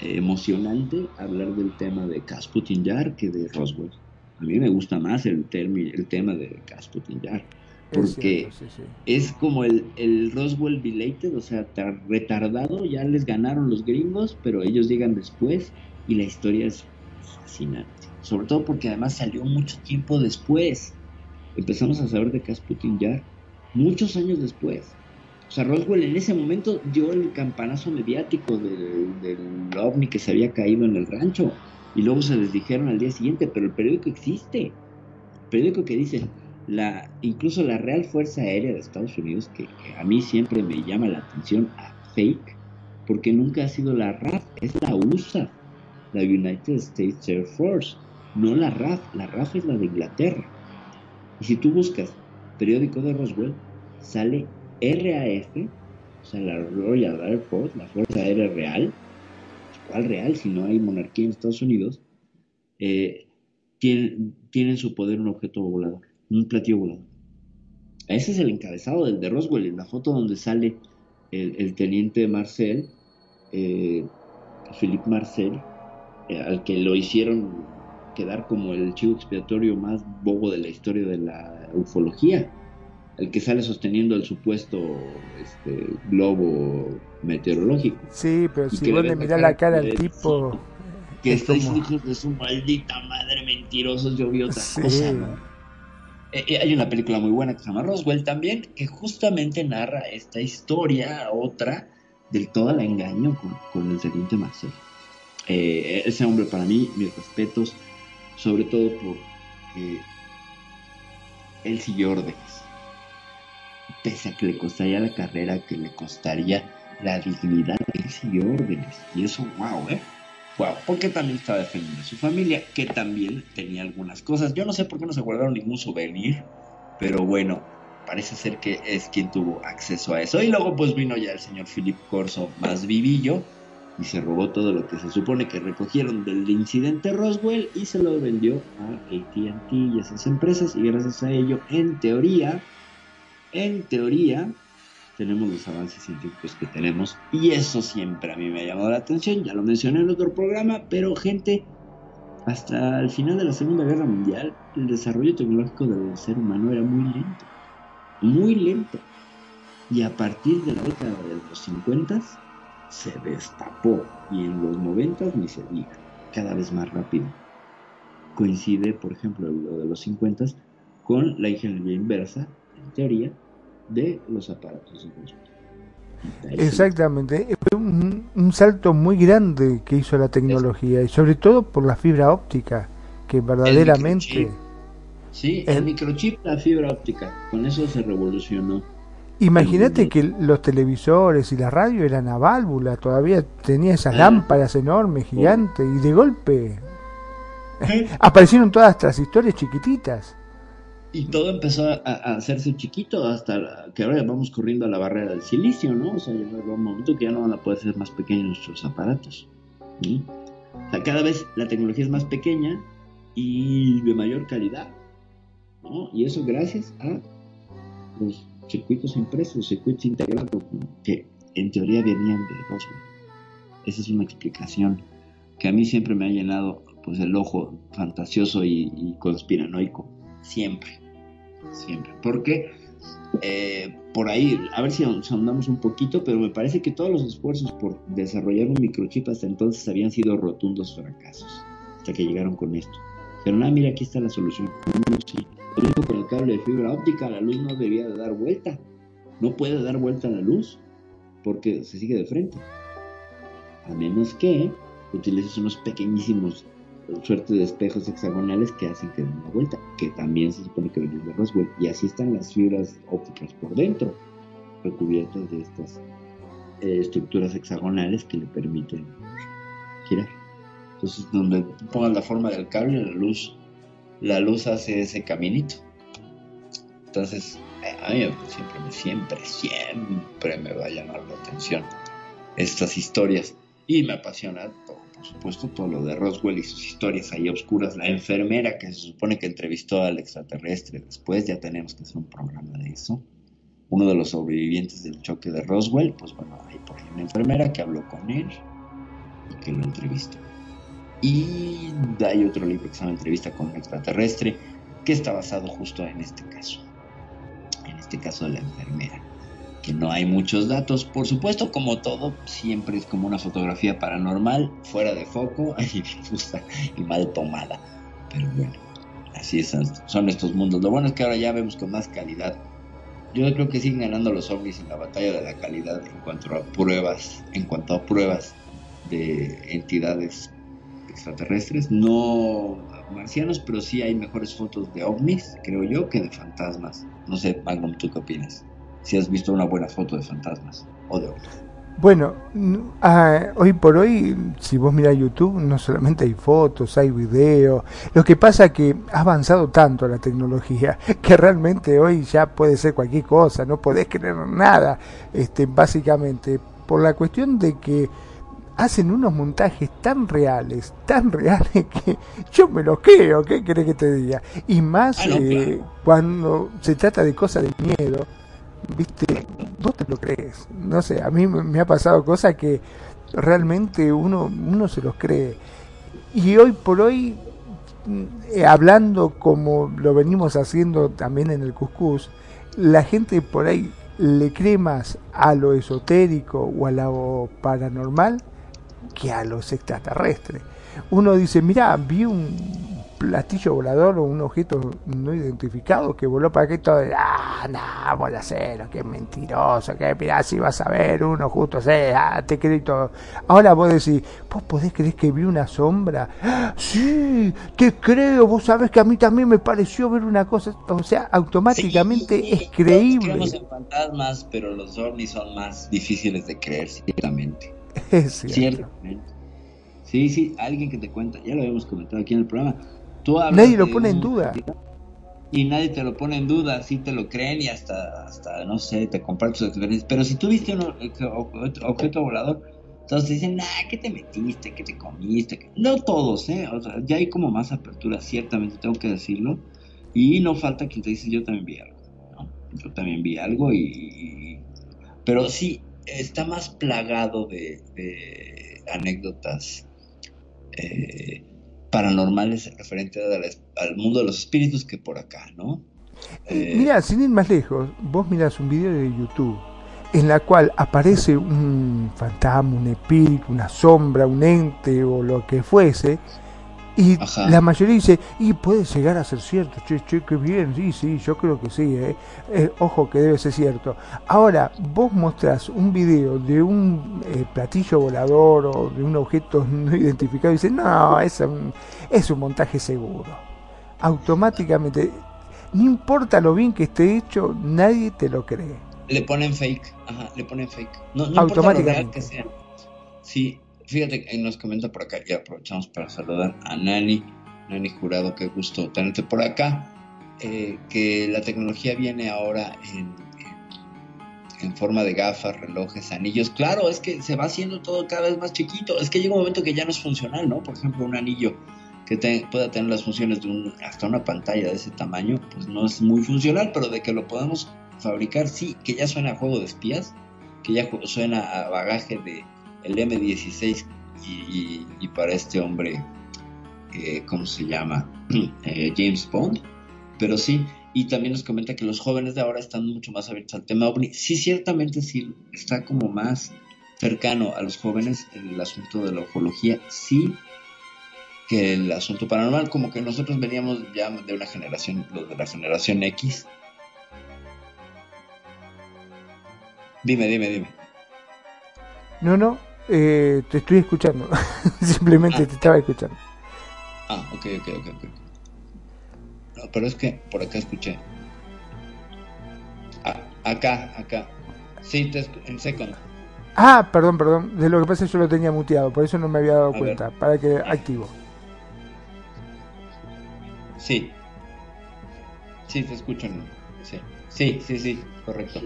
eh, emocionante hablar del tema de Kasputin Yar que de Roswell. A mí me gusta más el, el tema de Kasputin Yar, Es porque cierto, sí, sí. es como el, el Roswell Belated, o sea, tar- retardado, ya les ganaron los gringos, pero ellos llegan después y la historia es fascinante. Sobre todo porque además salió mucho tiempo después. Empezamos a saber de Kasputin Yar muchos años después. O sea, Roswell en ese momento dio el campanazo mediático del, del ovni que se había caído en el rancho. Y luego se les dijeron al día siguiente, pero el periódico existe. El periódico que dice, la, incluso la Real Fuerza Aérea de Estados Unidos, que, a mí siempre me llama la atención a fake, porque nunca ha sido la RAF, es la USA, la United States Air Force, no la RAF, la RAF es la de Inglaterra. Y si tú buscas periódico de Roswell, sale RAF, o sea, la Royal Air Force, la Fuerza Aérea Real, ¿cuál real si no hay monarquía en Estados Unidos? Eh, tienen, tienen en su poder un objeto volador, un platillo. Ese es el encabezado del de Roswell, en la foto donde sale el, el teniente Marcel, eh, Philippe Marcel, eh, al que lo hicieron quedar como el chivo expiatorio más bobo de la historia de la ufología, el que sale sosteniendo el supuesto este, globo meteorológico. Sí, pero si vos le mirás cara la cara al tipo. Que es estos como- hijos de su maldita madre mentirosos, yo vi otra Sí. cosa, ¿no? Eh, hay una película muy buena que se llama Roswell también, que justamente narra esta historia, otra, del todo el engaño con, el teniente Marcel. Eh, ese hombre para mí, mis respetos, sobre todo porque él siguió órdenes. Pese a que le costaría la carrera, que le costaría la dignidad, él siguió órdenes. Y eso, wow, ¿eh? Wow, porque también estaba defendiendo a su familia, que también tenía algunas cosas. Yo no sé por qué no se guardaron ningún souvenir, pero bueno, parece ser que es quien tuvo acceso a eso. Y luego pues vino ya el señor Philip Corso más vivillo y se robó todo lo que se supone que recogieron del incidente Roswell y se lo vendió a AT&T y esas empresas y gracias a ello, en teoría, en teoría, tenemos los avances científicos que tenemos y eso siempre a mí me ha llamado la atención, ya lo mencioné en otro programa, pero gente, hasta el final de la Segunda Guerra Mundial, el desarrollo tecnológico del ser humano era muy lento, muy lento. Y a partir de la década de los 50 se destapó y en los 90 ni se diga, cada vez más rápido. Coincide, por ejemplo, lo de los 50 con la ingeniería inversa, en teoría, de los aparatos de. Exactamente, fue un, un salto muy grande que hizo la tecnología y sobre todo por la fibra óptica, que verdaderamente... microchip. Sí, el microchip, la fibra óptica, con eso se revolucionó. Imagínate que los televisores y la radio eran a válvula, todavía tenía esas Ah. lámparas enormes, gigantes, y de golpe aparecieron todas estas historias chiquititas. Y todo empezó a, hacerse chiquito hasta que ahora vamos corriendo a la barrera del silicio, ¿no? O sea, llega un momento que ya no van a poder ser más pequeños nuestros aparatos. O sea, cada vez la tecnología es más pequeña y de mayor calidad, ¿no? Y eso gracias a los circuitos impresos, circuitos integrados, que en teoría venían de Roswell. Esa es una explicación que a mí siempre me ha llenado pues el ojo fantasioso y, y conspiranoico. Siempre. Siempre. Porque eh, por ahí, a ver si ahondamos un poquito, pero me parece que todos los esfuerzos por desarrollar un microchip hasta entonces habían sido rotundos fracasos. Hasta que llegaron con esto. Pero nada, mira, aquí está la solución. Lo mismo con el cable de fibra óptica, la luz no debía de dar vuelta. No puede dar vuelta a la luz. porque se sigue de frente. A menos que utilices unos pequeñísimos suerte de espejos hexagonales que hacen que den una vuelta, que también se supone que vienen de Roswell. Y así están las fibras ópticas por dentro, recubiertas de estas eh, estructuras hexagonales que le permiten girar. Entonces, donde pongas la forma del cable, la luz, la luz hace ese caminito. Entonces, a mí siempre, siempre, siempre me va a llamar la atención estas historias. Y me apasiona, todo, por supuesto, todo lo de Roswell y sus historias ahí oscuras. La enfermera que se supone que entrevistó al extraterrestre después, ya tenemos que hacer un programa de eso. Uno de los sobrevivientes del choque de Roswell, pues bueno, hay por ahí una enfermera que habló con él y que lo entrevistó. Y hay otro libro que se llama Entrevista con un extraterrestre, que está basado justo en este caso. En este caso de la enfermera que no hay muchos datos. Por supuesto, como todo, siempre es como una fotografía paranormal, fuera de foco y, mal tomada. Pero bueno, así es, son estos mundos. Lo bueno es que ahora ya vemos con más calidad. Yo creo que siguen ganando los ovnis en la batalla de la calidad en cuanto a pruebas, en cuanto a pruebas de entidades extraterrestres, no marcianos, pero sí hay mejores fotos de ovnis, creo yo, que de fantasmas. No sé, Magnum, ¿tú qué opinas? Si has visto una buena foto de fantasmas o de ovnis. Bueno, ah, hoy por hoy, si vos mirás YouTube, no solamente hay fotos, hay videos. Lo que pasa es que ha avanzado tanto la tecnología que realmente hoy ya puede ser cualquier cosa, no podés creer nada, este, básicamente, por la cuestión de que hacen unos montajes tan reales, tan reales que yo me los creo, ¿qué querés que te diga? Y más ah, eh, cuando se trata de cosas de miedo viste, vos te lo crees. No sé, a mí me ha pasado cosas que realmente uno, uno se los cree. Y hoy por hoy, eh, hablando como lo venimos haciendo también en el Cuscús, la gente por ahí le cree más a lo esotérico o a lo paranormal que a los extraterrestres. Uno dice, mira, vi un platillo volador o un objeto no identificado que voló para aquí todo, ah, no, voy a hacerlo, que mentiroso, que mirá, si vas a ver uno justo, sé, ah, te creí todo. Ahora vos decís, ¿vos podés creer que vi una sombra? Sí, te creo, vos sabés que a mí también me pareció ver una cosa, o sea, automáticamente es creíble. Creemos en fantasmas, pero los ovnis son más difíciles de creer, ciertamente. Es cierto. Ciertamente. Sí, sí, alguien que te cuenta, ya lo habíamos comentado aquí en el programa, nadie lo pone en duda. Y nadie te lo pone en duda, sí te lo creen y hasta, hasta no sé, te comparten sus experiencias. Pero si tú viste un objeto volador, entonces dicen, nah, que te metiste, que te comiste. No todos, ¿eh? O sea, ya hay como más apertura, ciertamente, tengo que decirlo. Y no falta quien te dice, yo también vi algo. Yo también vi algo y, Pero sí, está más plagado de, de anécdotas. Eh, paranormales referentes al mundo de los espíritus que por acá, ¿no? Eh, mira, sin ir más lejos, vos mirás un video de YouTube en la cual aparece un fantasma, un espíritu, una sombra, un ente o lo que fuese, y la mayoría dice, y puede llegar a ser cierto, che, che, qué bien, sí, sí, yo creo que sí, eh. Eh, ojo que debe ser cierto. Ahora, vos mostrás un video de un eh, platillo volador o de un objeto no identificado y dices, no, es un, es un montaje seguro. Automáticamente, no importa lo bien que esté hecho, nadie te lo cree. Le ponen fake, ajá, le ponen fake. No, no Automáticamente. que sea. Sí, Fíjate, nos comenta por acá, y aprovechamos para saludar a Nani, Nani Jurado, qué gusto tenerte por acá, eh, que la tecnología viene ahora en, en, forma de gafas, relojes, anillos. Claro, es que se va haciendo todo cada vez más chiquito, es que llega un momento que ya no es funcional, ¿no? Por ejemplo, un anillo que pueda tener las funciones de un, hasta una pantalla de ese tamaño, pues no es muy funcional, pero de que lo podemos fabricar, sí, que ya suena a juego de espías, que ya suena a bagaje de, el M16 y, para este hombre, eh, ¿cómo se llama? Eh, James Bond. Pero sí, y también nos comenta que los jóvenes de ahora están mucho más abiertos al tema ovni. Sí, ciertamente sí, está como más cercano a los jóvenes el asunto de la ufología, sí, que el asunto paranormal, como que nosotros veníamos ya de una generación, los de la generación X. Dime, dime, dime. No, no, eh, te estoy escuchando. Simplemente Ah. te estaba escuchando. Ah, ok, ok, ok, ok. No, pero es que por acá escuché. Ah, acá, acá. Sí, te en second. Ah, perdón, perdón. De lo que pasa yo lo tenía muteado, por eso no me había dado A cuenta. ver. Para que activo. Sí. Sí, te escucho, ¿no? Sí. Sí, sí, sí, correcto.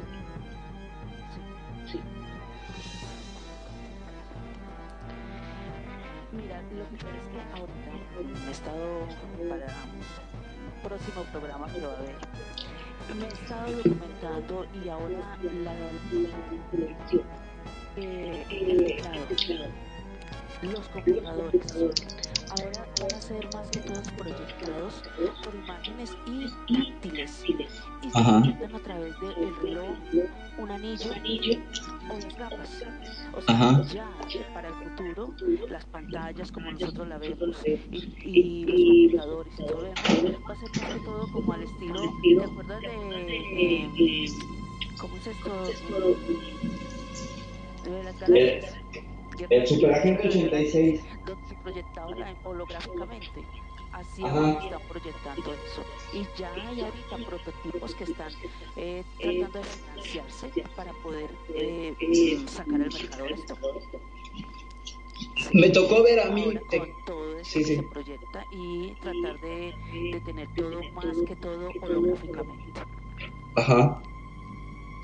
Próximo programa que va a haber. Me he estado documentando y ahora la, eh, el teclado, los computadores, ahora van a ser más que todos proyectados por imágenes y táctiles y se proyectan a través del reloj, un anillo o las gafas. O sea, Ajá. ya para el futuro, las pantallas como nosotros la vemos y, y los computadores y todo eso, va a ser más que todo como al estilo, ¿te acuerdas de, eh, ¿cómo es esto? De las galaxias. El Superagente Mundial, 86. Donde se proyectaba la- holográficamente. Así ahora están proyectando eso. Y ya hay ahorita prototipos que están eh, tratando de financiarse para poder eh, sacar al mercado esto. Me tocó ver a mí. Ahora te- con todo eso Sí, que sí. se proyecta y tratar de, de tener todo más que todo holográficamente. Ajá.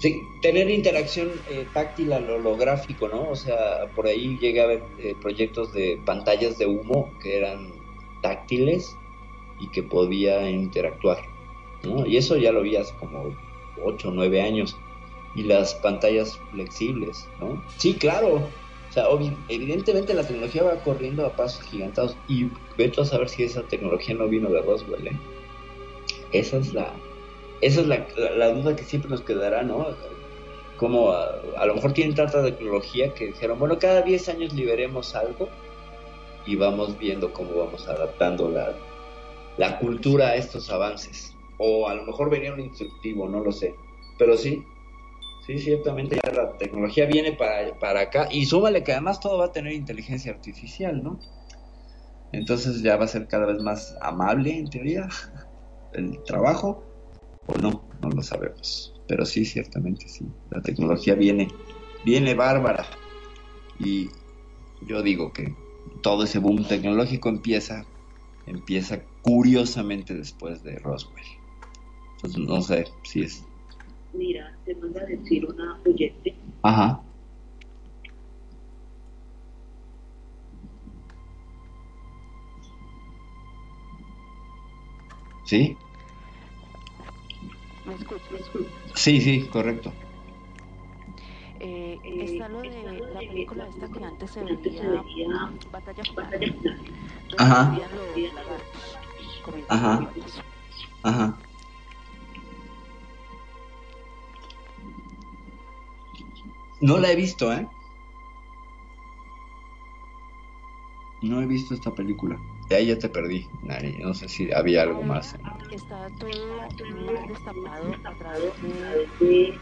Sí, tener interacción eh, táctil al holográfico, ¿no? O sea, por ahí llegué a ver eh, proyectos de pantallas de humo que eran táctiles y que podía interactuar, ¿no? Y eso ya lo vi hace como 8 o 9 años. Y las pantallas flexibles, ¿no? Sí, claro. O sea, evidentemente la tecnología va corriendo a pasos gigantados y veto a saber si esa tecnología no vino de Roswell, ¿eh? Esa es la, esa es la, la- la duda que siempre nos quedará, ¿no? Como a, lo mejor tienen tanta tecnología que dijeron, bueno, cada 10 años liberemos algo y vamos viendo cómo vamos adaptando la, la cultura a estos avances. O a lo mejor venía un instructivo, no lo sé. Pero sí, sí, ciertamente ya la tecnología viene para, para acá. Y súmale que además todo va a tener inteligencia artificial, ¿no? Entonces ya va a ser cada vez más amable, en teoría, el trabajo o no, no lo sabemos. Pero sí, ciertamente sí. La tecnología viene, viene bárbara. Y yo digo que todo ese boom tecnológico empieza, empieza curiosamente después de Roswell. Entonces no sé si es. Mira, te manda a decir una oyente. Ajá. ¿Sí? Sí, sí, correcto. Eh, está lo de la película esta que antes se veía Batalla Final, Ajá. los Ajá. Ajá. No la he visto, ¿eh? No he visto esta película. De ahí ya te perdí, Nari. No sé si había algo más. Está todo destapado a través de,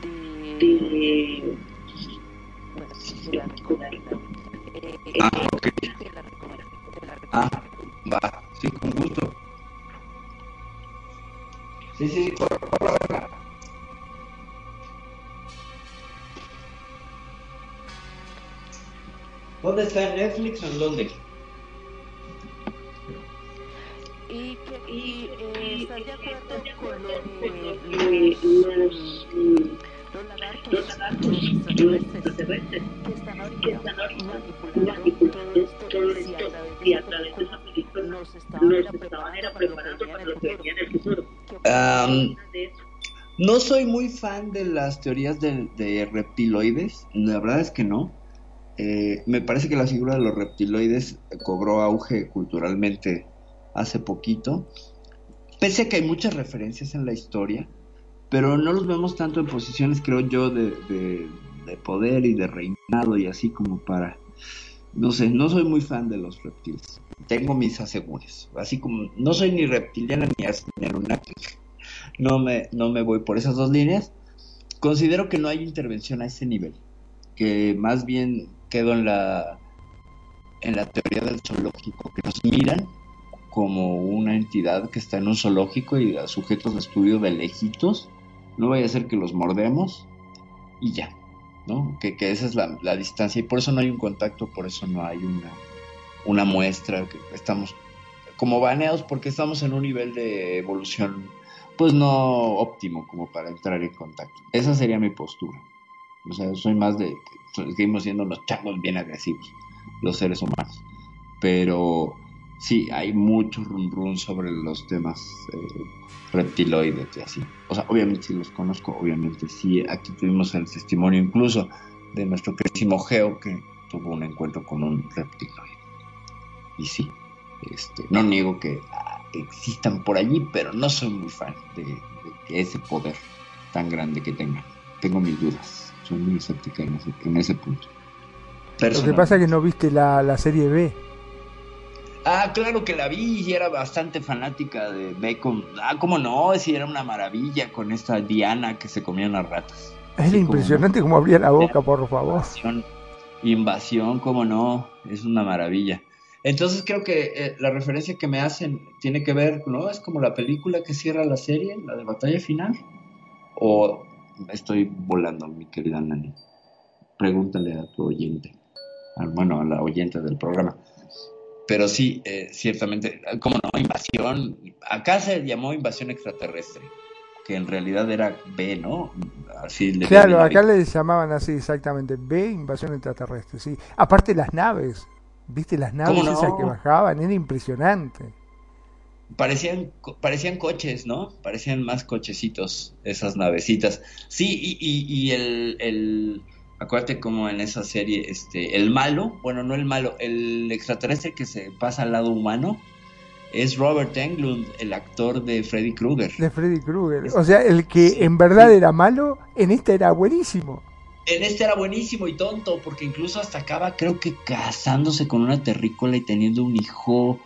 de, bueno, de la recomendación. Eh, Ah, ok. de la recomendación. de la Ah, va. Sí, con gusto. Sí, sí, por, por la. ¿Dónde está? ¿En Netflix o en dónde? ¿Estás de acuerdo con lo de los, los lagartos, los extraterrestres, que están ahorita manipulando todo esto y a través de esa película los estaban era preparando para lo que venía en el futuro? Am, no soy muy fan de las teorías de, de reptiloides, la verdad es que no. Eh, me parece que la figura de los reptiloides cobró auge culturalmente hace poquito, pese a que hay muchas referencias en la historia, pero no los vemos tanto en posiciones, creo yo, de, de- de poder y de reinado y así como para... No sé, no soy muy fan de los reptiles. Tengo mis asegures. Así como no soy ni reptiliana ni, anunnaki. No me, no me voy por esas dos líneas. Considero que no hay intervención a ese nivel. Que más bien quedo en la en la teoría del zoológico, que nos miran como una entidad que está en un zoológico y a sujetos de estudio de lejitos, no vaya a ser que los mordemos y ya, ¿no? Que, que esa es la, la distancia y por eso no hay un contacto, por eso no hay una, una muestra, que estamos como baneados porque estamos en un nivel de evolución pues no óptimo como para entrar en contacto. Esa sería mi postura. O sea, soy más de seguimos siendo los changos bien agresivos, los seres humanos. Pero sí, hay mucho run run sobre los temas eh, reptiloides y así. O sea, obviamente sí los conozco, obviamente sí. Aquí tuvimos el testimonio incluso de nuestro queridísimo Geo que tuvo un encuentro con un reptiloide. Y sí, este, no niego que ah, existan por allí, pero no soy muy fan de, de que ese poder tan grande que tengan. Tengo mis dudas, soy muy escéptica en ese, en ese punto. Lo que pasa es que no viste la serie B. Ah, claro que la vi y era bastante fanática de Bacon. Ah, cómo no, si era una maravilla con esta Diana que se comían las ratas. Es impresionante cómo abría la boca, por favor. Invasión, invasión, cómo no, es una maravilla. Entonces creo que eh, la referencia que me hacen tiene que ver, ¿no? Es como la película que cierra la serie, la de batalla final. O estoy volando, mi querida Nani. Pregúntale a tu oyente. Bueno, a la oyente del programa. Pero sí, eh, ciertamente, como no, invasión. Acá se llamó invasión extraterrestre, que en realidad era B, ¿no? Así le Claro, acá le llamaban así exactamente. B, invasión extraterrestre, sí. Aparte las naves, ¿viste las naves ¿Cómo no? esas que bajaban? Era impresionante. Parecían, parecían coches, ¿no? Parecían más cochecitos esas navecitas. Sí, y, y, y el, el, acuérdate como en esa serie, este, el malo, bueno, no el malo, el extraterrestre que se pasa al lado humano es Robert Englund, el actor de Freddy Krueger. De Freddy Krueger. O sea, el que en verdad era malo, en esta era buenísimo. En este era buenísimo y tonto, porque incluso hasta acaba, creo que casándose con una terrícola y teniendo un hijo.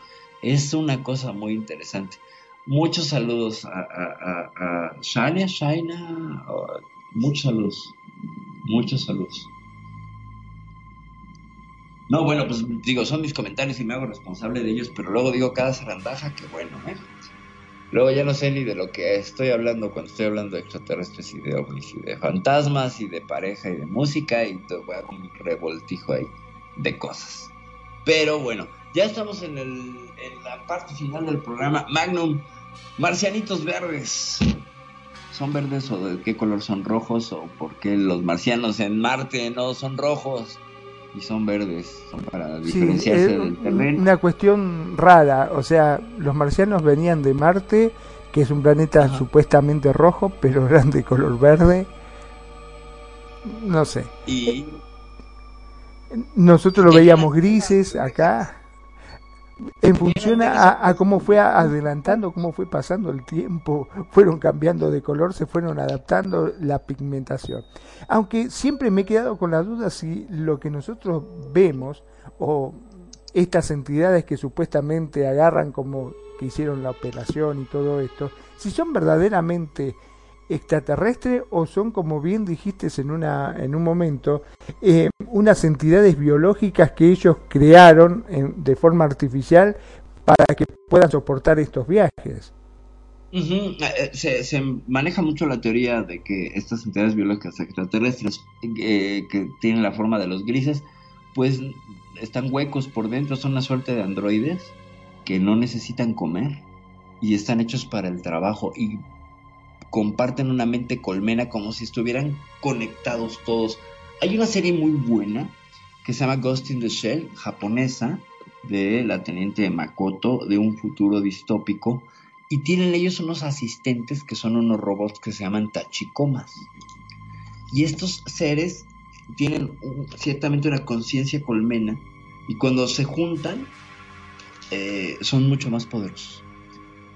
Es una cosa muy interesante. Muchos saludos a, a, a, a Shania, Shaina. muchos saludos. Muchos saludos. No, bueno, pues digo, son mis comentarios y me hago responsable de ellos, pero luego digo cada zarandaja que bueno, ¿eh? Luego ya no sé ni de lo que estoy hablando cuando estoy hablando de extraterrestres y de ovnis y de fantasmas y de pareja y de música y todo a un revoltijo ahí de cosas. Pero bueno, ya estamos en, en la parte final del programa. Magnum, marcianitos verdes. ¿Son verdes o de qué color son rojos? ¿O por qué los marcianos en Marte no son rojos y son verdes? Son para Sí, diferenciarse es del terreno. una cuestión rara. O sea, los marcianos venían de Marte, que es un planeta supuestamente rojo, pero eran de color verde. No sé. Y Nosotros lo veíamos grises acá. En función a, a cómo fue adelantando, cómo fue pasando el tiempo, fueron cambiando de color, se fueron adaptando la pigmentación. Aunque siempre me he quedado con la duda si lo que nosotros vemos o estas entidades que supuestamente agarran como que hicieron la operación y todo esto, si son verdaderamente extraterrestres o son, como bien dijiste en, una, en un momento, eh, unas entidades biológicas que ellos crearon de forma artificial para que puedan soportar estos viajes. Eh, Se, se maneja mucho la teoría de que estas entidades biológicas extraterrestres eh, que tienen la forma de los grises, pues están huecos por dentro, son una suerte de androides que no necesitan comer y están hechos para el trabajo y comparten una mente colmena como si estuvieran conectados todos. Hay una serie muy buena que se llama Ghost in the Shell, japonesa, de la teniente Makoto, de un futuro distópico, y tienen ellos unos asistentes que son unos robots que se llaman tachikomas. Y estos seres tienen ciertamente una conciencia colmena, y cuando se juntan, eh, son mucho más poderosos.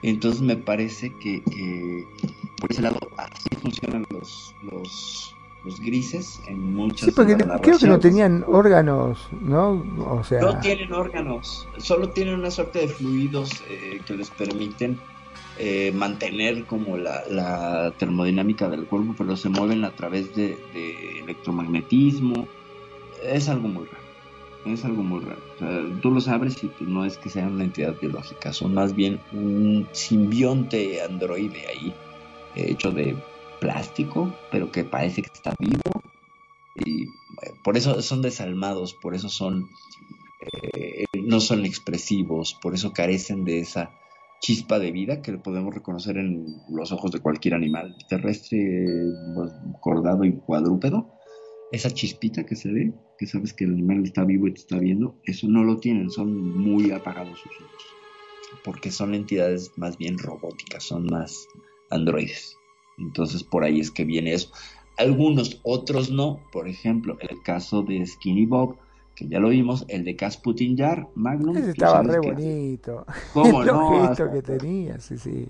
Entonces me parece que, que por ese lado así funcionan los, los, los grises en muchas Sí, porque creo que no tenían órganos, ¿no? O sea, No tienen órganos, solo tienen una suerte de fluidos eh, que les permiten eh, mantener como la, la termodinámica del cuerpo, pero se mueven a través de, de electromagnetismo. es algo muy raro. Es algo muy raro. Tú lo sabes y pues, no es que sea una entidad biológica, son más bien un simbionte androide ahí, hecho de plástico, pero que parece que está vivo. Y eh, por eso son desalmados, por eso son eh, no son expresivos, por eso carecen de esa chispa de vida que podemos reconocer en los ojos de cualquier animal terrestre, pues, cordado y cuadrúpedo. Esa chispita que se ve, que sabes que el animal está vivo y te está viendo, eso no lo tienen, son muy apagados sus ojos, porque son entidades más bien robóticas, son más androides. Entonces por ahí es que viene eso. Algunos, otros no. Por ejemplo, el caso de Skinny Bob, que ya lo vimos, el de Casputin Jar, Magnum. Ese estaba re bonito. ¿Cómo Los no? Hasta, que tenía, sí, sí.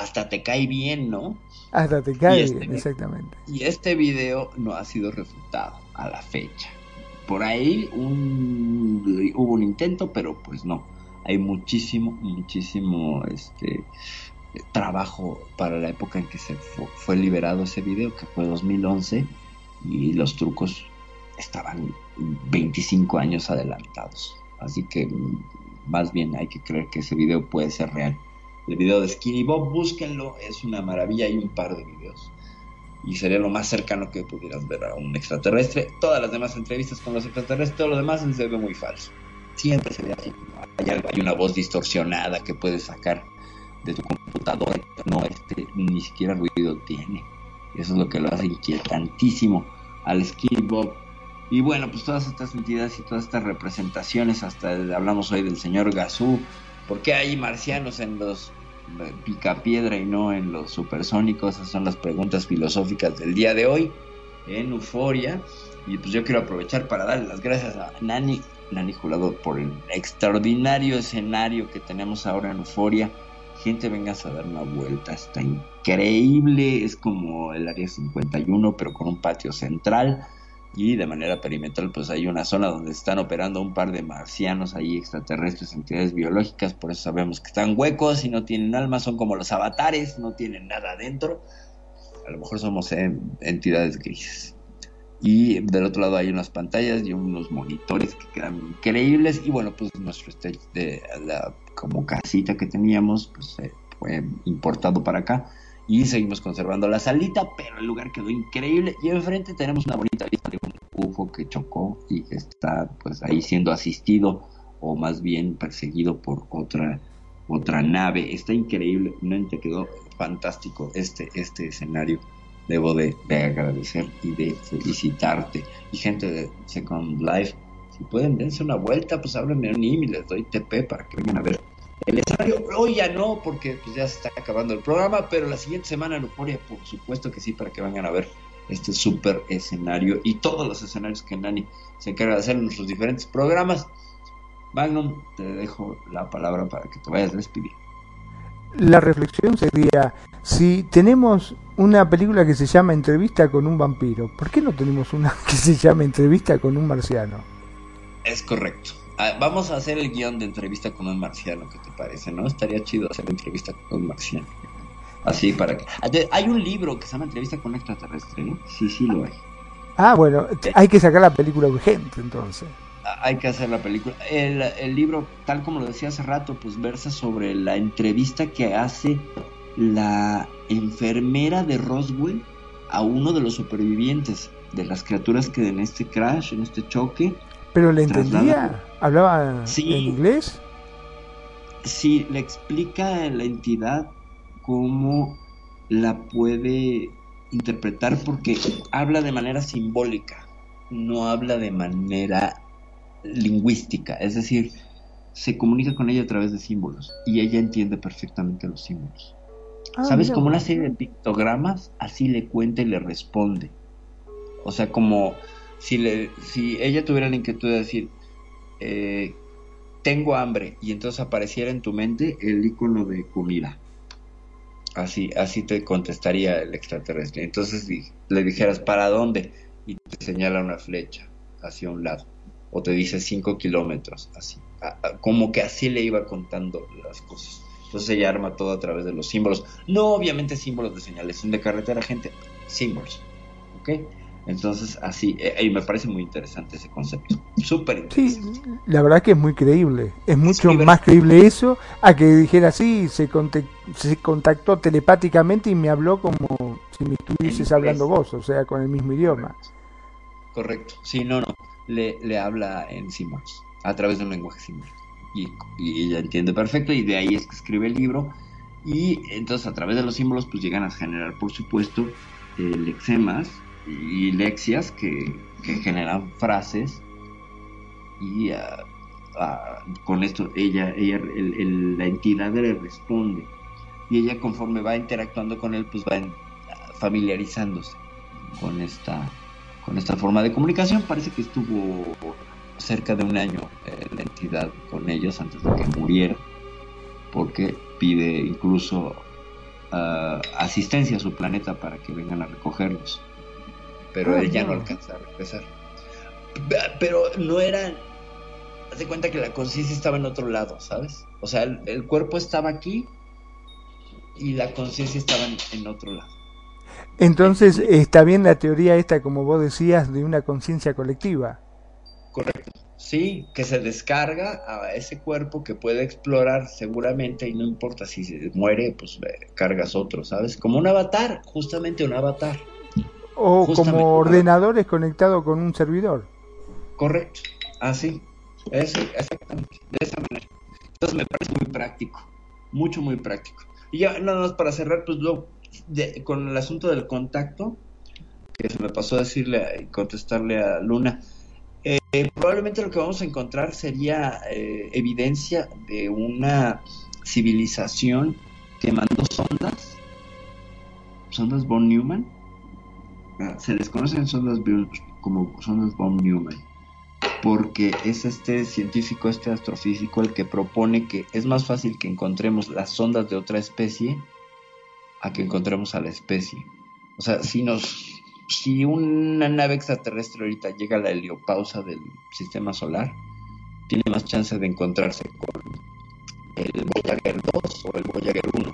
Hasta te cae bien, ¿no? Hasta te cae, Y este- bien, exactamente. Y este video no ha sido refutado a la fecha. Por ahí un- hubo un intento, pero pues no. Hay muchísimo, muchísimo este trabajo para la época en que se fu- fue liberado ese video, que fue 2011, y los trucos estaban 25 años adelantados. Así que mm, más bien hay que creer que ese video puede ser real. El video de Skinny Bob, búsquenlo, es una maravilla, hay un par de videos. Y sería lo más cercano que pudieras ver a un extraterrestre. Todas las demás entrevistas con los extraterrestres, todo lo demás se ve muy falso. Siempre se ve así. Hay, algo- hay una voz distorsionada que puedes sacar de tu computadora. No, este ni siquiera ruido tiene. Eso es lo que lo hace inquietantísimo al Skinny Bob. Y bueno, pues todas estas entidades y todas estas representaciones, hasta hablamos hoy del señor Gazú. ¿Por qué hay marcianos en los picapiedra y no en los supersónicos? Esas son las preguntas filosóficas del día de hoy en Euforia. Y pues yo quiero aprovechar para darle las gracias a Nani, Nani Jurado, por el extraordinario escenario que tenemos ahora en Euforia. Gente, vengas a dar una vuelta, está increíble, es como el área 51, pero con un patio central. Y de manera perimetral, pues hay una zona donde están operando un par de marcianos ahí, extraterrestres, entidades biológicas. Por eso sabemos que están huecos y no tienen alma, son como los avatares, no tienen nada adentro. A lo mejor somos eh, entidades grises. Y del otro lado hay unas pantallas y unos monitores que quedan increíbles. Y bueno, pues nuestro stage como casita que teníamos, pues fue importado para acá. Y seguimos conservando la salita, pero el lugar quedó increíble. Y enfrente tenemos una bonita vista de un UFO que chocó y está pues ahí siendo asistido o más bien perseguido por otra otra nave. Está increíble, realmente quedó fantástico este este escenario. Debo de, de agradecer y de felicitarte. Y gente de Second Life, si pueden dense una vuelta, pues háblenme un email, les doy TP para que vengan a ver el escenario. Hoy ya no, porque pues, ya se está acabando el programa, pero la siguiente semana en Euphoria, por supuesto que sí, para que vengan a ver este super escenario y todos los escenarios que Nani se encarga de hacer en nuestros diferentes programas. Magnum, te dejo la palabra para que te vayas despidiendo. La reflexión sería, si tenemos una película que se llama Entrevista con un vampiro, ¿por qué no tenemos una que se llama Entrevista con un marciano? Es correcto. Ah, vamos a hacer el guion de entrevista con un marciano, ¿qué te parece? ¿No? Estaría chido hacer entrevista con un marciano. Así para que... Ah, Hay un libro que se llama Entrevista con un extraterrestre, ¿no? Sí, sí lo hay. Ah, bueno, t- hay que sacar la película urgente entonces. Ah, Hay que hacer la película. El, el libro, tal como lo decía hace rato, pues versa sobre la entrevista que hace la enfermera de Roswell a uno de los supervivientes de las criaturas que en este crash, en este choque, ¿Pero le Traslada- entendía? ¿Hablaba Sí. en inglés? sí le explica a la entidad cómo la puede interpretar porque habla de manera simbólica, no habla de manera lingüística, es decir, se comunica con ella a través de símbolos y ella entiende perfectamente los símbolos. Ah, ¿Sabes? mira Como una serie de pictogramas, así le cuenta y le responde. O sea, como si, le, si ella tuviera la inquietud de decir, eh, tengo hambre, y entonces apareciera en tu mente el icono de comida. Así, así te contestaría el extraterrestre. Entonces le dijeras, ¿para dónde? Y te señala una flecha hacia un lado. O te dice 5 kilómetros, así. Como que así le iba contando las cosas. Entonces ella arma todo a través de los símbolos. No obviamente símbolos de señalización de carretera, gente. Símbolos. ¿Ok? Entonces, así, eh, y me parece muy interesante ese concepto. Súper interesante. Sí, la verdad que es muy creíble. Es mucho más creíble eso a que dijera así, se, se contactó telepáticamente y me habló como si me estuvieses hablando vos, o sea, con el mismo idioma. Correcto. Sí, no, no. Le, le habla en símbolos, a través de un lenguaje símbolo. Y, y ella entiende perfecto, y de ahí es que escribe el libro. Y entonces, a través de los símbolos, pues llegan a generar, por supuesto, eh, lexemas y lexias que, generan frases. Y ah, ah, con esto, ella, ella el- la entidad le responde. Y ella, conforme va interactuando con él, pues va familiarizándose con esta con esta forma de comunicación. Parece que estuvo cerca de un año eh, la entidad con ellos antes de que muriera, porque pide incluso ah, asistencia a su planeta para que vengan a recogerlos. Pero Ah, él ya no no. alcanza a regresar. Pe- Pero no era. Haz de cuenta que la conciencia estaba en otro lado, ¿sabes? O sea, el, el cuerpo estaba aquí y la conciencia estaba en, en otro lado. Entonces, está bien la teoría esta, como vos decías, de una conciencia colectiva. Correcto. Sí, que se descarga a ese cuerpo que puede explorar seguramente y no importa si se muere, pues eh, cargas otro, ¿sabes? Como un avatar, justamente un avatar. O Justamente. como ordenadores conectados con un servidor. Correcto. Así. Eso, exactamente. De esa manera. Entonces me parece muy práctico. Mucho, muy práctico. Y ya nada más para cerrar, pues lo, de- con el asunto del contacto, que se me pasó a decirle y contestarle a Luna. Eh, probablemente lo que vamos a encontrar sería eh, evidencia de una civilización que mandó sondas, sondas von Neumann. Se les conocen sondas como sondas von Neumann porque es este científico, este astrofísico, el que propone que es más fácil que encontremos las sondas de otra especie a que encontremos a la especie. O sea, si nos si una nave extraterrestre ahorita llega a la heliopausa del sistema solar, tiene más chance de encontrarse con el Voyager 2 o el Voyager 1,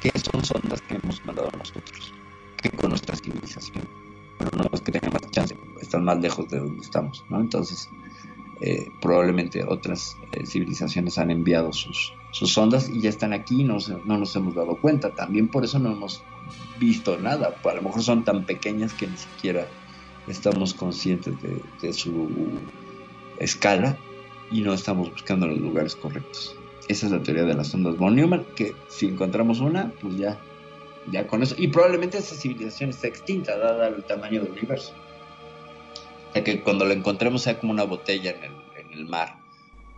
que son sondas que hemos mandado nosotros, que con nuestra civilización. Pero no es que tengan más chance, están más lejos de donde estamos, ¿no? Entonces, eh, probablemente otras eh, civilizaciones han enviado sus, sus sondas y ya están aquí no, no nos hemos dado cuenta. También por eso no hemos visto nada. A lo mejor son tan pequeñas que ni siquiera estamos conscientes de, de su escala y no estamos buscando los lugares correctos. Esa es la teoría de las sondas von Neumann, que si encontramos una, pues ya, ya con eso. Y probablemente esa civilización está extinta, dada el tamaño del universo. O sea, que cuando la encontremos sea como una botella en el, en el mar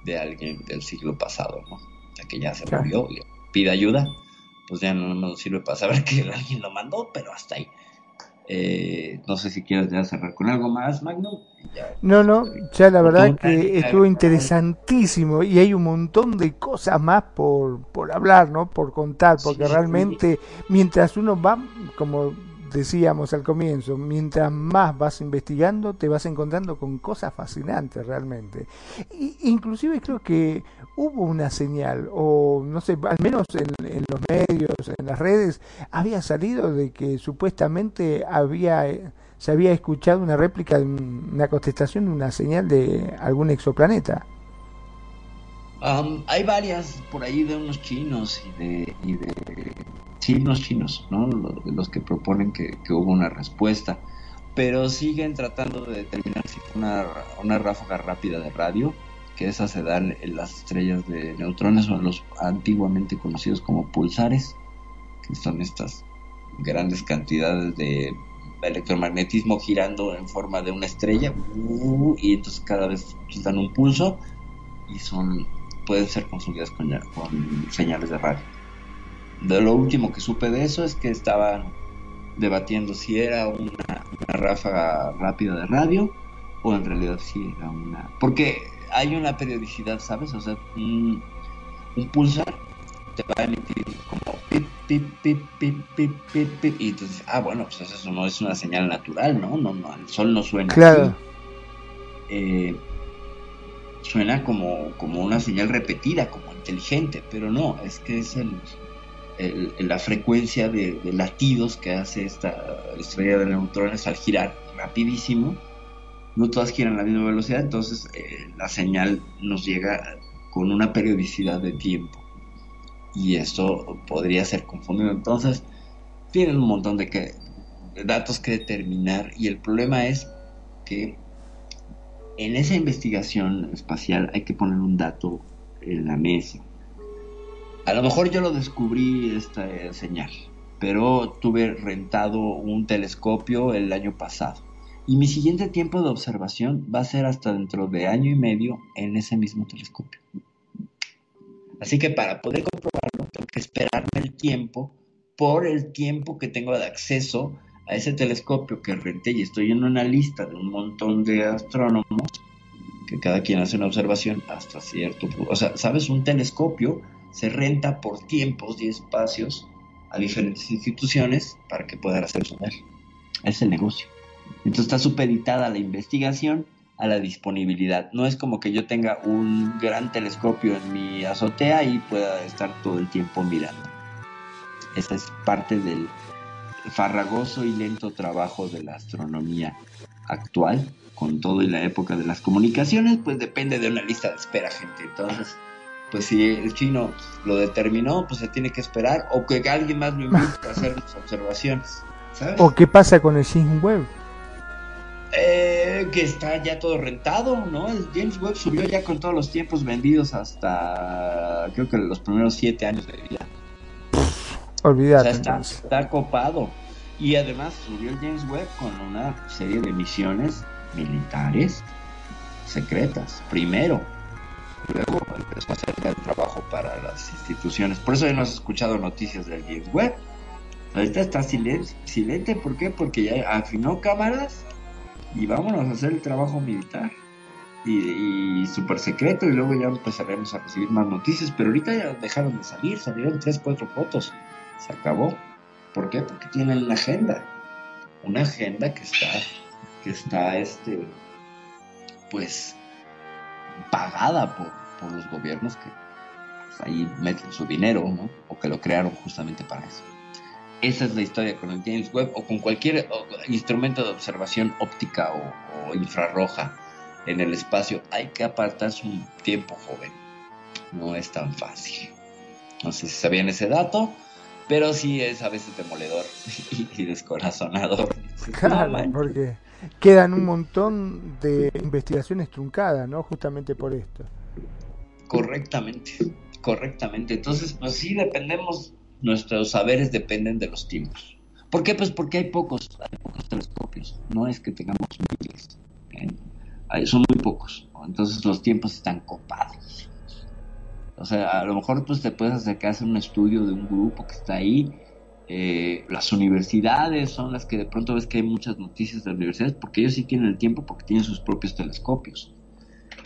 de alguien del siglo pasado, ¿no? O sea, que ya se murió y pide ayuda, pues ya no nos sirve para saber que alguien lo mandó, pero hasta ahí. Eh, no sé si quieres ya cerrar con algo más, Magnum. Ya. No, no, ya la verdad que estuvo interesantísimo y hay un montón de cosas más por, por hablar, ¿no? Por contar, porque Sí, realmente mientras uno va, como decíamos al comienzo, mientras más vas investigando, te vas encontrando con cosas fascinantes realmente. Y, inclusive creo que hubo una señal, o no sé, al menos en, los medios, en las redes, había salido de que supuestamente había eh, se había escuchado una réplica una contestación una señal de algún exoplaneta. Hay varias por ahí de unos chinos y de, y de sí, unos chinos, ¿no? Los, los que proponen que, que hubo una respuesta, pero siguen tratando de determinar si fue una, una ráfaga rápida de radio, esas se dan en las estrellas de neutrones o en los antiguamente conocidos como pulsares, que son estas grandes cantidades de electromagnetismo girando en forma de una estrella uh, y entonces cada vez dan un pulso y son pueden ser consumidas con, con señales de radio. De lo último que supe de eso es que estaban debatiendo si era una, una ráfaga rápida de radio o en realidad si era una... Porque hay una periodicidad, ¿sabes? O sea, un, un pulsar te va a emitir como pip, pip, pip, pip, pip, pip, pip, y entonces, ah, bueno, pues eso no es una señal natural, ¿no? No, no, el sol no suena Claro. así. Eh, suena como, como una señal repetida, como inteligente, pero no, es que es el, el- la frecuencia de, de latidos que hace esta estrella de neutrones al girar. rapidísimo, no todas giran a la misma velocidad, entonces eh, la señal nos llega con una periodicidad de tiempo. Y esto podría ser confundido. Entonces, tienen un montón de, que, de datos que determinar y el problema es que en esa investigación espacial hay que poner un dato en la mesa. A lo mejor yo lo descubrí esta eh, señal, pero tuve rentado un telescopio el año pasado. Y mi siguiente tiempo de observación va a ser hasta dentro de año y medio en ese mismo telescopio. Así que para poder comprobarlo, tengo que esperarme el tiempo por el tiempo que tengo de acceso a ese telescopio que renté y estoy en una lista de un montón de astrónomos que cada quien hace una observación hasta cierto punto. O sea, ¿sabes? Un telescopio se renta por tiempos y espacios a diferentes instituciones para que puedan hacer su Es el negocio. Entonces está supeditada la investigación a la disponibilidad. No es como que yo tenga un gran telescopio en mi azotea y pueda estar todo el tiempo mirando. Esa es parte del farragoso y lento trabajo de la astronomía actual, con todo y la época de las comunicaciones, pues depende de una lista de espera, gente. Entonces, pues si el chino lo determinó, pues se tiene que esperar, o que alguien más lo invite a hacer observaciones. ¿sabes? ¿O qué pasa con el James Webb? Eh, que está ya todo rentado, ¿no? El James Webb subió ya con todos los tiempos vendidos hasta creo que los primeros siete años de vida. Olvídate. O sea, está, entonces. está copado. Y además subió el James Webb con una serie de misiones militares secretas. Primero. Luego empezó a hacer el trabajo para las instituciones. Por eso ya no has escuchado noticias del James Webb. Ahorita está silente, silente. ¿Por qué? Porque ya afinó cámaras y vámonos a hacer el trabajo militar. Y, y súper secreto. Y luego ya empezaremos a recibir más noticias. Pero ahorita ya dejaron de salir. Salieron 3, 4 fotos. Se acabó. ¿Por qué? Porque tienen una agenda. Una agenda que está, que está, este, pues, pagada por, por los gobiernos que pues, ahí meten su dinero, ¿no? O que lo crearon justamente para eso. Esa es la historia con el James Webb o con cualquier instrumento de observación óptica o, o infrarroja en el espacio. Hay que apartarse un tiempo joven. No es tan fácil. No sé si sabían ese dato, pero sí es a veces demoledor y, descorazonador. Claro, porque quedan un montón de investigaciones truncadas, ¿no? Justamente por esto. Correctamente, correctamente. Entonces, pues sí dependemos, nuestros saberes dependen de los tiempos. ¿Por qué? Pues porque hay pocos, hay pocos telescopios. No es que tengamos miles, ¿eh? Son muy pocos. Entonces los tiempos están copados. O sea, a lo mejor pues te puedes acercar a hacer un estudio de un grupo que está ahí. Eh, las universidades son las que de pronto ves que hay muchas noticias de universidades porque ellos sí tienen el tiempo porque tienen sus propios telescopios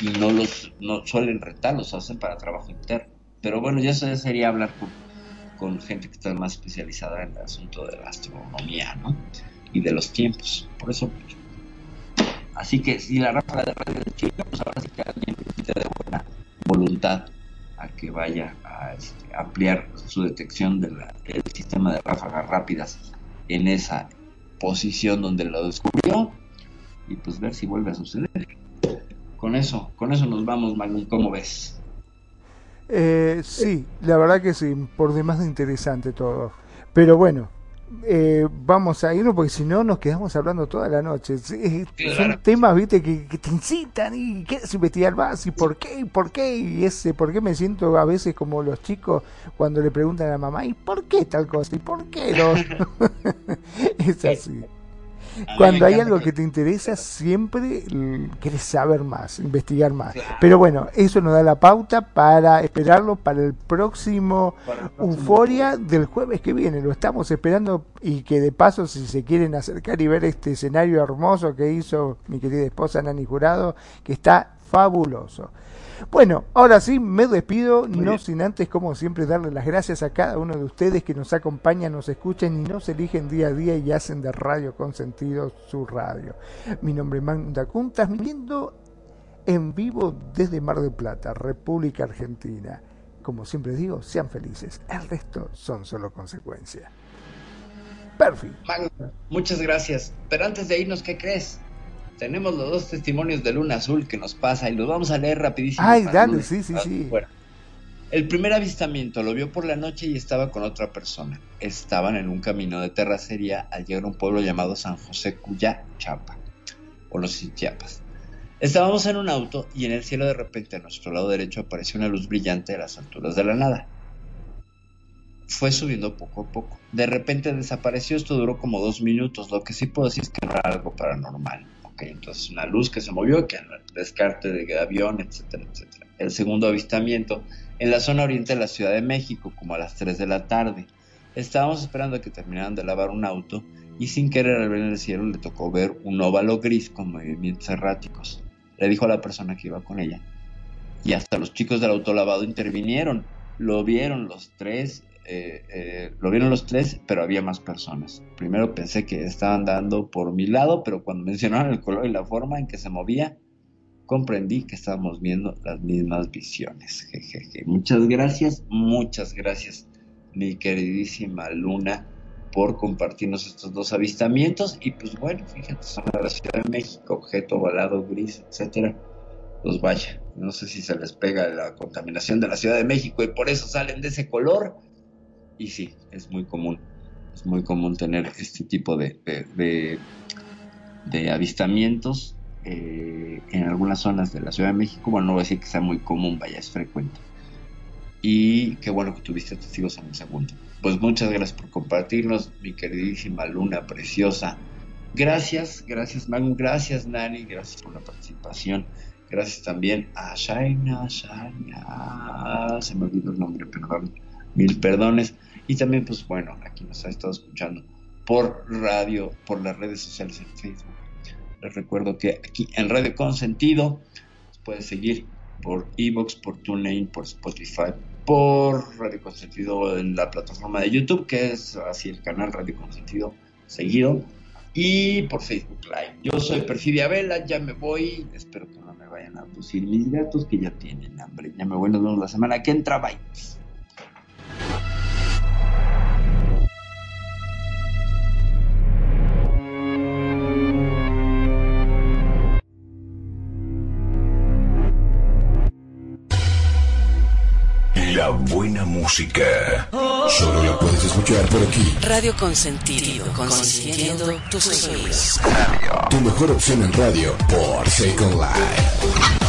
y no los no suelen rentarlos, hacen para trabajo interno. Pero bueno, ya eso ya sería hablar con, con gente que está más especializada en el asunto de la astronomía, ¿no? Y de los tiempos. Por eso, así que si la ráfaga de radio de Chile, pues ahora sí que alguien necesita de buena voluntad a que vaya a este, ampliar su detección del sistema de ráfagas rápidas en esa posición donde lo descubrió y pues ver si vuelve a suceder. Con eso, con eso nos vamos, Magnum, ¿cómo ves? Eh, sí, la verdad que sí, por demás de interesante todo. Pero bueno, eh, vamos a irnos porque si no nos quedamos hablando toda la noche. Sí, eh, Claro. Son temas, viste, que, que te incitan y quieres investigar más y por qué, y por qué, y ese, por qué me siento a veces como los chicos cuando le preguntan a la mamá, ¿y por qué tal cosa? ¿Y por qué no? es así. Cuando hay algo que te interesa, siempre quieres saber más, investigar más. Pero bueno, eso nos da la pauta para esperarlo para el próximo Euforia del jueves que viene. Lo estamos esperando y que de paso, si se quieren acercar y ver este escenario hermoso que hizo mi querida esposa Nani Jurado, que está fabuloso. Bueno, ahora sí, me despido, no sin antes, como siempre, darle las gracias a cada uno de ustedes que nos acompañan, nos escuchan y nos eligen día a día y hacen de Radio con Sentido su radio. Mi nombre es Magno Dacun, transmitiendo en vivo desde Mar del Plata, República Argentina. Como siempre digo, sean felices, el resto son solo consecuencias. Perfecto. Magno, muchas gracias. Pero antes de irnos, ¿qué crees? Tenemos los dos testimonios de Luna Azul que nos pasa y los vamos a leer rapidísimo. Ay, dale, sí, sí, dejar sí. fuera. El primer avistamiento lo vio por la noche y estaba con otra persona. Estaban en un camino de terracería al llegar a un pueblo llamado San José Cuyá, Chapa, o los Chiapas. Estábamos en un auto y en el cielo de repente a nuestro lado derecho apareció una luz brillante a las alturas de la nada. Fue subiendo poco a poco. De repente desapareció, esto duró como dos minutos, lo que sí puedo decir es que era algo paranormal. Ok, entonces una luz que se movió, que descarte de avión, etcétera, etcétera. El segundo avistamiento en la zona oriente de la Ciudad de México, como a las 3 de la tarde. Estábamos esperando a que terminaran de lavar un auto y sin querer al ver en el cielo le tocó ver un óvalo gris con movimientos erráticos. Le dijo a la persona que iba con ella. Y hasta los chicos del autolavado intervinieron. Lo vieron los tres, eh, eh, lo vieron los tres, pero había más personas. Primero pensé que estaban dando por mi lado, pero cuando mencionaron el color y la forma en que se movía, comprendí que estábamos viendo las mismas visiones. Jejeje. Muchas gracias, muchas gracias, mi queridísima Luna, por compartirnos estos dos avistamientos. Y pues bueno, fíjate, son de la Ciudad de México, objeto ovalado, gris, etcétera. Pues vaya, no sé si se les pega la contaminación de la Ciudad de México y por eso salen de ese color. Y sí, es muy común, es muy común tener este tipo de, de, avistamientos eh, en algunas zonas de la Ciudad de México. Bueno, no voy a decir que sea muy común, vaya, es frecuente. Y qué bueno que tuviste testigos en el segundo. Pues muchas gracias por compartirnos, mi queridísima Luna preciosa. Gracias, gracias Magu, gracias Nani, gracias por la participación. Gracias también a Shaina, Shaina, se me olvidó el nombre, perdón, mil perdones. Y también, pues bueno, aquí nos ha estado escuchando por radio, por las redes sociales en Facebook. Les recuerdo que aquí en Radio Consentido nos puedes seguir por Evox, por TuneIn, por Spotify, por Radio Consentido en la plataforma de YouTube, que es así el canal Radio Consentido seguido, y por Facebook Live. Yo soy Perfidia Vela, ya me voy, espero que no me vayan a abducir mis gatos que ya tienen hambre. Ya me voy, nos vemos la semana que entra, bye. La buena música. Solo la puedes escuchar por aquí. Radio Consentido, consintiendo tus oídos. Tu mejor opción en radio por Second Life.